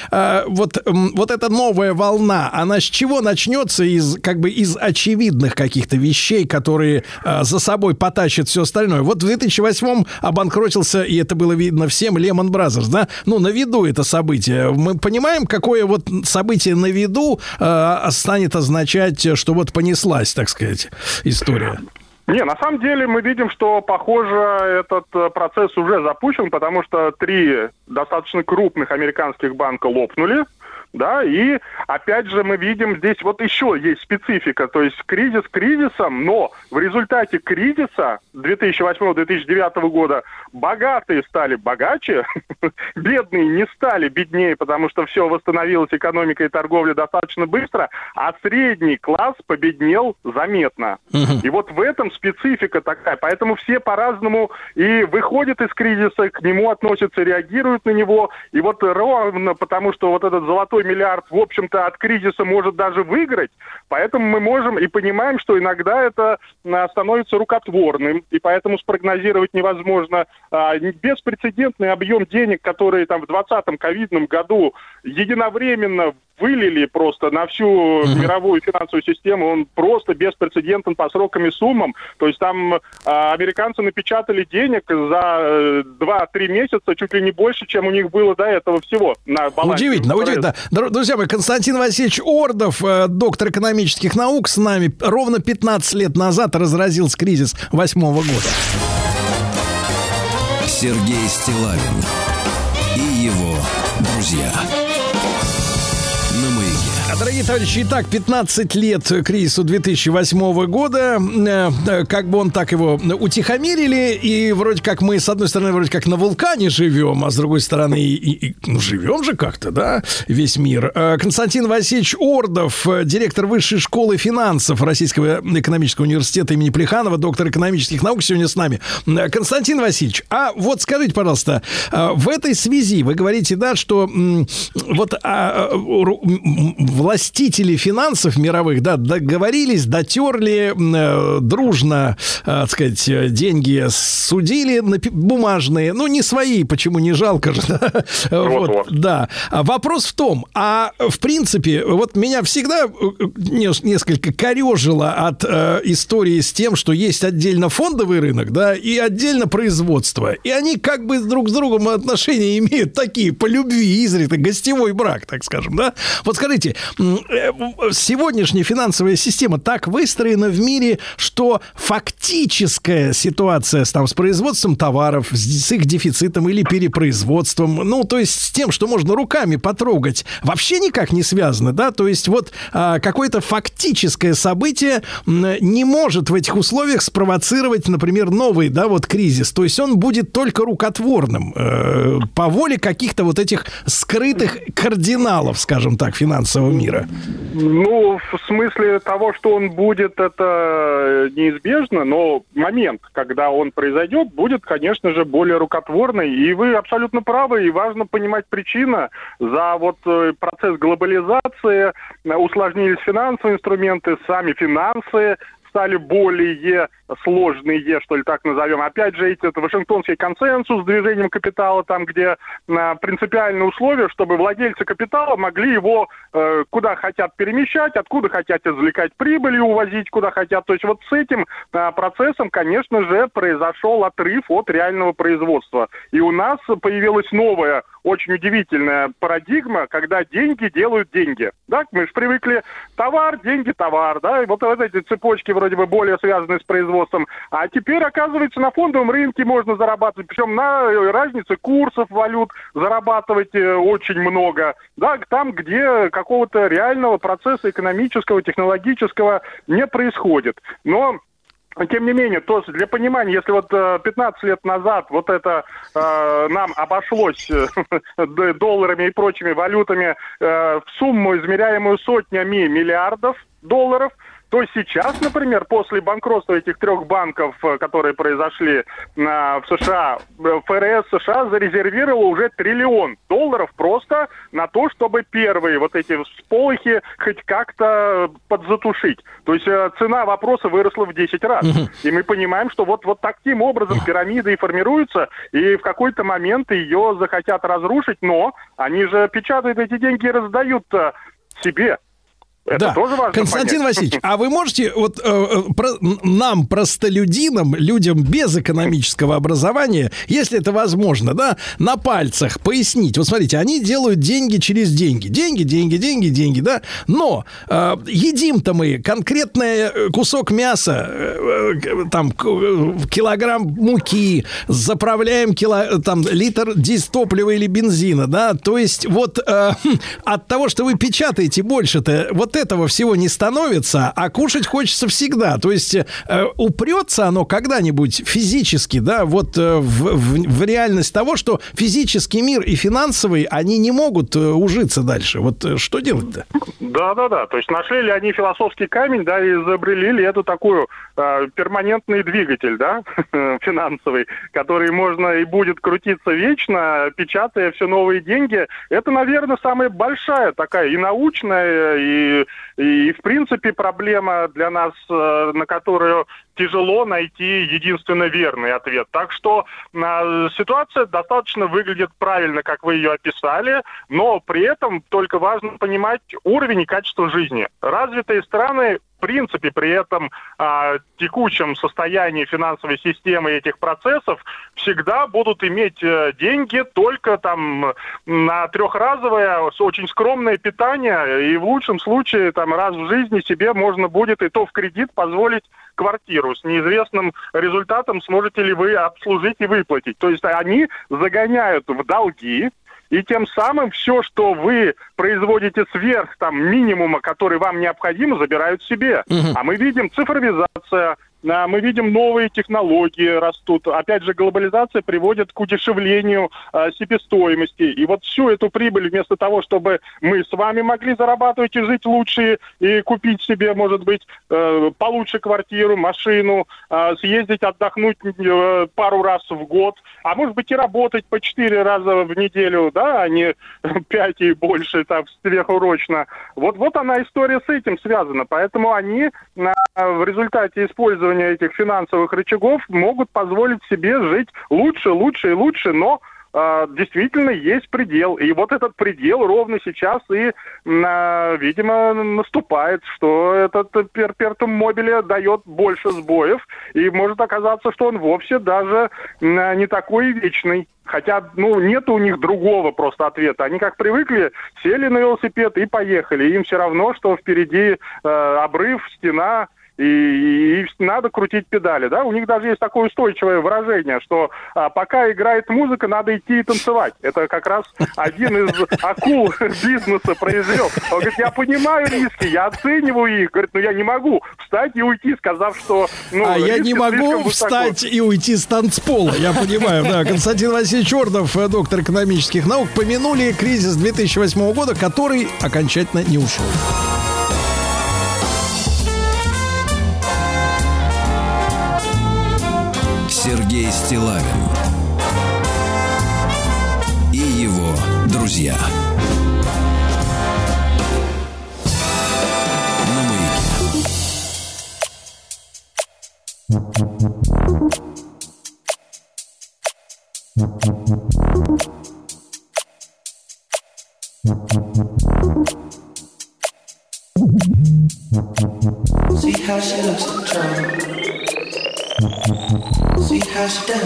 вот, вот это эта новая волна, она с чего начнется из как бы из очевидных каких-то вещей, которые э, за собой потащат все остальное. Вот в 2008 обанкротился, и это было видно всем, Lehman Brothers, да? Ну, на виду это событие. Мы понимаем, какое вот событие на виду э, станет означать, что вот понеслась, так сказать, история. Не, на самом деле мы видим, что, похоже, этот э, процесс уже запущен, потому что три достаточно крупных американских банка лопнули да, и опять же мы видим здесь вот еще есть специфика, то есть кризис кризисом, но в результате кризиса 2008-2009 года богатые стали богаче, бедные не стали беднее, потому что все восстановилось, экономика и торговля достаточно быстро, а средний класс победнел заметно. И вот в этом специфика такая, поэтому все по-разному и выходят из кризиса, к нему относятся, реагируют на него, и вот ровно потому, что вот этот золотой золотой миллиард, в общем-то, от кризиса может даже выиграть. Поэтому мы можем и понимаем, что иногда это а, становится рукотворным, и поэтому спрогнозировать невозможно. А, беспрецедентный объем денег, которые там в 2020 ковидном году единовременно вылили просто на всю uh-huh. мировую финансовую систему, он просто беспрецедентен по срокам и суммам. То есть там э, американцы напечатали денег за э, 2-3 месяца чуть ли не больше, чем у них было до этого всего на балансе. Удивительно, удивительно. Друзья мои, Константин Васильевич Ордов, э, доктор экономических наук, с нами ровно 15 лет назад разразился кризис восьмого года. Сергей Стилавин и его друзья. Дорогие товарищи, итак, 15 лет кризису 2008 года. Э, э, как бы он так его утихомирили, и вроде как мы, с одной стороны, вроде как на вулкане живем, а с другой стороны, и, и, ну, живем же как-то, да, весь мир. Э, Константин Васильевич Ордов, директор Высшей школы финансов Российского экономического университета имени Плеханова, доктор экономических наук, сегодня с нами. Константин Васильевич, а вот скажите, пожалуйста, в этой связи вы говорите, да, что вот а, власть властители финансов мировых, да, договорились, дотерли э, дружно, э, так сказать, деньги судили на бумажные, ну, не свои, почему не жалко же, да? Вот, вот, да. А вопрос в том, а в принципе, вот меня всегда э, несколько корежило от э, истории с тем, что есть отдельно фондовый рынок, да, и отдельно производство. И они как бы друг с другом отношения имеют такие по любви изредка, гостевой брак, так скажем, да. Вот скажите, Э, сегодняшняя финансовая система так выстроена в мире, что фактическая ситуация с, там, с производством товаров, с, их дефицитом или перепроизводством, ну, то есть с тем, что можно руками потрогать, вообще никак не связано, да, то есть вот а, какое-то фактическое событие не может в этих условиях спровоцировать, например, новый, да, вот кризис, то есть он будет только рукотворным э, по воле каких-то вот этих скрытых кардиналов, скажем так, финансового мира. Мира? Ну, в смысле того, что он будет, это неизбежно, но момент, когда он произойдет, будет, конечно же, более рукотворный. И вы абсолютно правы, и важно понимать причина за вот э, процесс глобализации, э, усложнились финансовые инструменты, сами финансы, стали более сложные, что ли так назовем. Опять же, это Вашингтонский консенсус с движением капитала, там, где э, принципиальные условия, чтобы владельцы капитала могли его э, куда хотят перемещать, откуда хотят извлекать прибыль и увозить куда хотят. То есть вот с этим э, процессом, конечно же, произошел отрыв от реального производства. И у нас появилась новая, очень удивительная парадигма, когда деньги делают деньги. Да, мы же привыкли товар, деньги, товар, да, и вот, вот эти цепочки вроде бы более связаны с производством. А теперь, оказывается, на фондовом рынке можно зарабатывать, причем на разнице курсов валют зарабатывать э, очень много. Да, там, где какого-то реального процесса экономического, технологического не происходит. Но тем не менее, то для понимания, если вот э, 15 лет назад вот это э, нам обошлось э, долларами и прочими валютами э, в сумму, измеряемую сотнями миллиардов долларов, то сейчас, например, после банкротства этих трех банков, э, которые произошли э, в США, э, ФРС США зарезервировала уже триллион долларов просто на то, чтобы первые вот эти всполохи хоть как-то подзатушить. То есть цена вопроса выросла в 10 раз. И мы понимаем, что вот, вот таким образом пирамида и формируется, и в какой-то момент ее захотят разрушить, но они же печатают эти деньги и раздают себе. Это да. тоже важно Константин понять. Васильевич, а вы можете вот э, э, про- нам, простолюдинам, людям без экономического образования, если это возможно, да, на пальцах пояснить. Вот смотрите, они делают деньги через деньги. Деньги, деньги, деньги, деньги, да. Но э, едим-то мы конкретный э, кусок мяса, э, э, там килограмм муки, заправляем кило, там литр дистоплива или бензина, да. То есть вот э, хм, от того, что вы печатаете больше-то, вот этого всего не становится, а кушать хочется всегда. То есть э, упрется оно когда-нибудь физически, да, вот э, в, в- в реальность того, что физический мир и финансовый, они не могут э, ужиться дальше. Вот э, что делать-то? Да, да, да. То есть нашли ли они философский камень, да, и изобрели ли эту такую э, перманентный двигатель, да, финансовый, который можно и будет крутиться вечно, печатая все новые деньги. Это, наверное, самая большая такая и научная, и, и, в принципе проблема для нас, э, на которую тяжело найти единственно верный ответ. Так что э, ситуация достаточно выглядит правильно, как вы ее описали, но при этом только важно понимать уровень и качество жизни. Развитые страны в принципе, при этом а, текущем состоянии финансовой системы этих процессов всегда будут иметь э, деньги только там на трехразовое, очень скромное питание, и в лучшем случае там раз в жизни себе можно будет и то в кредит позволить квартиру с неизвестным результатом, сможете ли вы обслужить и выплатить. То есть они загоняют в долги, и тем самым все, что вы производите сверх там минимума, который вам необходим, забирают себе. А мы видим цифровизация, мы видим новые технологии растут. Опять же, глобализация приводит к удешевлению а, себестоимости. И вот всю эту прибыль вместо того, чтобы мы с вами могли зарабатывать и жить лучше, и купить себе, может быть, э, получше квартиру, машину, а, съездить отдохнуть э, пару раз в год, а может быть и работать по четыре раза в неделю, да, а не пять и больше там сверхурочно. Вот, вот она история с этим связана. Поэтому они в результате использования этих финансовых рычагов могут позволить себе жить лучше, лучше и лучше, но э, действительно есть предел. И вот этот предел ровно сейчас и, а, видимо, наступает, что этот перпертум мобиле дает больше сбоев, и может оказаться, что он вовсе даже а, не такой вечный. Хотя, ну, нет у них другого просто ответа. Они как привыкли, сели на велосипед и поехали. Им все равно, что впереди э, обрыв, стена, и, и надо крутить педали, да, у них даже есть такое устойчивое выражение, что а, пока играет музыка, надо идти и танцевать. Это как раз один из акул бизнеса произвел. Он говорит, я понимаю риски, я оцениваю их, говорит, но я не могу встать и уйти, сказав, что... Ну, а я не могу встать и уйти с танцпола, я понимаю, да. Константин Васильевич Ордов, э, доктор экономических наук, помянули кризис 2008 года, который окончательно не ушел. Стилавин и его друзья. See how she looks in trouble.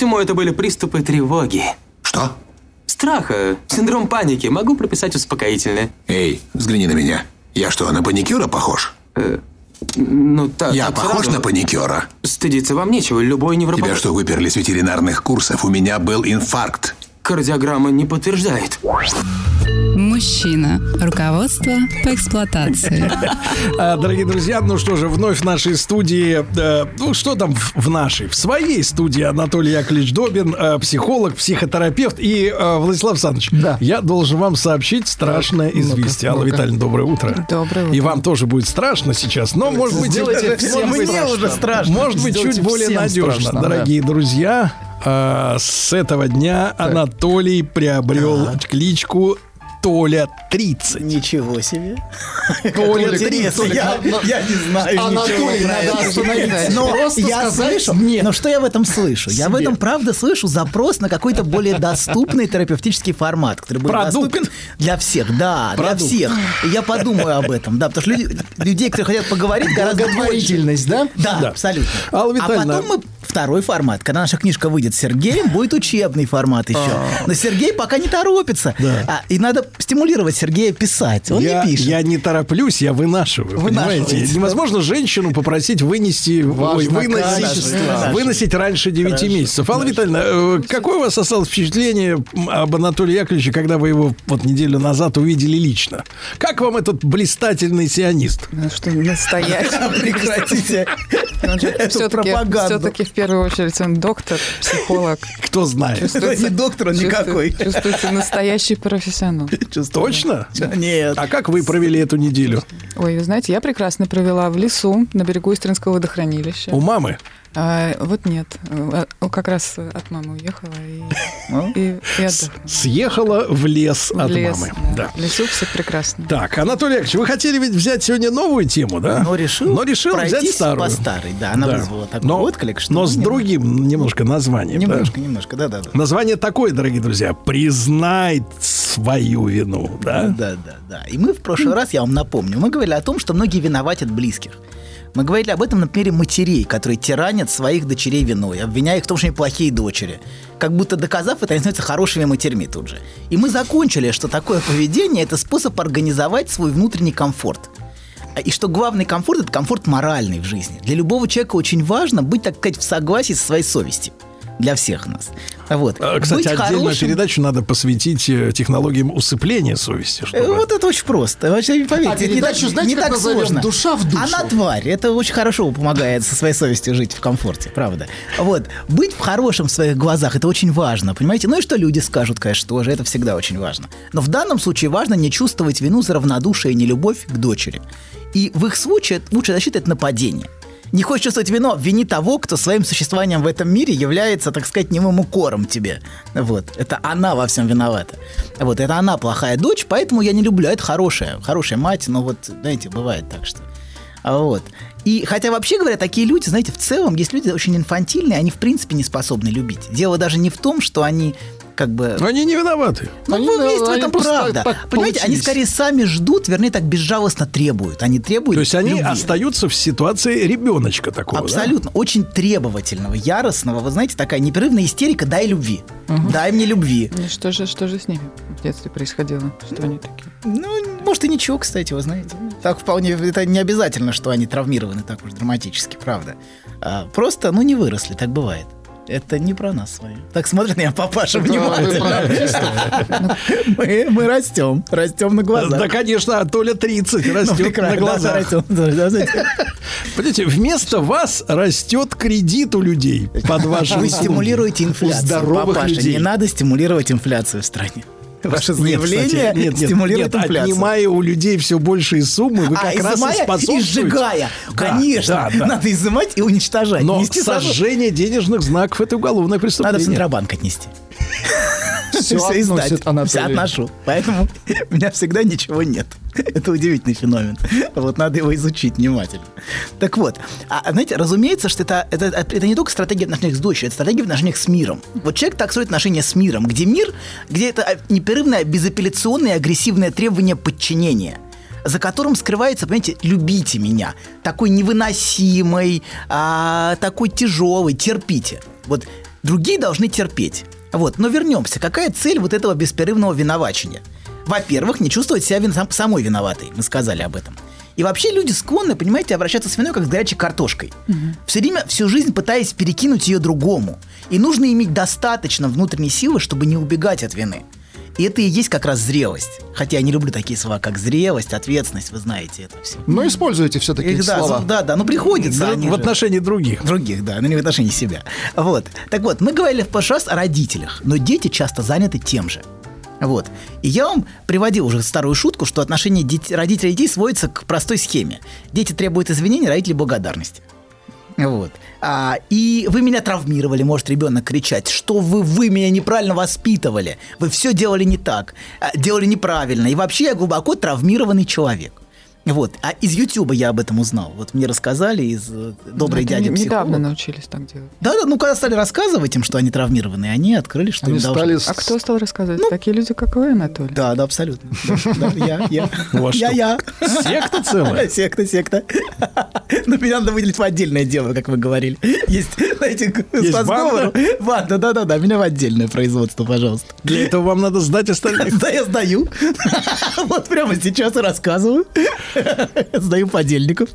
всему, это были приступы тревоги. Что? Страха, синдром паники. Могу прописать успокоительное. Эй, взгляни на меня. Я что, на паникюра похож? Э, ну, так Я похож сразу... на паникюра? Стыдиться вам нечего, любой невропатолог. Тебя что, выперли с ветеринарных курсов? У меня был инфаркт. Кардиограмма не подтверждает. Мужчина. Руководство по эксплуатации. А, Дорогие друзья, ну что же, вновь в нашей студии, э, ну что там в, нашей, в своей студии Анатолий Яковлевич Добин, э, психолог, психотерапевт и э, Владислав Александрович. Я должен вам сообщить страшное известие. Алла. Витальевна, доброе утро. Доброе утро. И вам тоже будет страшно сейчас, но может быть... Сделайте всем может быть, страшно. уже страшно. Может быть, чуть более надежно. да. Дорогие друзья, с этого дня Анатолий приобрел кличку Толя 30. Ничего себе. Толя Интересно, 30. я, я не знаю Анатолий, ничего надо остановиться. Но Просто я слышу, но что я в этом слышу? Я в этом правда слышу запрос на какой-то более доступный терапевтический формат, который будет Продукт. доступен для всех. Да, Продукт. для всех. И я подумаю об этом, да, потому что люди, людей, которые хотят поговорить, гораздо больше. Благотворительность, да? Да, Да. абсолютно. Алла а потом мы второй формат. Когда наша книжка выйдет с Сергеем, будет учебный формат еще. Но Сергей пока не торопится. А, и надо стимулировать Сергея писать. Он я, не пишет. я не тороплюсь, я вынашиваю, понимаете? Невозможно женщину попросить вынести, ой, выносить, выносить раньше 9 месяцев. Алла Витальевна, э, какое у вас осталось впечатление об Анатолии Яковлевиче, когда вы его вот неделю назад увидели лично? Как вам этот блистательный сионист? Ну, что настоящий. Прекратите. Эту все-таки, пропаганду. все-таки в первую очередь он доктор, психолог. Кто знает? Это не доктор, он Чувствует- никакой. Чувствуется настоящий профессионал. Точно? Нет. А как вы провели эту неделю? Ой, вы знаете, я прекрасно провела в лесу на берегу Истринского водохранилища. У мамы? А, вот нет. А, Как раз от мамы уехала и, Ну, и, и отдохнула. Съехала в лес В от лес, мамы. да. Да. В лесу все прекрасно. Так, Анатолий Яковлевич, вы хотели ведь взять сегодня новую тему, да? Но решил, Но решил взять старую. по старой. Да, она Да. вызвала такой но, отклик, что... но с не- другим немножко названием. да? Немножко, немножко, да-да-да. Название такое, дорогие друзья. Признай свою вину, да? Да, да, да. И мы в прошлый раз, я вам напомню, мы говорили о том, что многие виноватят близких. Мы говорили об этом на примере матерей, которые тиранят своих дочерей виной, обвиняя их в том, что они плохие дочери. Как будто доказав это, они становятся хорошими матерьми тут же. И мы закончили, что такое поведение – это способ организовать свой внутренний комфорт. А, И что главный комфорт – это комфорт моральный в жизни. Для любого человека очень важно быть, так сказать, в согласии со своей совестью. Для всех нас. Вот. А, Кстати, Быть отдельную хорошим- передачу надо посвятить э, технологиям усыпления совести. Э, Чтобы... Вот это очень просто. Вообще, поверьте, А передачу не, знаете, не как так назовем? сложно. «Душа в душу». Она тварь. Это очень хорошо помогает со своей совестью жить в комфорте, правда. Вот. Быть в хорошем в своих глазах, это очень важно, понимаете? Ну и что люди скажут, конечно, тоже, это всегда очень важно. Но в данном случае важно не чувствовать вину за равнодушие и нелюбовь к дочери. И в их случае лучшая защита – это нападение. Не хочешь чувствовать вину, вини того, кто своим существованием в этом мире является, так сказать, немым укором тебе. Вот. Это она во всем виновата. Вот. Это она плохая дочь, поэтому я не люблю. А это хорошая, хорошая мать, но вот, знаете, бывает так, что... А Вот. И хотя вообще говоря, такие люди, знаете, в целом есть люди очень инфантильные, они в принципе не способны любить. Дело даже не в том, что они как бы... Они не виноваты. Ну, Они, вы ну, есть в они этом правда. Понимаете, они получились. скорее сами ждут, вернее, так безжалостно требуют. Они требуют То есть они любви. остаются в ситуации ребеночка такого, да? Абсолютно. Очень требовательного, яростного. Вы знаете, такая непрерывная истерика «дай любви». «Дай мне любви». Ну, что же, что же с ними в детстве происходило? Что они такие? Ну, может, и ничего, кстати, вы знаете. Так вполне, это не обязательно, что они травмированы так уж драматически, правда. А, просто, ну, не выросли, так бывает. Это не про нас с вами. Так смотрит на меня папаша про внимательно. Мы, мы растем, растем на глазах. Да, конечно, а Толя 30 Ну, растет на да, глазах. да, да. Понимаете, вместо вас растет кредит у людей под ваши Вы стимулируете инфляцию, папаша. людей. Не надо стимулировать инфляцию в стране. Ваше Нет, заявление кстати, нет, нет, стимулирует нет, инфляцию. отнимая у людей все большие суммы, вы а, как раз и изымая и способствуете. сжигая. Да, Конечно, да, да. надо изымать и уничтожать. Но сожжение денежных знаков это уголовное преступление. Надо в Центробанк отнести. Всё Всё издать. Все отношу. Поэтому у меня всегда ничего нет. Это удивительный феномен. Вот надо его изучить внимательно. Так вот, а, знаете, разумеется, что это, это, это не только стратегия в отношениях с дочерью, это стратегия в отношениях с миром. Вот человек так строит отношения с миром, где мир, где это а, непрерывное безапелляционное агрессивное требование подчинения за которым скрывается, понимаете, любите меня. Такой невыносимый, а, такой тяжелый, терпите. Вот другие должны терпеть. Вот, но вернемся. Какая цель вот этого беспрерывного виновачения? Во-первых, не чувствовать себя вин- сам- самой виноватой. Мы сказали об этом. И вообще люди склонны, понимаете, обращаться с виной как с горячей картошкой. Все время, всю жизнь пытаясь перекинуть ее другому. И нужно иметь достаточно внутренней силы, чтобы не убегать от вины. И это и есть как раз зрелость. Хотя я не люблю такие слова, как зрелость, ответственность, вы знаете это все. Но используете все-таки эти да, слова. да, да, ну приходится. Друг- они в же. отношении других. Других, да, но не в отношении себя. Вот. Так вот, мы говорили в прошлый раз о родителях, но дети часто заняты тем же. Вот. И я вам приводил уже старую шутку, что отношение дет- родителей и детей сводится к простой схеме. Дети требуют извинений, родители благодарности. Вот. А, и вы меня травмировали, может ребенок кричать, что вы, вы меня неправильно воспитывали, вы все делали не так, а, делали неправильно. И вообще я глубоко травмированный человек. Вот. А из Ютуба я об этом узнал. Вот мне рассказали из э, добрый дядя не- психолог. Недавно научились так делать. Да, да, ну когда стали рассказывать им, что они травмированы, они открыли, что Они им должны. А кто стал рассказывать? Такие люди, как вы, Анатолий? Да, да, абсолютно. Я, я. У вас Я, что, я. секта целая? Секта, секта. Ну, меня надо выделить в отдельное дело, как вы говорили. Есть, знаете, по сговору. Банда, да, да, да, меня в отдельное производство, пожалуйста. Для этого вам надо сдать остальных. Да, я сдаю. Вот прямо сейчас и рассказываю. Сдаю подельников.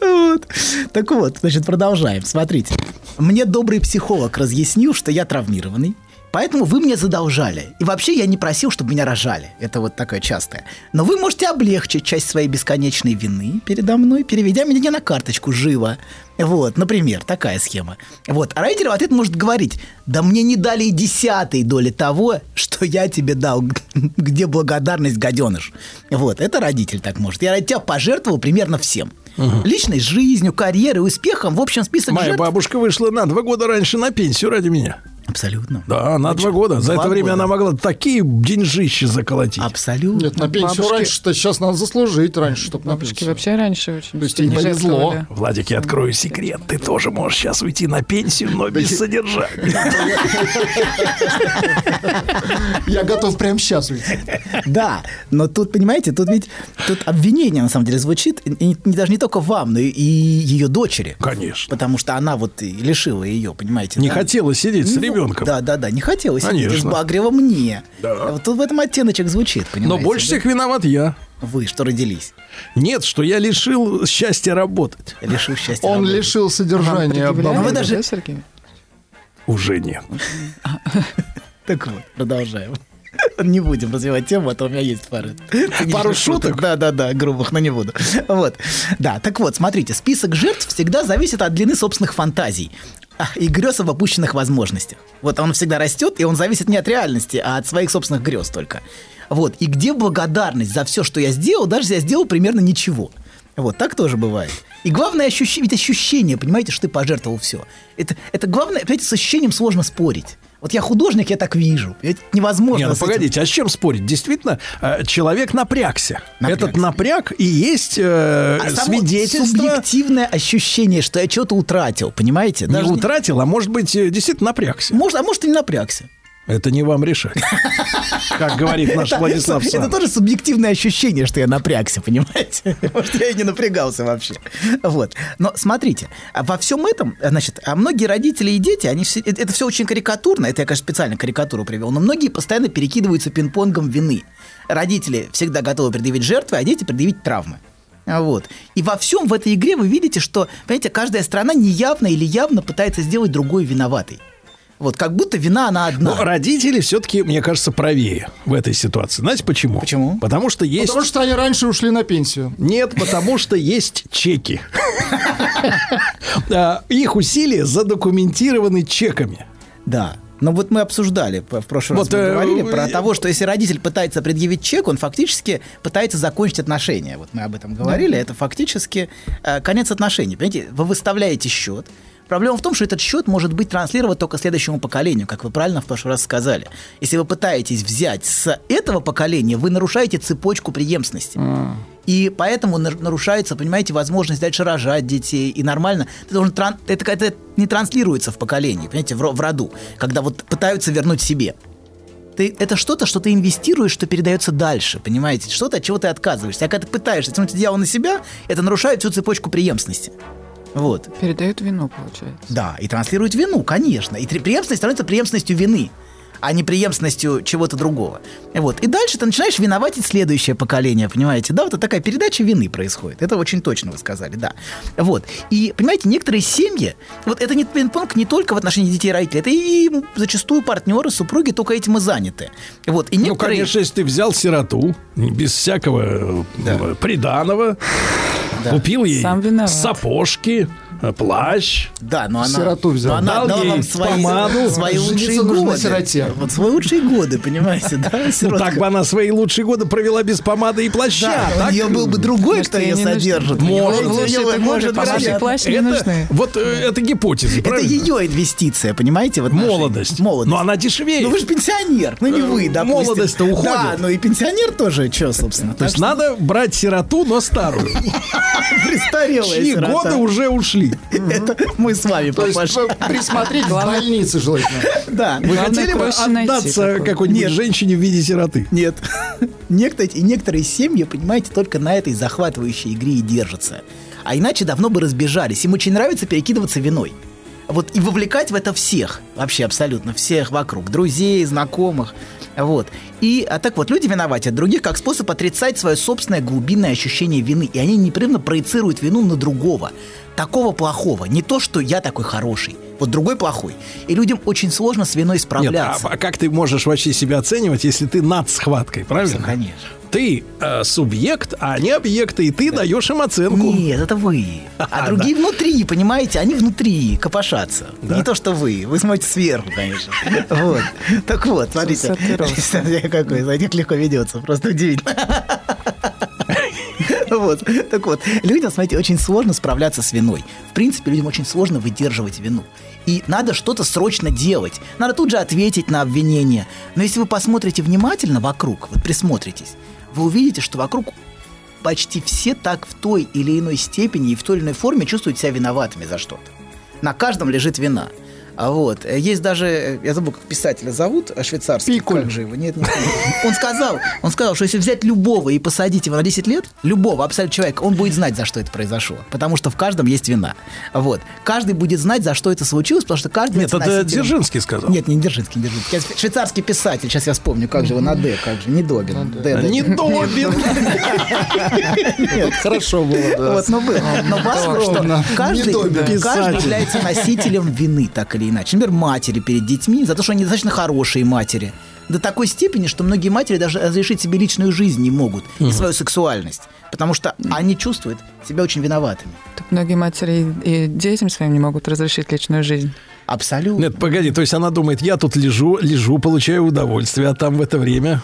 Вот. Так вот, значит, продолжаем. Смотрите. Мне добрый психолог разъяснил, что я травмированный. Поэтому вы мне задолжали. И вообще я не просил, чтобы меня рожали. Это вот такое частое. Но вы можете облегчить часть своей бесконечной вины передо мной, переведя меня на карточку живо. Вот, например, такая схема. Вот. А родитель в ответ может говорить, да мне не дали и десятой доли того, что я тебе дал. Где благодарность, гаденыш? Вот, это родитель так может. Я ради тебя пожертвовал примерно всем. Личной жизнью, карьерой, успехом. В общем, список Моя жертв- бабушка вышла на два года раньше на пенсию ради меня. Абсолютно. Да, на два года. За Два это время года. она могла такие деньжищи заколотить. Абсолютно. Нет, на пенсию Бабушки- раньше-то сейчас надо заслужить раньше, чтобы на пенсию. вообще раньше очень То есть ей повезло. жертвовали. Владик, я открою секрет. Ты тоже можешь сейчас уйти на пенсию, но без содержания. Я готов прямо сейчас уйти. Да, но тут, понимаете, тут ведь тут обвинение на самом деле звучит даже не только вам, но и, ее дочери. Конечно. Потому что она вот лишила ее, понимаете. Не да? хотела сидеть с Ну, ребенком. Да, да, да, не хотела сидеть. Конечно. Избагрила мне. Да. Вот тут в этом оттеночек звучит, Но понимаете. больше да? всех виноват я. Вы, что родились. Нет, что я лишил счастья работать. Лишил счастья Он работать. лишил содержания. Обмана. вы даже- да, Сергей? Уже нет. Так вот, продолжаем. Не будем развивать тему, а то у меня есть пару, Пару шуток? Да, да, да, грубых, но не буду. Вот. Да, так вот, смотрите, список жертв всегда зависит от длины собственных фантазий а, и грез об опущенных возможностях. Вот он всегда растет, и он зависит не от реальности, а от своих собственных грез только. Вот. И где благодарность за все, что я сделал, даже я сделал примерно ничего. Вот, так тоже бывает. И главное ощущение, ведь ощущение, понимаете, что ты пожертвовал все. Это, это главное, понимаете, с ощущением сложно спорить. Вот я художник, я так вижу. Это невозможно. Не, ну с этим- погодите, а с чем спорить? Действительно, э, человек напрягся. Этот напряг и есть э, А свидетельство. субъективное ощущение, что я что-то утратил, понимаете? Не Даже утратил, а может быть, э, действительно напрягся. Может, а может и не напрягся. Это не вам решать. Как говорит наш Это- Владислав это, Сам. тоже субъективное ощущение, что я напрягся, понимаете? Может, я и не напрягался вообще. Вот. Но смотрите, а во всем этом, значит, а многие родители и дети, они все, это, все очень карикатурно, это я, конечно, специально карикатуру привел, но многие постоянно перекидываются пинг-понгом вины. Родители всегда готовы предъявить жертвы, а дети предъявить травмы. Вот. И во всем в этой игре вы видите, что, понимаете, каждая страна неявно или явно пытается сделать другой виноватой. Вот, как будто вина она одна. Но родители все-таки, мне кажется, правее в этой ситуации. Знаете почему? Почему? Потому что есть... Потому что они раньше ушли на пенсию. Нет, потому что есть чеки. А, Их усилия задокументированы чеками. Да. Но вот мы обсуждали в прошлый Вот, раз, мы э, говорили э, про э, того, что если родитель пытается предъявить чек, он фактически пытается закончить отношения. Вот мы об этом говорили. Это фактически э, конец отношений. Понимаете, вы выставляете счет. Проблема в том, что этот счет может быть транслирован только следующему поколению, как вы правильно в прошлый раз сказали. Если вы пытаетесь взять с этого поколения, вы нарушаете цепочку преемственности. И поэтому на- нарушается, понимаете, возможность дальше рожать детей. И нормально. Ты должен это, это не транслируется в поколении, понимаете, в, в роду, когда вот пытаются вернуть себе. Ты, это что-то, что ты инвестируешь, что передается дальше, понимаете? Что-то, от чего ты отказываешься. А когда ты пытаешься тянуть одеяло на себя, это нарушает всю цепочку преемственности. Вот. Передают вину, получается. Да, и транслирует вину, конечно. И преемственность становится преемственностью вины. А не преемственностью чего-то другого. Вот. И дальше ты начинаешь виноватить следующее поколение, понимаете? Да, вот такая передача вины происходит. Это очень точно вы сказали, да. Вот. И, понимаете, некоторые семьи, вот это не пинг-понг не только в отношении детей и родителей, это и зачастую партнеры, супруги только этим и заняты. Вот. И Ну, некоторые... конечно, если ты взял сироту, без всякого э, приданого, купил ей сапожки, плащ. Да, но она, Сироту взял. но она Дал отдала ей вам свои, помаду. свои лучшие на годы. сироте. Вот свои лучшие годы, понимаете, да? Ну, так бы она свои лучшие годы провела без помады и плаща. Да, у так? нее был бы другой, кто ей ее содержит. Может, У может ряд- плащ не нужны. Вот э, это гипотеза, Это ее инвестиция, понимаете? в отношения. Молодость. Молодость. Но она дешевеет. Ну вы же пенсионер, ну не вы, допустим. Молодость-то уходит. Да, ну и пенсионер тоже, что, собственно. То есть надо брать сироту, но старую. престарелая Чьи сирота. годы уже ушли. Это мы с вами, То есть присмотреть в больнице желательно. Да. Вы хотели бы отдаться какой-нибудь женщине в виде сироты? Нет. Некоторые, и некоторые семьи, понимаете, только на этой захватывающей игре и держатся. А иначе давно бы разбежались. Им очень нравится перекидываться виной. Вот и вовлекать в это всех, вообще абсолютно всех вокруг, друзей, знакомых, вот. И, а так вот, люди виноватят других как способ отрицать свое собственное глубинное ощущение вины, и они непрерывно проецируют вину на другого, такого плохого, не то, что я такой хороший, вот другой плохой. И людям очень сложно с виной Нет, а, справляться. а как ты можешь вообще себя оценивать, если ты над схваткой, правильно? Конечно. Ты э, субъект, а они объекты, и ты даешь им оценку. Нет, это вы. А другие внутри, понимаете, они внутри копошатся. Не то, что вы. Вы смотрите сверху, конечно. Вот. Так вот, смотрите. Какой, знаете, как легко ведется. Просто удивительно. Вот. Так вот, людям, смотрите, очень сложно справляться с виной. В принципе, людям очень сложно выдерживать вину. И надо что-то срочно делать. Надо тут же ответить на обвинение. Но если вы посмотрите внимательно вокруг, вот присмотритесь, вы увидите, что вокруг почти все так в той или иной степени и в той или иной форме чувствуют себя виноватыми за что-то. На каждом лежит вина. А вот, э, есть даже, э, я забыл, как писателя зовут, а швейцарский, как же его, нет, нет, нет. Он сказал, он сказал, что если взять любого и посадить его на 10 лет, любого абсолютно человека, он будет знать, за что это произошло, потому что в каждом есть вина. Вот, каждый будет знать, за что это случилось, потому что каждый... Нет, это носитель- Дзержинский сказал. Нет, не Дзержинский, не Дзержинский. Я Швейцарский писатель, сейчас я вспомню, как же его на Д, как же, не Добин. Д, Д, Д. Не Добин. Нет. Хорошо было, да. Вот, но было. Но важно, что каждый, Не является носителем вины, так или иначе. Например, матери перед детьми за то, что они достаточно хорошие матери. До такой степени, что многие матери даже разрешить себе личную жизнь не могут и свою сексуальность. Потому что они чувствуют себя очень виноватыми. Так многие матери и детям своим не могут разрешить личную жизнь. Абсолютно. Нет, погоди, то есть она думает, я тут лежу, лежу, получаю удовольствие, а там в это время...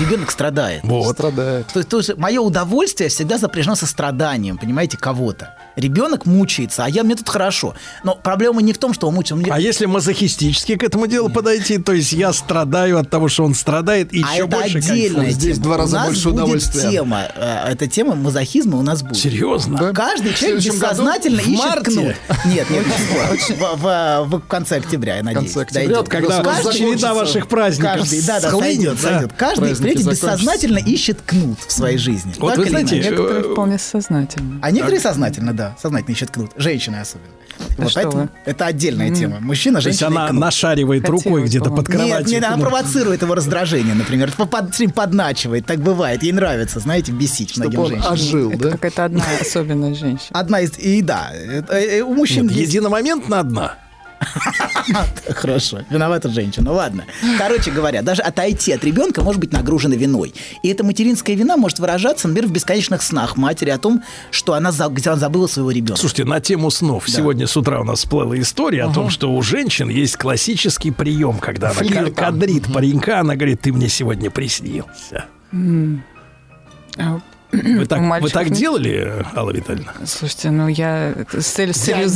Ребенок страдает. Вот. Страдает. То, есть- то есть мое удовольствие всегда сопряжено со страданием, понимаете, кого-то. Ребенок мучается, а я мне тут хорошо. Но проблема не в том, что он мучается. он А если мазохистически к этому делу подойти, то есть я страдаю от того, что он страдает, и а еще это больше кайфую. Здесь тема. два раза у нас больше будет удовольствия. тема. э, Эта тема мазохизма у нас будет. Серьезно? Каждый В человек бессознательно ищет кнут. Нет, нет, в, в- в конце октября, я надеюсь. конце октября, дойдет. Когда Каждый- череда ваших праздников Каждый, да, да, схлынет, сойдет, да. сойдет. Каждый, понимаете, закончатся. бессознательно ищет кнут в своей жизни. Вот Так вы знаете, иначе. Некоторые э, вполне сознательно. А некоторые сознательно, да, сознательно ищут кнут. Женщины особенно. Вот что поэтому вы? это отдельная тема. Мужчина, То есть женщина она кнут. нашаривает Хотелось рукой где-то под кроватью. Нет, нет, она провоцирует его раздражение, например. Под, подначивает, так бывает. Ей нравится, знаете, бесить Чтобы многим женщинам. ожил, Это да? какая-то одна особенная женщина. Одна из... И да, это, э, у мужчин Нет, есть... единомоментно одна. Хорошо, виновата женщина. Ну ладно. Короче говоря, даже отойти от ребенка может быть нагружено виной. И эта материнская вина может выражаться, например, в бесконечных снах матери о том, что она, забыла своего ребенка. Слушайте, на тему снов. Сегодня с утра у нас всплыла история о том, что у женщин есть классический прием, когда она кадрит паренька, она говорит, ты мне сегодня приснился. А Вы так, вы так делали, Алла Витальевна? Слушайте, ну я с целью, с целью.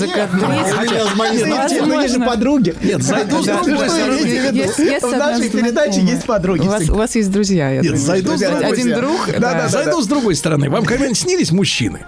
Ну, есть же подруги. Нет, зайду с другой в нашей передаче есть подруги. У вас, есть друзья, я Нет, думаю. зайду с другой Один друг. Да, да. Зайду с другой стороны. Вам когда-нибудь снились мужчины?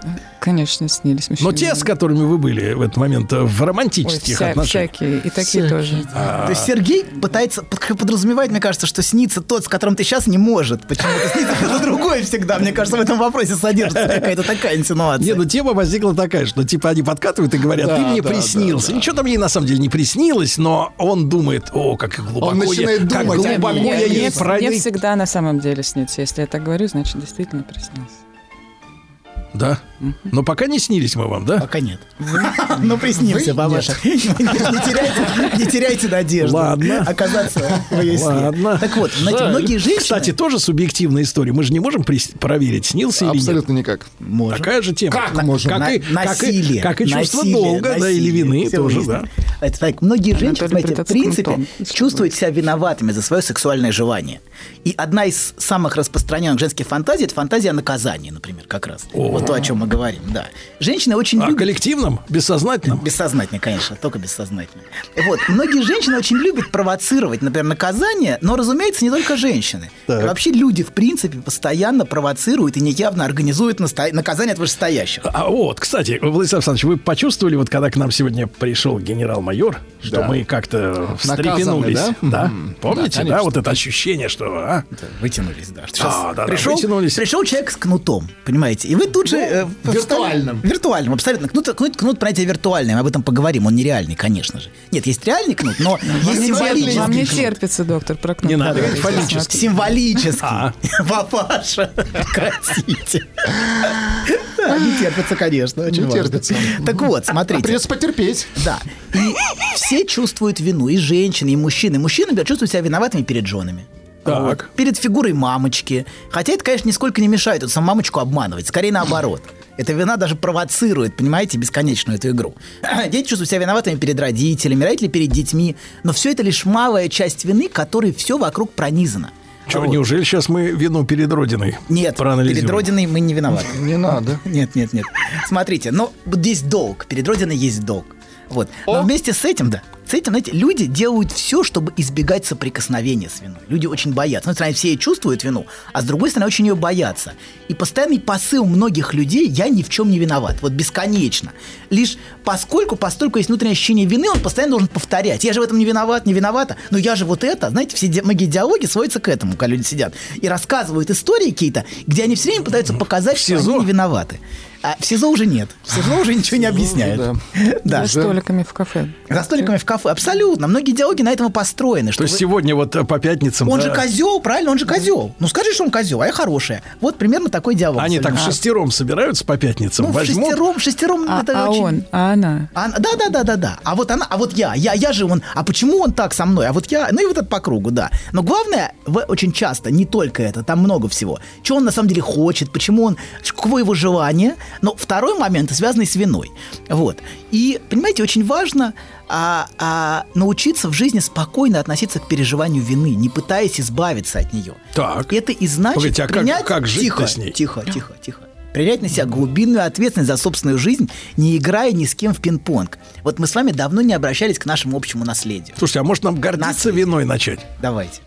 конечно, снились мужчины. Но те, с которыми вы были в этот момент э, в романтических отношениях. всякие, и такие тоже. А. То есть Сергей пытается, под- подразумевает, мне кажется, что снится тот, с которым ты сейчас не может. Почему-то снится кто-то другой всегда. Мне кажется, в этом вопросе содержится какая-то такая инсинуация. Не, ну тема возникла такая, что типа они подкатывают и говорят, ты мне приснился. Ничего там ей на самом деле не приснилось, но он думает, о, как глубоко Он начинает как думать о глубоко я ей мне проник». всегда на самом деле снится. Если я так говорю, значит, действительно приснился. Да. Но пока не снились мы вам, да? Пока нет. Ну, приснился, бабаша. Не теряйте- не теряйте надежду. Ладно. Оказаться в ее. Ладно. Так вот, знаете, многие женщины... Кстати, тоже субъективная история. Мы же не можем проверить, снился или нет. Абсолютно никак. Можем. Такая же тема. Как можем? Насилие. как и чувство долга, да, или вины тоже, да. Это так. Многие женщины, знаете, в принципе, кнутом. чувствуют себя виноватыми за свое сексуальное желание. И одна из самых распространенных женских фантазий – это фантазия о наказании, например, как раз. Вот то, о чем мы говорим, да. Женщины очень О любят... коллективном, бессознательном. Бессознательно, конечно, только бессознательно. Вот. Многие женщины очень любят провоцировать, например, наказание, но, разумеется, не только женщины. Так. Вообще люди, в принципе, постоянно провоцируют и неявно организуют насто- наказание от вышестоящих. А вот, кстати, Владислав Александрович, вы почувствовали, вот когда к нам сегодня пришел генерал-майор, что Да. мы как-то Наказаны, встрепенулись? да? Да? Помните, Да, да, вот это ощущение, что... а? Вытянулись, да. Что А, да, да, пришел, вытянулись. пришел человек с кнутом, понимаете, и вы тут же... э, встали- виртуальным. Виртуальным, абсолютно. Кнут, кнут, кнут, понятие виртуальное, мы об этом поговорим, он нереальный, конечно же. Нет, есть реальный кнут, но есть символический Вам не терпится, доктор, про кнут Не надо говорить фаллический. Символический. А. Папаша, прекратите. Да, Не терпится, конечно, очень терпится. Так вот, смотрите. Придется потерпеть. Да. И все чувствуют вину, и женщины, и мужчины. Мужчины чувствуют себя виноватыми перед женами. Так. Вот. Перед фигурой мамочки. Хотя это, конечно, нисколько не мешает эту саму мамочку обманывать. Скорее наоборот. Эта вина даже провоцирует, понимаете, бесконечную эту игру. Дети чувствуют себя виноватыми перед родителями, родители перед детьми. Но все это лишь малая часть вины, которой все вокруг пронизано. Что, Вот. неужели сейчас мы вину перед Родиной Нет, перед Родиной мы не виноваты. Не надо. Нет, нет, нет. Смотрите, но вот здесь долг. Перед Родиной есть долг. Вот. Но вместе с этим, да, с этим, знаете, люди делают все, чтобы избегать соприкосновения с виной. Люди очень боятся. С одной стороны, все чувствуют вину, а с другой стороны, очень ее боятся. И постоянный посыл многих людей «я ни в чем не виноват». Вот бесконечно. Лишь поскольку, постольку есть внутреннее ощущение вины, он постоянно должен повторять. «Я же в этом не виноват, не виновата, но я же вот это». Знаете, все ди- многие диалоги сводятся к этому, когда люди сидят и рассказывают истории какие-то, где они все время пытаются показать, что они не виноваты. А в СИЗО уже нет. В СИЗО уже ничего не объясняют. Да. За столиками в кафе. За столиками в кафе. Абсолютно. Многие диалоги на этом и построены. То Что есть вы- сегодня вот э, по пятницам... Он да, же козел, правильно? Он же козел. Ну скажи, что он козел, а я хорошая. Вот примерно такой диалог. Они так абсолютно. шестером собираются по пятницам, Ну, возьмут... шестером, шестером А, это а очень... он, а она. А, да, да, да, да, да. А вот она, а вот я, я, я же он. А почему он так со мной? А вот я, ну и вот это по кругу, да. Но главное, очень часто не только это, там много всего. Что он на самом деле хочет, почему он, каково его желание. Но второй момент, связанный с виной. Вот. И понимаете, очень важно а, а, научиться в жизни спокойно относиться к переживанию вины, не пытаясь избавиться от нее. Так. Это и значит Погодите, а как- принять... как жить-то тихо, с ней? Тихо, тихо, тихо. Принять на себя глубинную ответственность за собственную жизнь, не играя ни с кем в пинг-понг. Вот мы с вами давно не обращались к нашему общему наследию. Слушайте, а может нам гордиться виной начать? Давайте.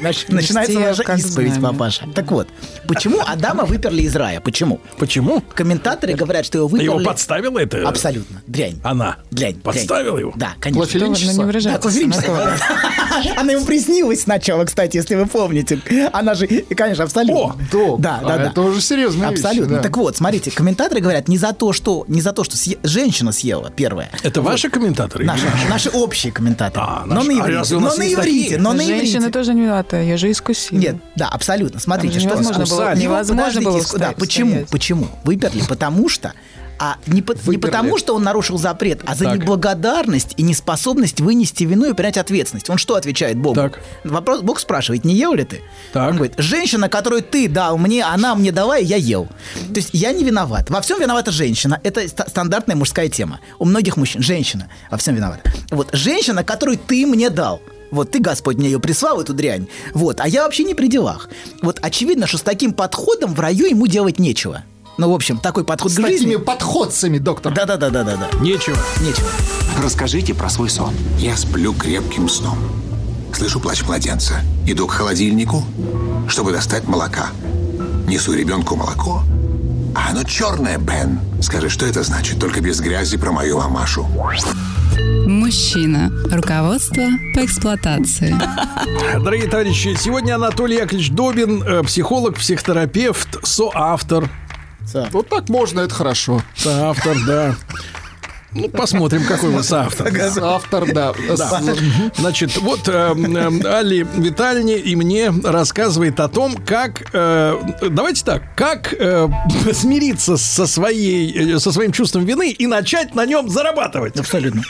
Нач- начинается наша исповедь, знамя. папаша. Так вот, почему Адама выперли из рая? Почему? Почему? Комментаторы говорят, что его выперли... Его подставила это? Абсолютно. Дрянь. Она? Дрянь. Подставила его? Да, конечно. Не Да. Анатолий. Она ему приснилась сначала, кстати, если вы помните. Она же, и, конечно, абсолютно. долг. Да, да, А да. это уже серьезная вещь, Абсолютно. да. Так вот, смотрите, комментаторы говорят не за то, что не за то, что съе- женщина съела первое. Это ваши комментаторы? Наши, наши общие комментаторы. но наши. на А иврите. разве у но нас на иврите. Но на иврите. тоже виновата, я же искусила. Нет, да, абсолютно. Смотрите, что невозможно было- невозможно было подождите, да, почему? Почему? Выперли, потому что а не, по- не потому, что он нарушил запрет, а за Так. неблагодарность и неспособность вынести вину и принять ответственность. Он что отвечает Богу? Так. Вопрос, Бог спрашивает, не ел ли ты? Так. Он говорит, женщина, которую ты дал мне, она мне дала, и я ел. То есть я не виноват. Во всем виновата женщина. Это ста- стандартная мужская тема. У многих мужчин женщина во всем виновата. Вот, женщина, которую ты мне дал. Вот ты, Господь, мне ее прислал, эту дрянь. Вот, а я вообще не при делах. Вот очевидно, что с таким подходом в раю ему делать нечего. Ну, в общем, такой подход С к жизни. такими подходцами, доктор. Да-да-да-да-да. Нечего. Нечего. Расскажите про свой сон. Я сплю крепким сном. Слышу плач младенца. Иду к холодильнику, чтобы достать молока. Несу ребенку молоко, А оно черное, Бен. Скажи, что это значит? Только без грязи про мою мамашу. Мужчина. Руководство по эксплуатации. Дорогие товарищи, сегодня Анатолий Яковлевич Добин, э, психолог, психотерапевт, соавтор. Вот так можно, это хорошо. Соавтор, да. Ну, посмотрим, какой вы соавтор. Автор, да. Да. Значит, вот э, э, Али Витальевне и мне рассказывает о том, как, э, давайте так, как э, смириться со, своей, со своим чувством вины и начать на нем зарабатывать. Абсолютно.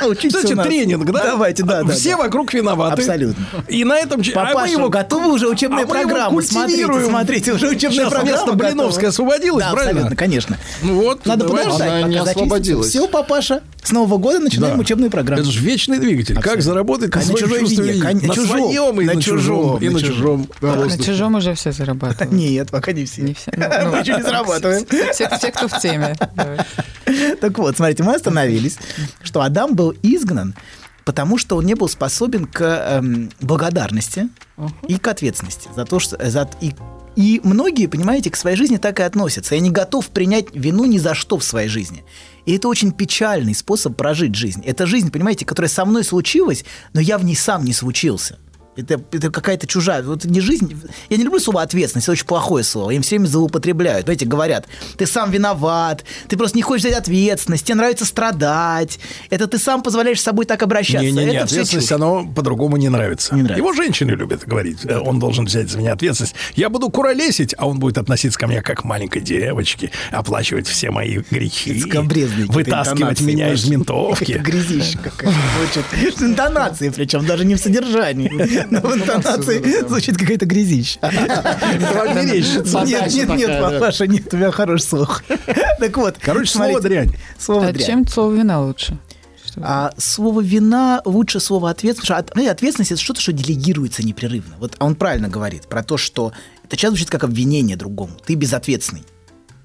Кстати, тренинг, да? Давайте, да, да. Все да. вокруг виноваты. Абсолютно. И на этом... а мы Папаша, его- готовы уже учебные а мы его программы? Смотрите, смотрите, уже учебная Сейчас программа. Блиновская освободилась, да, правильно? абсолютно, конечно. Ну вот, Надо подождать, пока зачистится. освободилась. Все, папаша, с Нового года начинаем Да. учебную программу. Это же вечный двигатель. Как заработать на На своем чужой чувстве вине, кон- На чужом, своем и на на чужом. чужом, И на на чужом. чужом. Да, На чужом уже все зарабатывают. Нет, пока не все. Не все. Мы еще не зарабатываем. Все, все, кто в теме. Давай. Так вот, смотрите, мы остановились, что Адам был изгнан, потому что он не был способен к эм, благодарности и к ответственности за то, что за, и, и многие, понимаете, к своей жизни так и относятся. Я не готов принять вину ни за что в своей жизни. И это очень печальный способ прожить жизнь. Это жизнь, понимаете, которая со мной случилась, но я в ней сам не случился. Это, это какая-то чужая, вот не жизнь. Я не люблю слово ответственность, это очень плохое слово. Им все время злоупотребляют. Знаете, говорят, ты сам виноват, ты просто не хочешь взять ответственность, тебе нравится страдать. Это ты сам позволяешь с собой так обращаться. Не-не-не, это всё ответственность, чушь. оно по-другому не нравится. Не нравится. Его женщины любят говорить. э, Он должен взять за меня ответственность. Я буду куролесить, а он будет относиться ко мне как к маленькой девочке, оплачивать все мои грехи, какие-то вытаскивать меня из ментовки. Это грязища какая-то. Интонации, причем даже не в содержании. Но в интонации звучит какая-то грязища. Нет, нет, нет. Папаша, нет, у тебя хороший слух. Так вот. Короче, слово дрянь. Слово А дрянь. чем слово вина лучше? А слово вина лучше слова ответственность. Потому что ответственность это что-то, что делегируется непрерывно. Вот он правильно говорит про то, что это часто звучит как обвинение другому. Ты безответственный.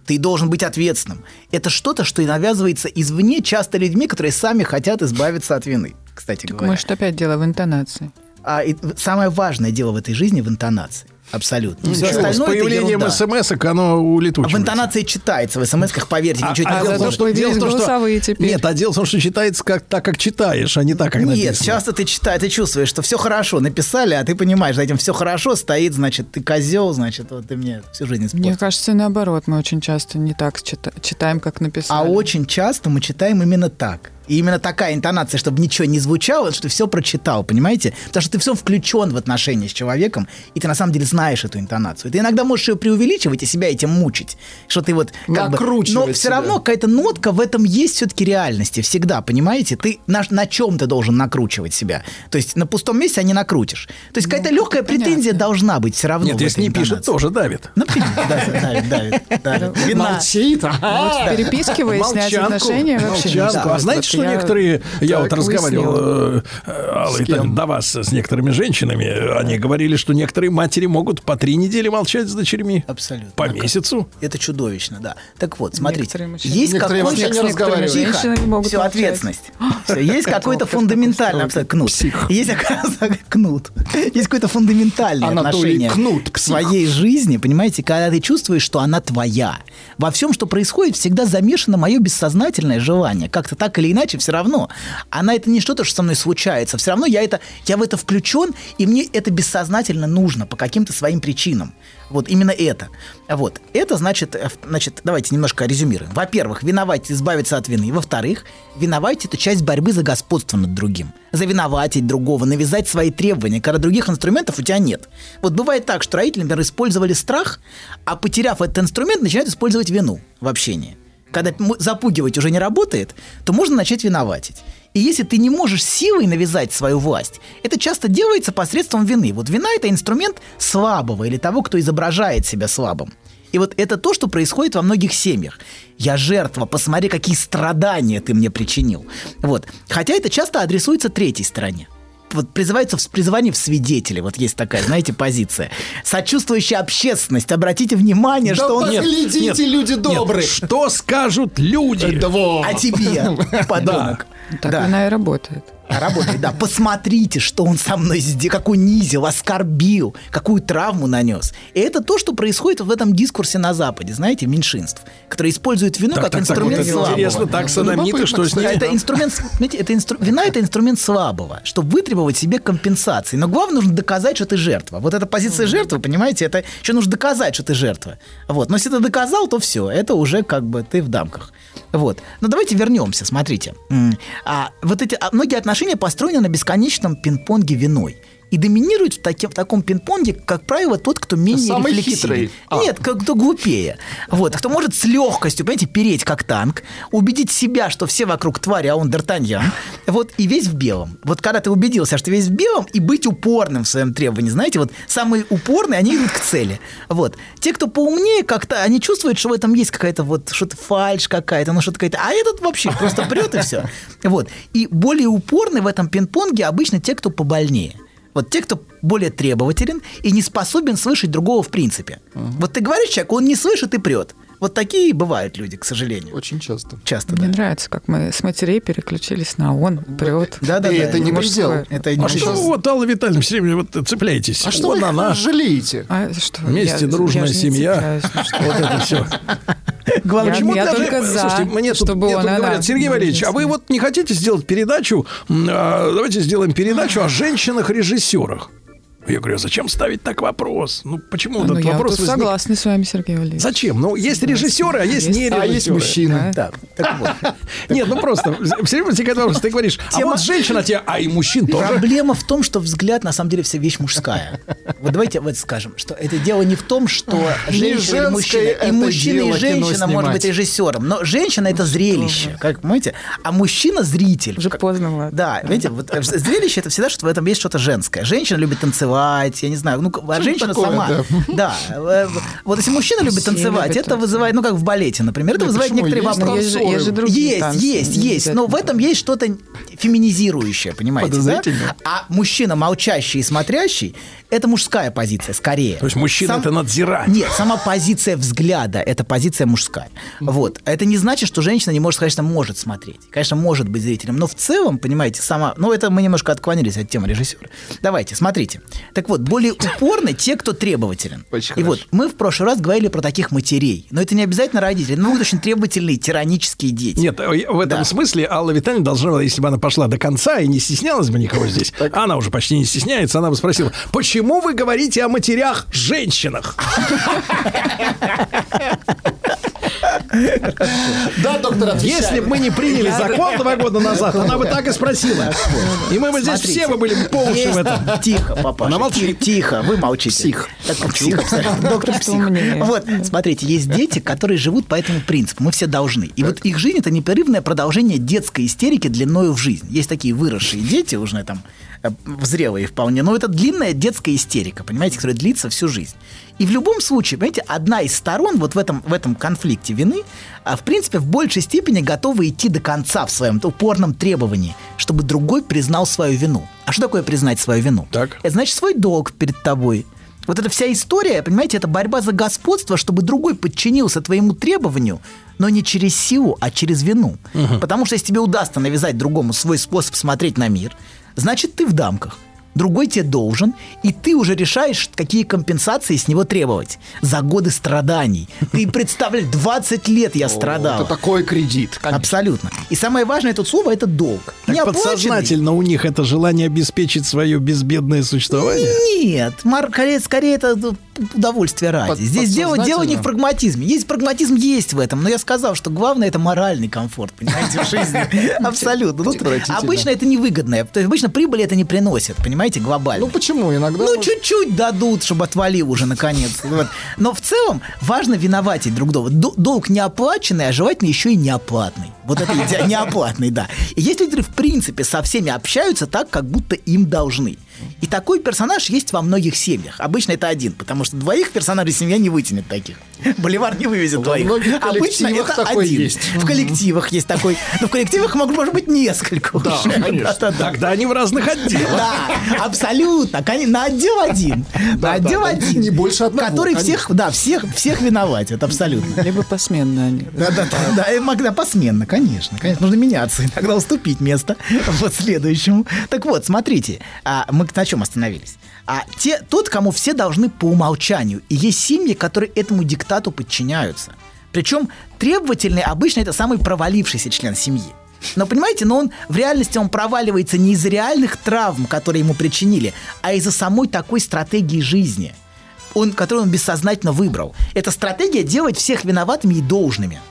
Ты должен быть ответственным. Это что-то, что и навязывается извне часто людьми, которые сами хотят избавиться от вины. Кстати говоря. Может, опять дело в интонации. А, и самое важное дело в этой жизни в интонации. Абсолютно. Все Ничего, с остальное это появлением смс-ок оно А в улетучивается. интонации читается, в смс-ках, поверьте, ничего а не дело что- дело в том, что- теперь. Нет, а дело в том, что читается как, так, как читаешь, а не так, как Нет, написано. часто ты читаешь, ты чувствуешь, что все хорошо, написали, а ты понимаешь, за этим все хорошо стоит, значит, ты козел, значит, вот ты мне всю жизнь испортил. Мне кажется, наоборот, мы очень часто не так чита- читаем, как написали. А очень часто мы читаем именно так. И именно такая интонация, чтобы ничего не звучало, что ты все прочитал, понимаете? Потому что ты все включен в отношения с человеком, и ты на самом деле знаешь эту интонацию. Ты иногда можешь ее преувеличивать и себя этим мучить. Что ты вот как бы... Но все себя. равно какая-то нотка в этом есть все-таки реальности всегда, понимаете? Ты на, на чем ты должен накручивать себя. То есть на пустом месте, а не накрутишь. То есть какая-то легкая претензия должна быть все равно. Нет, если не пишет, тоже давит. Например, да, давит, давит, давит. Вина. Молчит. Переписке выяснять отношения вообще. А знаете, что я- некоторые... Я вот разговаривал, э, Алла Витальевна, до вас с некоторыми женщинами. Они говорили, что некоторые матери могут по три недели молчать с дочерьми. Абсолютно. По месяцу. Это чудовищно, да. Так вот, смотрите, Некоторые есть Некоторые какой-то... вообще не разговаривают. Женщины не могут Все, молчать. ответственность. Всё, есть какой-то фундаментальный абсолютно кнут. Есть оказывается, кнут. Есть какое-то фундаментальное отношение Кнут, к своей жизни, понимаете, когда ты чувствуешь, что она твоя. Во всем, что происходит, всегда замешано мое бессознательное желание. Как-то так или иначе, все равно. Она это не что-то, что со мной случается. Все равно я, это, я в это включен, и мне это бессознательно нужно по каким-то своим причинам. Вот именно это. Вот. Это значит, э, значит, давайте немножко резюмируем. Во-первых, виноватить, избавиться от вины. Во-вторых, виноватить – это часть борьбы за господство над другим. Завиноватить другого, навязать свои требования, когда других инструментов у тебя нет. Вот бывает так, что родители, например, использовали страх, а потеряв этот инструмент, начинают использовать вину в общении. Когда запугивать уже не работает, то можно начать виноватить. И если ты не можешь силой навязать свою власть, это часто делается посредством вины. Вот вина – это инструмент слабого или того, кто изображает себя слабым. И вот это то, что происходит во многих семьях. Я жертва, посмотри, какие страдания ты мне причинил. Вот. Хотя это часто адресуется третьей стороне. Вот призывается в призывание в свидетели. Вот есть такая, знаете, позиция. Сочувствующая общественность. Обратите внимание, Да что он... поглядите, люди добрые. Что скажут люди? Да вот. А тебе, подонок. Так Да. она и работает. Работает, да. Посмотрите, что он со мной сделал, как унизил, оскорбил, какую травму нанес. И это то, что происходит в этом дискурсе на Западе, знаете, меньшинств, которые используют вину Так, как так, так, инструмент вот это слабого. интересно, так, садомиты, что с ними? Это инструмент, знаете, это инстру- вина это инструмент слабого, чтобы вытребовать себе компенсации. Но главное нужно доказать, что ты жертва. Вот эта позиция жертвы, понимаете, это еще нужно доказать, что ты жертва. Вот. Но если ты доказал, то все, это уже как бы ты в дамках. Вот. Но давайте вернемся, смотрите. А, вот эти а, многие отношения построены на бесконечном пинг-понге виной. И доминирует в, таки- в таком пинг-понге, как правило, тот, кто менее Самый рефлексивен. хитрый. А. Нет, как- кто глупее. Вот, кто может с легкостью, понимаете, переть как танк, убедить себя, что все вокруг твари, а он Д'Артаньян, вот, и весь в белом. Вот когда ты убедился, что весь в белом, и быть упорным в своем требовании, знаете, вот самые упорные, они идут к цели. Вот. Те, кто поумнее как-то, они чувствуют, что в этом есть какая-то вот что-то фальш какая-то, ну что-то какая-то, а этот вообще просто прет и все. Вот. И более упорные в этом пинг-понге обычно те, кто побольнее. Вот те, кто более требователен и не способен слышать другого в принципе. Вот ты говоришь человеку, он не слышит и прет. Вот такие бывают люди, к сожалению. Очень часто. Часто, Мне да. нравится, как мы с матерей переключились на он, прет. Да, да, И да. это не предел. Это не А что вы, вот, Алла Витальевна, все время вот цепляетесь? А что вот вы она, жалеете? А что? вместе я- дружная я семья. цепляюсь, ну Вот это все. Главное, Я- почему я даже- только за, Слушайте, мне тут, чтобы мне он, тут она. говорят, Сергей Валерьевич, а вы вот не хотите сделать передачу, а, давайте сделаем передачу о женщинах-режиссерах. Я говорю, а зачем ставить так вопрос? Ну, почему Ну, этот я вопрос возник? согласна с вами, Сергей Валерьевич. Зачем? Ну, есть режиссеры, а есть, Есть. не А есть режиссеры. мужчины. Да, так вот. Нет, ну просто, все время возникает вопрос, ты говоришь, а вот женщина тебе, а и мужчин тоже. Проблема в том, что взгляд на самом деле вся вещь мужская. Вот давайте вот скажем, что это дело не в том, что женщина женское мужчина, и мужчина, и женщина может быть режиссером, но женщина это зрелище, как понимаете, а мужчина зритель. Уже поздно, ладно. Да, видите, вот э, зрелище это всегда, что в этом есть что-то женское. Женщина любит танцевать, я не знаю, ну, а женщина такое, сама. Да. э, Вот если мужчина любит Все танцевать, любят это вызывает, ну, как в балете, например, это Да вызывает некоторые Есть вопросы. Есть есть же другие Есть, танцы, есть. Но в этом есть что-то феминизирующее, понимаете, да? А мужчина, молчащий и смотрящий, это мужская позиция, скорее. То есть мужчина это надзиратель. Нет, сама позиция взгляда – это позиция мужская. Вот. Это не значит, что женщина не может, конечно, может смотреть. Конечно, может быть зрителем. Но в целом, понимаете, сама... Ну, это мы немножко отклонились от темы режиссера. Давайте, смотрите. Так вот, более упорны те, кто требователен. Очень И хорошо. вот мы в прошлый раз говорили про таких матерей. Но это не обязательно родители. Ну, очень требовательные, тиранические дети. Нет, э, в этом Да. смысле Алла Витальевна должна была, если бы она пошла до конца и не стеснялась бы никого здесь, она уже почти не стесняется, она бы спросила, почему вы говорите о матерях-женщинах? Да, доктор. Если бы мы не приняли закон два года назад, она бы так и спросила. И мы бы здесь все бы были по уши в этом. Тихо, папа. Она молчит. Тихо, вы молчите. Псих. Псих, абсолютно. Доктор псих. Вот, смотрите, есть дети, которые живут по этому принципу. Мы все должны. И вот их жизнь – это непрерывное продолжение детской истерики длиною в жизнь. Есть такие выросшие дети, уже там э, зрелые вполне, но это длинная детская истерика, понимаете, которая длится всю жизнь. И в любом случае, понимаете, одна из сторон вот в этом, в этом конфликте вины, а, в принципе, в большей степени готова идти до конца в своем упорном требовании, чтобы другой признал свою вину. А что такое признать свою вину? Так. Это значит свой долг перед тобой. Вот эта вся история, понимаете, это борьба за господство, чтобы другой подчинился твоему требованию, но не через силу, а через вину. Потому что если тебе удастся навязать другому свой способ смотреть на мир, значит, ты в дамках. Другой тебе должен, и ты уже решаешь, какие компенсации с него требовать. За годы страданий. Ты представляешь, 20 лет я страдал. Это такой кредит. конечно. Абсолютно. И самое важное тут слово – это долг. Так подсознательно у них это желание обеспечить свое безбедное существование. Нет, скорее, скорее это удовольствие ради. Под- Здесь дело, дело не в прагматизме. Есть прагматизм, есть в этом, но я сказал, что главное это моральный комфорт, понимаете, в жизни. Абсолютно. Обычно это невыгодное. То есть обычно прибыли это не приносит, понимаете, глобально. Ну почему? Иногда... Ну, чуть-чуть дадут, чтобы отвалил уже наконец. Вот. Но в целом важно виноватить друг друга. Долг не оплаченный, а желательно еще и неоплатный. Вот это идея неоплатный, да. И есть люди, которые в принципе со всеми общаются так, как будто им должны. И такой персонаж есть во многих семьях. Обычно это один, потому что двоих персонажей семья не вытянет таких. Боливар не вывезет Во двоих. Обычно это такой один. есть. В коллективах есть такой. Но в коллективах может, может быть несколько Да, уже. конечно. Да-да-да. Тогда они в разных отделах. Да, абсолютно. На отдел один. На отдел да. один. Не больше одного, Который всех, да, всех, всех виноватит, абсолютно. Либо посменно они. Да, да, да, да, и мог- да, посменно, конечно, конечно. Нужно меняться, иногда уступить место вот следующему. Так вот, смотрите, а, мы на чем остановились? А те, тот, кому все должны по умолчанию. И есть семьи, которые этому диктату подчиняются. Причем требовательный обычно это самый провалившийся член семьи. Но понимаете, но он в реальности он проваливается не из-за реальных травм, которые ему причинили, а из-за самой такой стратегии жизни, он, которую он бессознательно выбрал. Это стратегия делать всех виноватыми и должными.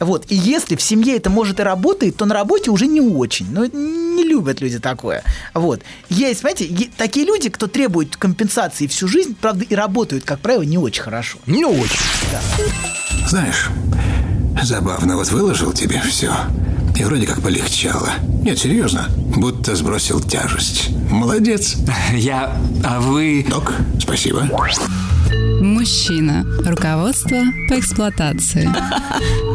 Вот. И если в семье это может и работает, то на работе уже не очень. Ну, это не любят люди такое. Вот. Есть, понимаете, такие люди, кто требует компенсации всю жизнь, правда, и работают, как правило, не очень хорошо. Не очень. Знаешь, забавно, вот выложил тебе все. И вроде как полегчало. Нет, серьезно. Будто сбросил тяжесть. Молодец. Я... А вы... Док, спасибо. Мужчина. Руководство по эксплуатации.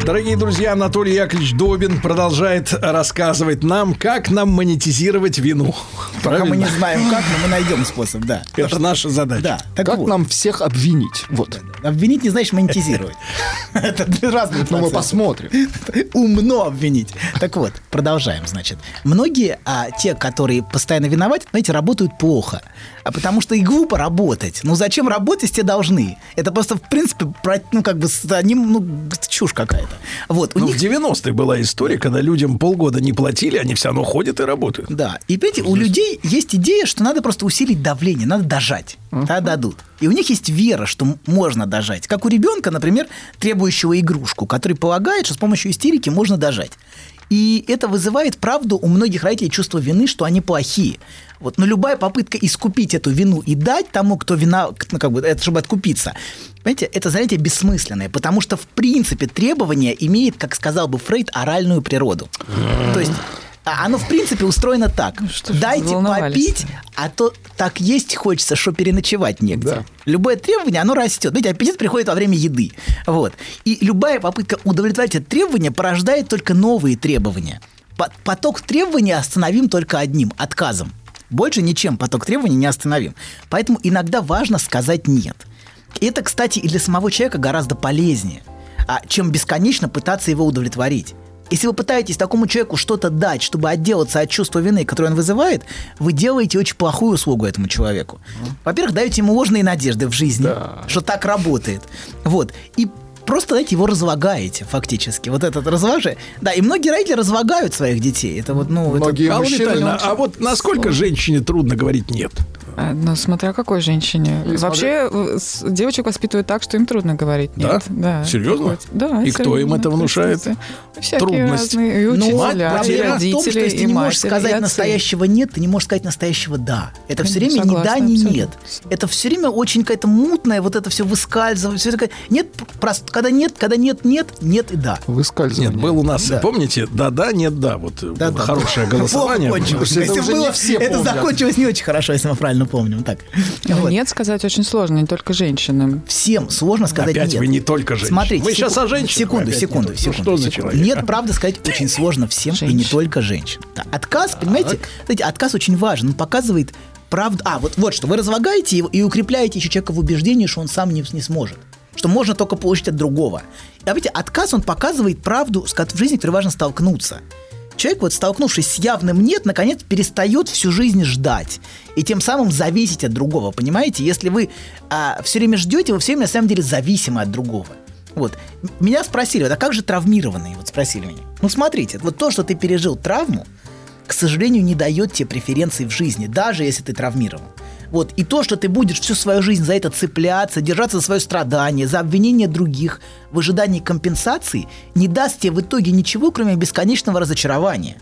Дорогие друзья, Анатолий Яковлевич Добин продолжает рассказывать нам, как нам монетизировать вину. Пока мы не знаем как, но мы найдем способ, да. Это наша задача. Да, так Как вот. нам всех обвинить? Вот. Обвинить не значит монетизировать. Это две разные Ну, мы посмотрим. Умно обвинить. Так вот, продолжаем, значит. Многие, а, те, которые постоянно виноваты, знаете, работают плохо. А потому что и глупо работать. Ну зачем работать, если должны? Это просто, в принципе, про- ну, как бы, с одним, ну, чушь какая-то. Вот, у Ну, них в 90-е была история, когда людям полгода не платили, они все равно ходят и работают. Да. И понимаете, у людей есть идея, что надо просто усилить давление, надо дожать. Тогда дадут. И у них есть вера, что можно дожать. Как у ребенка, например, требующего игрушку, который полагает, что с помощью истерики можно дожать. И это вызывает, правду, у многих родителей чувство вины, что они плохие. Вот, но любая попытка искупить эту вину и дать тому, кто вина, ну, как бы, это чтобы откупиться, понимаете, это занятие бессмысленное, потому что, в принципе, требование имеет, как сказал бы Фрейд, оральную природу. То есть оно, в принципе, устроено так. Дайте заволновались-то? попить, а то так есть хочется, что переночевать негде. Любое требование, оно растет. Видите, аппетит приходит во время еды. Вот. И любая попытка удовлетворить это требование порождает только новые требования. По- Поток требований остановим только одним – отказом. Больше ничем поток требований не остановим. Поэтому иногда важно сказать «нет». И это, кстати, и для самого человека гораздо полезнее, а, чем бесконечно пытаться его удовлетворить. Если вы пытаетесь такому человеку что-то дать, чтобы отделаться от чувства вины, которое он вызывает, вы делаете очень плохую услугу этому человеку. Во-первых, даете ему ложные надежды в жизни, что так работает. Вот. И просто, знаете, его разлагаете фактически. Вот этот разложи. Да, и многие родители разлагают своих детей. Это вот, ну... это- Алла Витальевна, а вот насколько женщине трудно говорить «нет»? А, Ну, смотря какой женщине. Или Вообще, э, с- девочек воспитывают так, что им трудно говорить Да? нет. Да? Серьезно? Вот. Да. И кто им серьезно, это внушает? Всякие Трудность. разные. И Ну, учителя, и проблема в том, что родители, если ты и не можешь матери, и сказать настоящего нет, ты не можешь сказать настоящего да. Это все время ни да, согласна, ни абсолютно. нет. Это все время очень какая-то мутная, вот это все выскальзывает. Все такое. Нет, просто когда нет, когда нет, нет, нет и да. Нет, был у нас, Да. помните, да-да, нет, да, вот э, Да, да. хорошее голосование. Плохо кончилось. было. Было- это закончилось не очень хорошо, если мы правильно помним. Так. Ну, Нет сказать очень сложно, не только женщинам. Всем сложно сказать Опять нет. вы не только женщины. Смотрите, Мы сейчас секу- о женщинах Секунду, опять секунду, то. Ну, секунду. что за секунду. человек? Нет, правда сказать очень сложно всем, и не только женщинам. Да, Отказ, понимаете, знаете, отказ очень важен. Он показывает правду. А, вот, вот что, вы разлагаете его и укрепляете еще человека в убеждении, что он сам не, не сможет. Что можно только получить от другого. А видите, отказ, он показывает правду, с в жизни, которой важно столкнуться. Человек, вот столкнувшись с явным «нет», наконец перестает всю жизнь ждать. И тем самым зависеть от другого, понимаете? Если вы все время ждете, вы все время на самом деле зависимы от другого. Вот. Меня спросили, вот, а как же травмированные? Вот спросили меня. Ну, смотрите, вот то, что ты пережил травму, к сожалению, не дает тебе преференций в жизни, даже если ты травмирован. Вот. И то, что ты будешь всю свою жизнь за это цепляться, держаться за свое страдание, за обвинение других в ожидании компенсации, не даст тебе в итоге ничего, кроме бесконечного разочарования.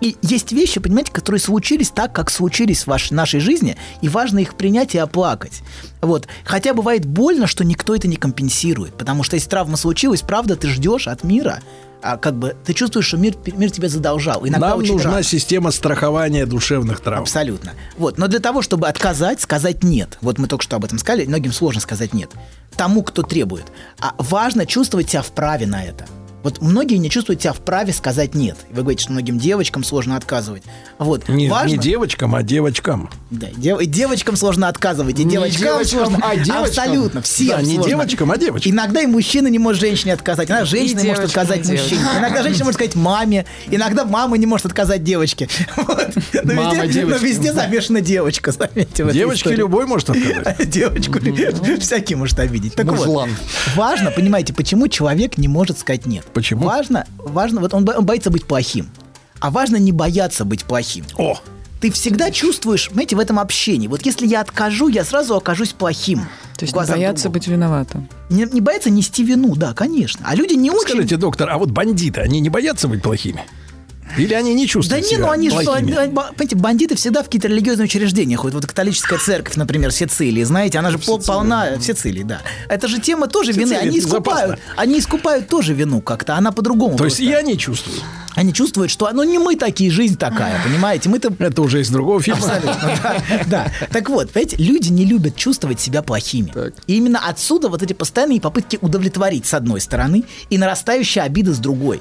И есть вещи, понимаете, которые случились так, как случились в вашей, нашей жизни, и важно их принять и оплакать. Вот. Хотя бывает больно, что никто это не компенсирует, потому что если травма случилась, правда, ты ждешь от мира, а как бы ты чувствуешь, что мир, мир тебе задолжал. Иногда Нам очень нужна рано. система страхования душевных травм. Абсолютно. Вот. Но для того, чтобы отказать, сказать нет. Вот мы только что об этом сказали, многим сложно сказать нет. Тому, кто требует. А важно чувствовать себя вправе на это. Вот многие не чувствуют себя вправе сказать нет. Вы говорите, что многим девочкам сложно отказывать. Вот. Не, Важно- не девочкам, а девочкам. Да, дев- девочкам сложно отказывать, и Не девочкам, девочкам, сложно. а девочкам. Абсолютно, всем Да, не сложно. девочкам, а девочкам. Иногда и мужчина не может женщине отказать, иногда женщина не может девочкам, отказать и мужчине, девочкам. иногда женщина может сказать маме, иногда мама не может отказать девочке. Вот. Но Мама везде, но везде замешана девочка, заметьте. истории. любой может отказать. Девочку всякий может обидеть. Так вот, важно, понимаете, почему человек не может сказать нет. Почему? Важно, важно, вот он, бо- он боится быть плохим. А важно не бояться быть плохим. О, Ты всегда чувствуешь, знаете, в этом общении. Вот если я откажу, я сразу окажусь плохим. То есть не бояться другого. быть виноватым. Не, не бояться нести вину, да, конечно. А люди не очень... скажите, доктор, а вот бандиты, они не боятся быть плохими? Или они не Да чувствуют не, себя ну они же, понимаете, бандиты всегда в какие-то религиозные учреждения ходят. Вот католическая церковь, например, Сицилии, знаете, она же пол- полна в Сицилии, да. Это же тема тоже вины. Сицилия Они искупают, они искупают тоже вину как-то, она по-другому. То есть просто. и они чувствуют. Они чувствуют, что ну не мы такие, жизнь такая, понимаете? Мы-то Это уже из другого фильма. Абсолютно, да, да. Так вот, понимаете, люди не любят чувствовать себя плохими. И именно отсюда вот эти постоянные попытки удовлетворить с одной стороны и нарастающая обида с другой.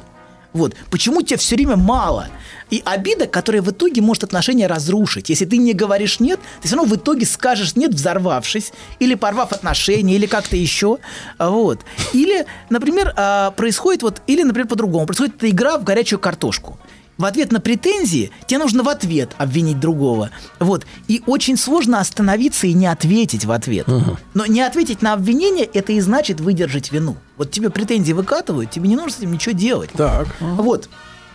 Вот. Почему тебе все время мало? И обида, которая в итоге может отношения разрушить. Если ты не говоришь нет, ты все равно в итоге скажешь нет, взорвавшись, или порвав отношения, или как-то еще. Вот. Или, например, а, происходит вот, или, например, по-другому. Происходит эта игра в горячую картошку в ответ на претензии тебе нужно в ответ обвинить другого. Вот. И очень сложно остановиться и не ответить в ответ. Но не ответить на обвинение это и значит выдержать вину. Вот тебе претензии выкатывают, тебе не нужно с этим ничего делать. Так. Вот.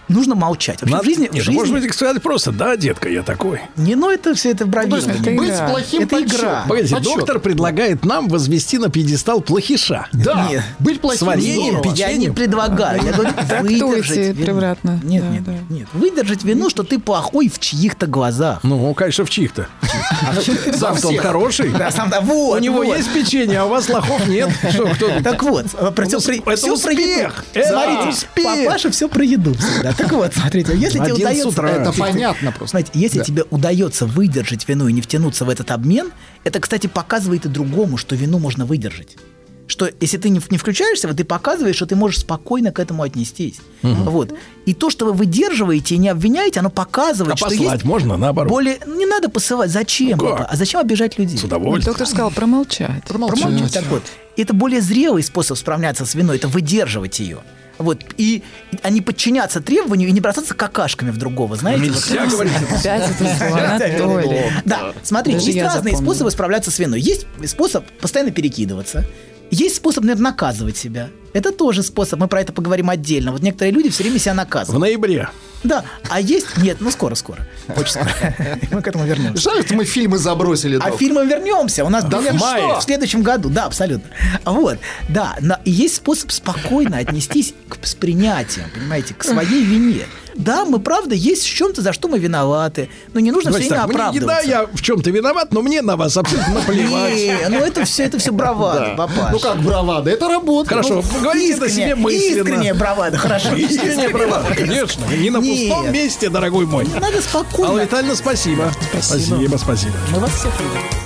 Нужно молчать. Вообще Надо- в жизни, Нет, в ну, жизни может быть, сказать просто, да, детка, я такой. не, ну это все это То есть бравирование. быть плохим это подсчет. игра. Погодите, Подсчет. доктор предлагает нам возвести на пьедестал плохиша. Да, Нет. быть плохим С вареньем, здорово. Я не предлагаю. Я говорю, выдержать вину. превратно. Нет, Да, нет, да. нет. Выдержать вину, что ты плохой в чьих-то глазах. Ну, конечно, в чьих-то. Сам-то он хороший. Да, сам да, вот, У него есть печенье, а у вас лохов нет. Что, кто тут? Так вот, э, про всё про- это еду. Это Смотрите, папаша все про еду всегда. Так вот, смотрите, если тебе удается... утра. Это понятно просто. Смотрите, если тебе удается выдержать вину и не втянуться в этот обмен, это, кстати, показывает и другому, что вину можно выдержать. Что если ты не, не включаешься, вот ты показываешь, что ты можешь спокойно к этому отнестись. Вот. И то, что вы выдерживаете и не обвиняете, оно показывает, А что послать есть можно, наоборот. более... ну, Не надо посылать. Зачем? Ну это? А зачем обижать людей? С удовольствием. доктор сказал промолчать. Промолчать. Так вот, это более зрелый способ справляться с виной, это выдерживать ее. Вот, и, не подчиняться требованию и не бросаться какашками в другого, знаете? вот. Нельзя говорить. Опять это слово, Анатолий. Да, смотрите, Даже есть разные способы справляться с виной. Есть способ постоянно перекидываться. Есть способ, наверное, наказывать себя. Это тоже способ, мы про это поговорим отдельно. Вот некоторые люди все время себя В наказывают. ноябре. Да, а есть... Нет, ну скоро-скоро. Очень скоро. Мы к этому вернемся. Жаль, что мы фильмы забросили. А док. фильмом вернемся. У нас Да в в следующем году. Да, абсолютно. Вот. Да, но и есть способ спокойно отнестись к, с принятием, понимаете, к своей вине. Да, мы правда есть в чем-то, за что мы виноваты. Но не нужно Давайте все время так, мне- да, оправдываться. я в чем-то виноват, но мне на вас абсолютно наплевать. Не, ну это все, это все бравада, папаша. Ну как бравада, это работа. Хорошо, Ну, говорите это себе искренняя- мысленно. Искренняя бравада, хорошо. Искренне бравада, конечно. Не на пустом месте, дорогой мой. Надо спокойно. Алла Витальевна, спасибо. Спасибо, спасибо. Мы вас всех любим.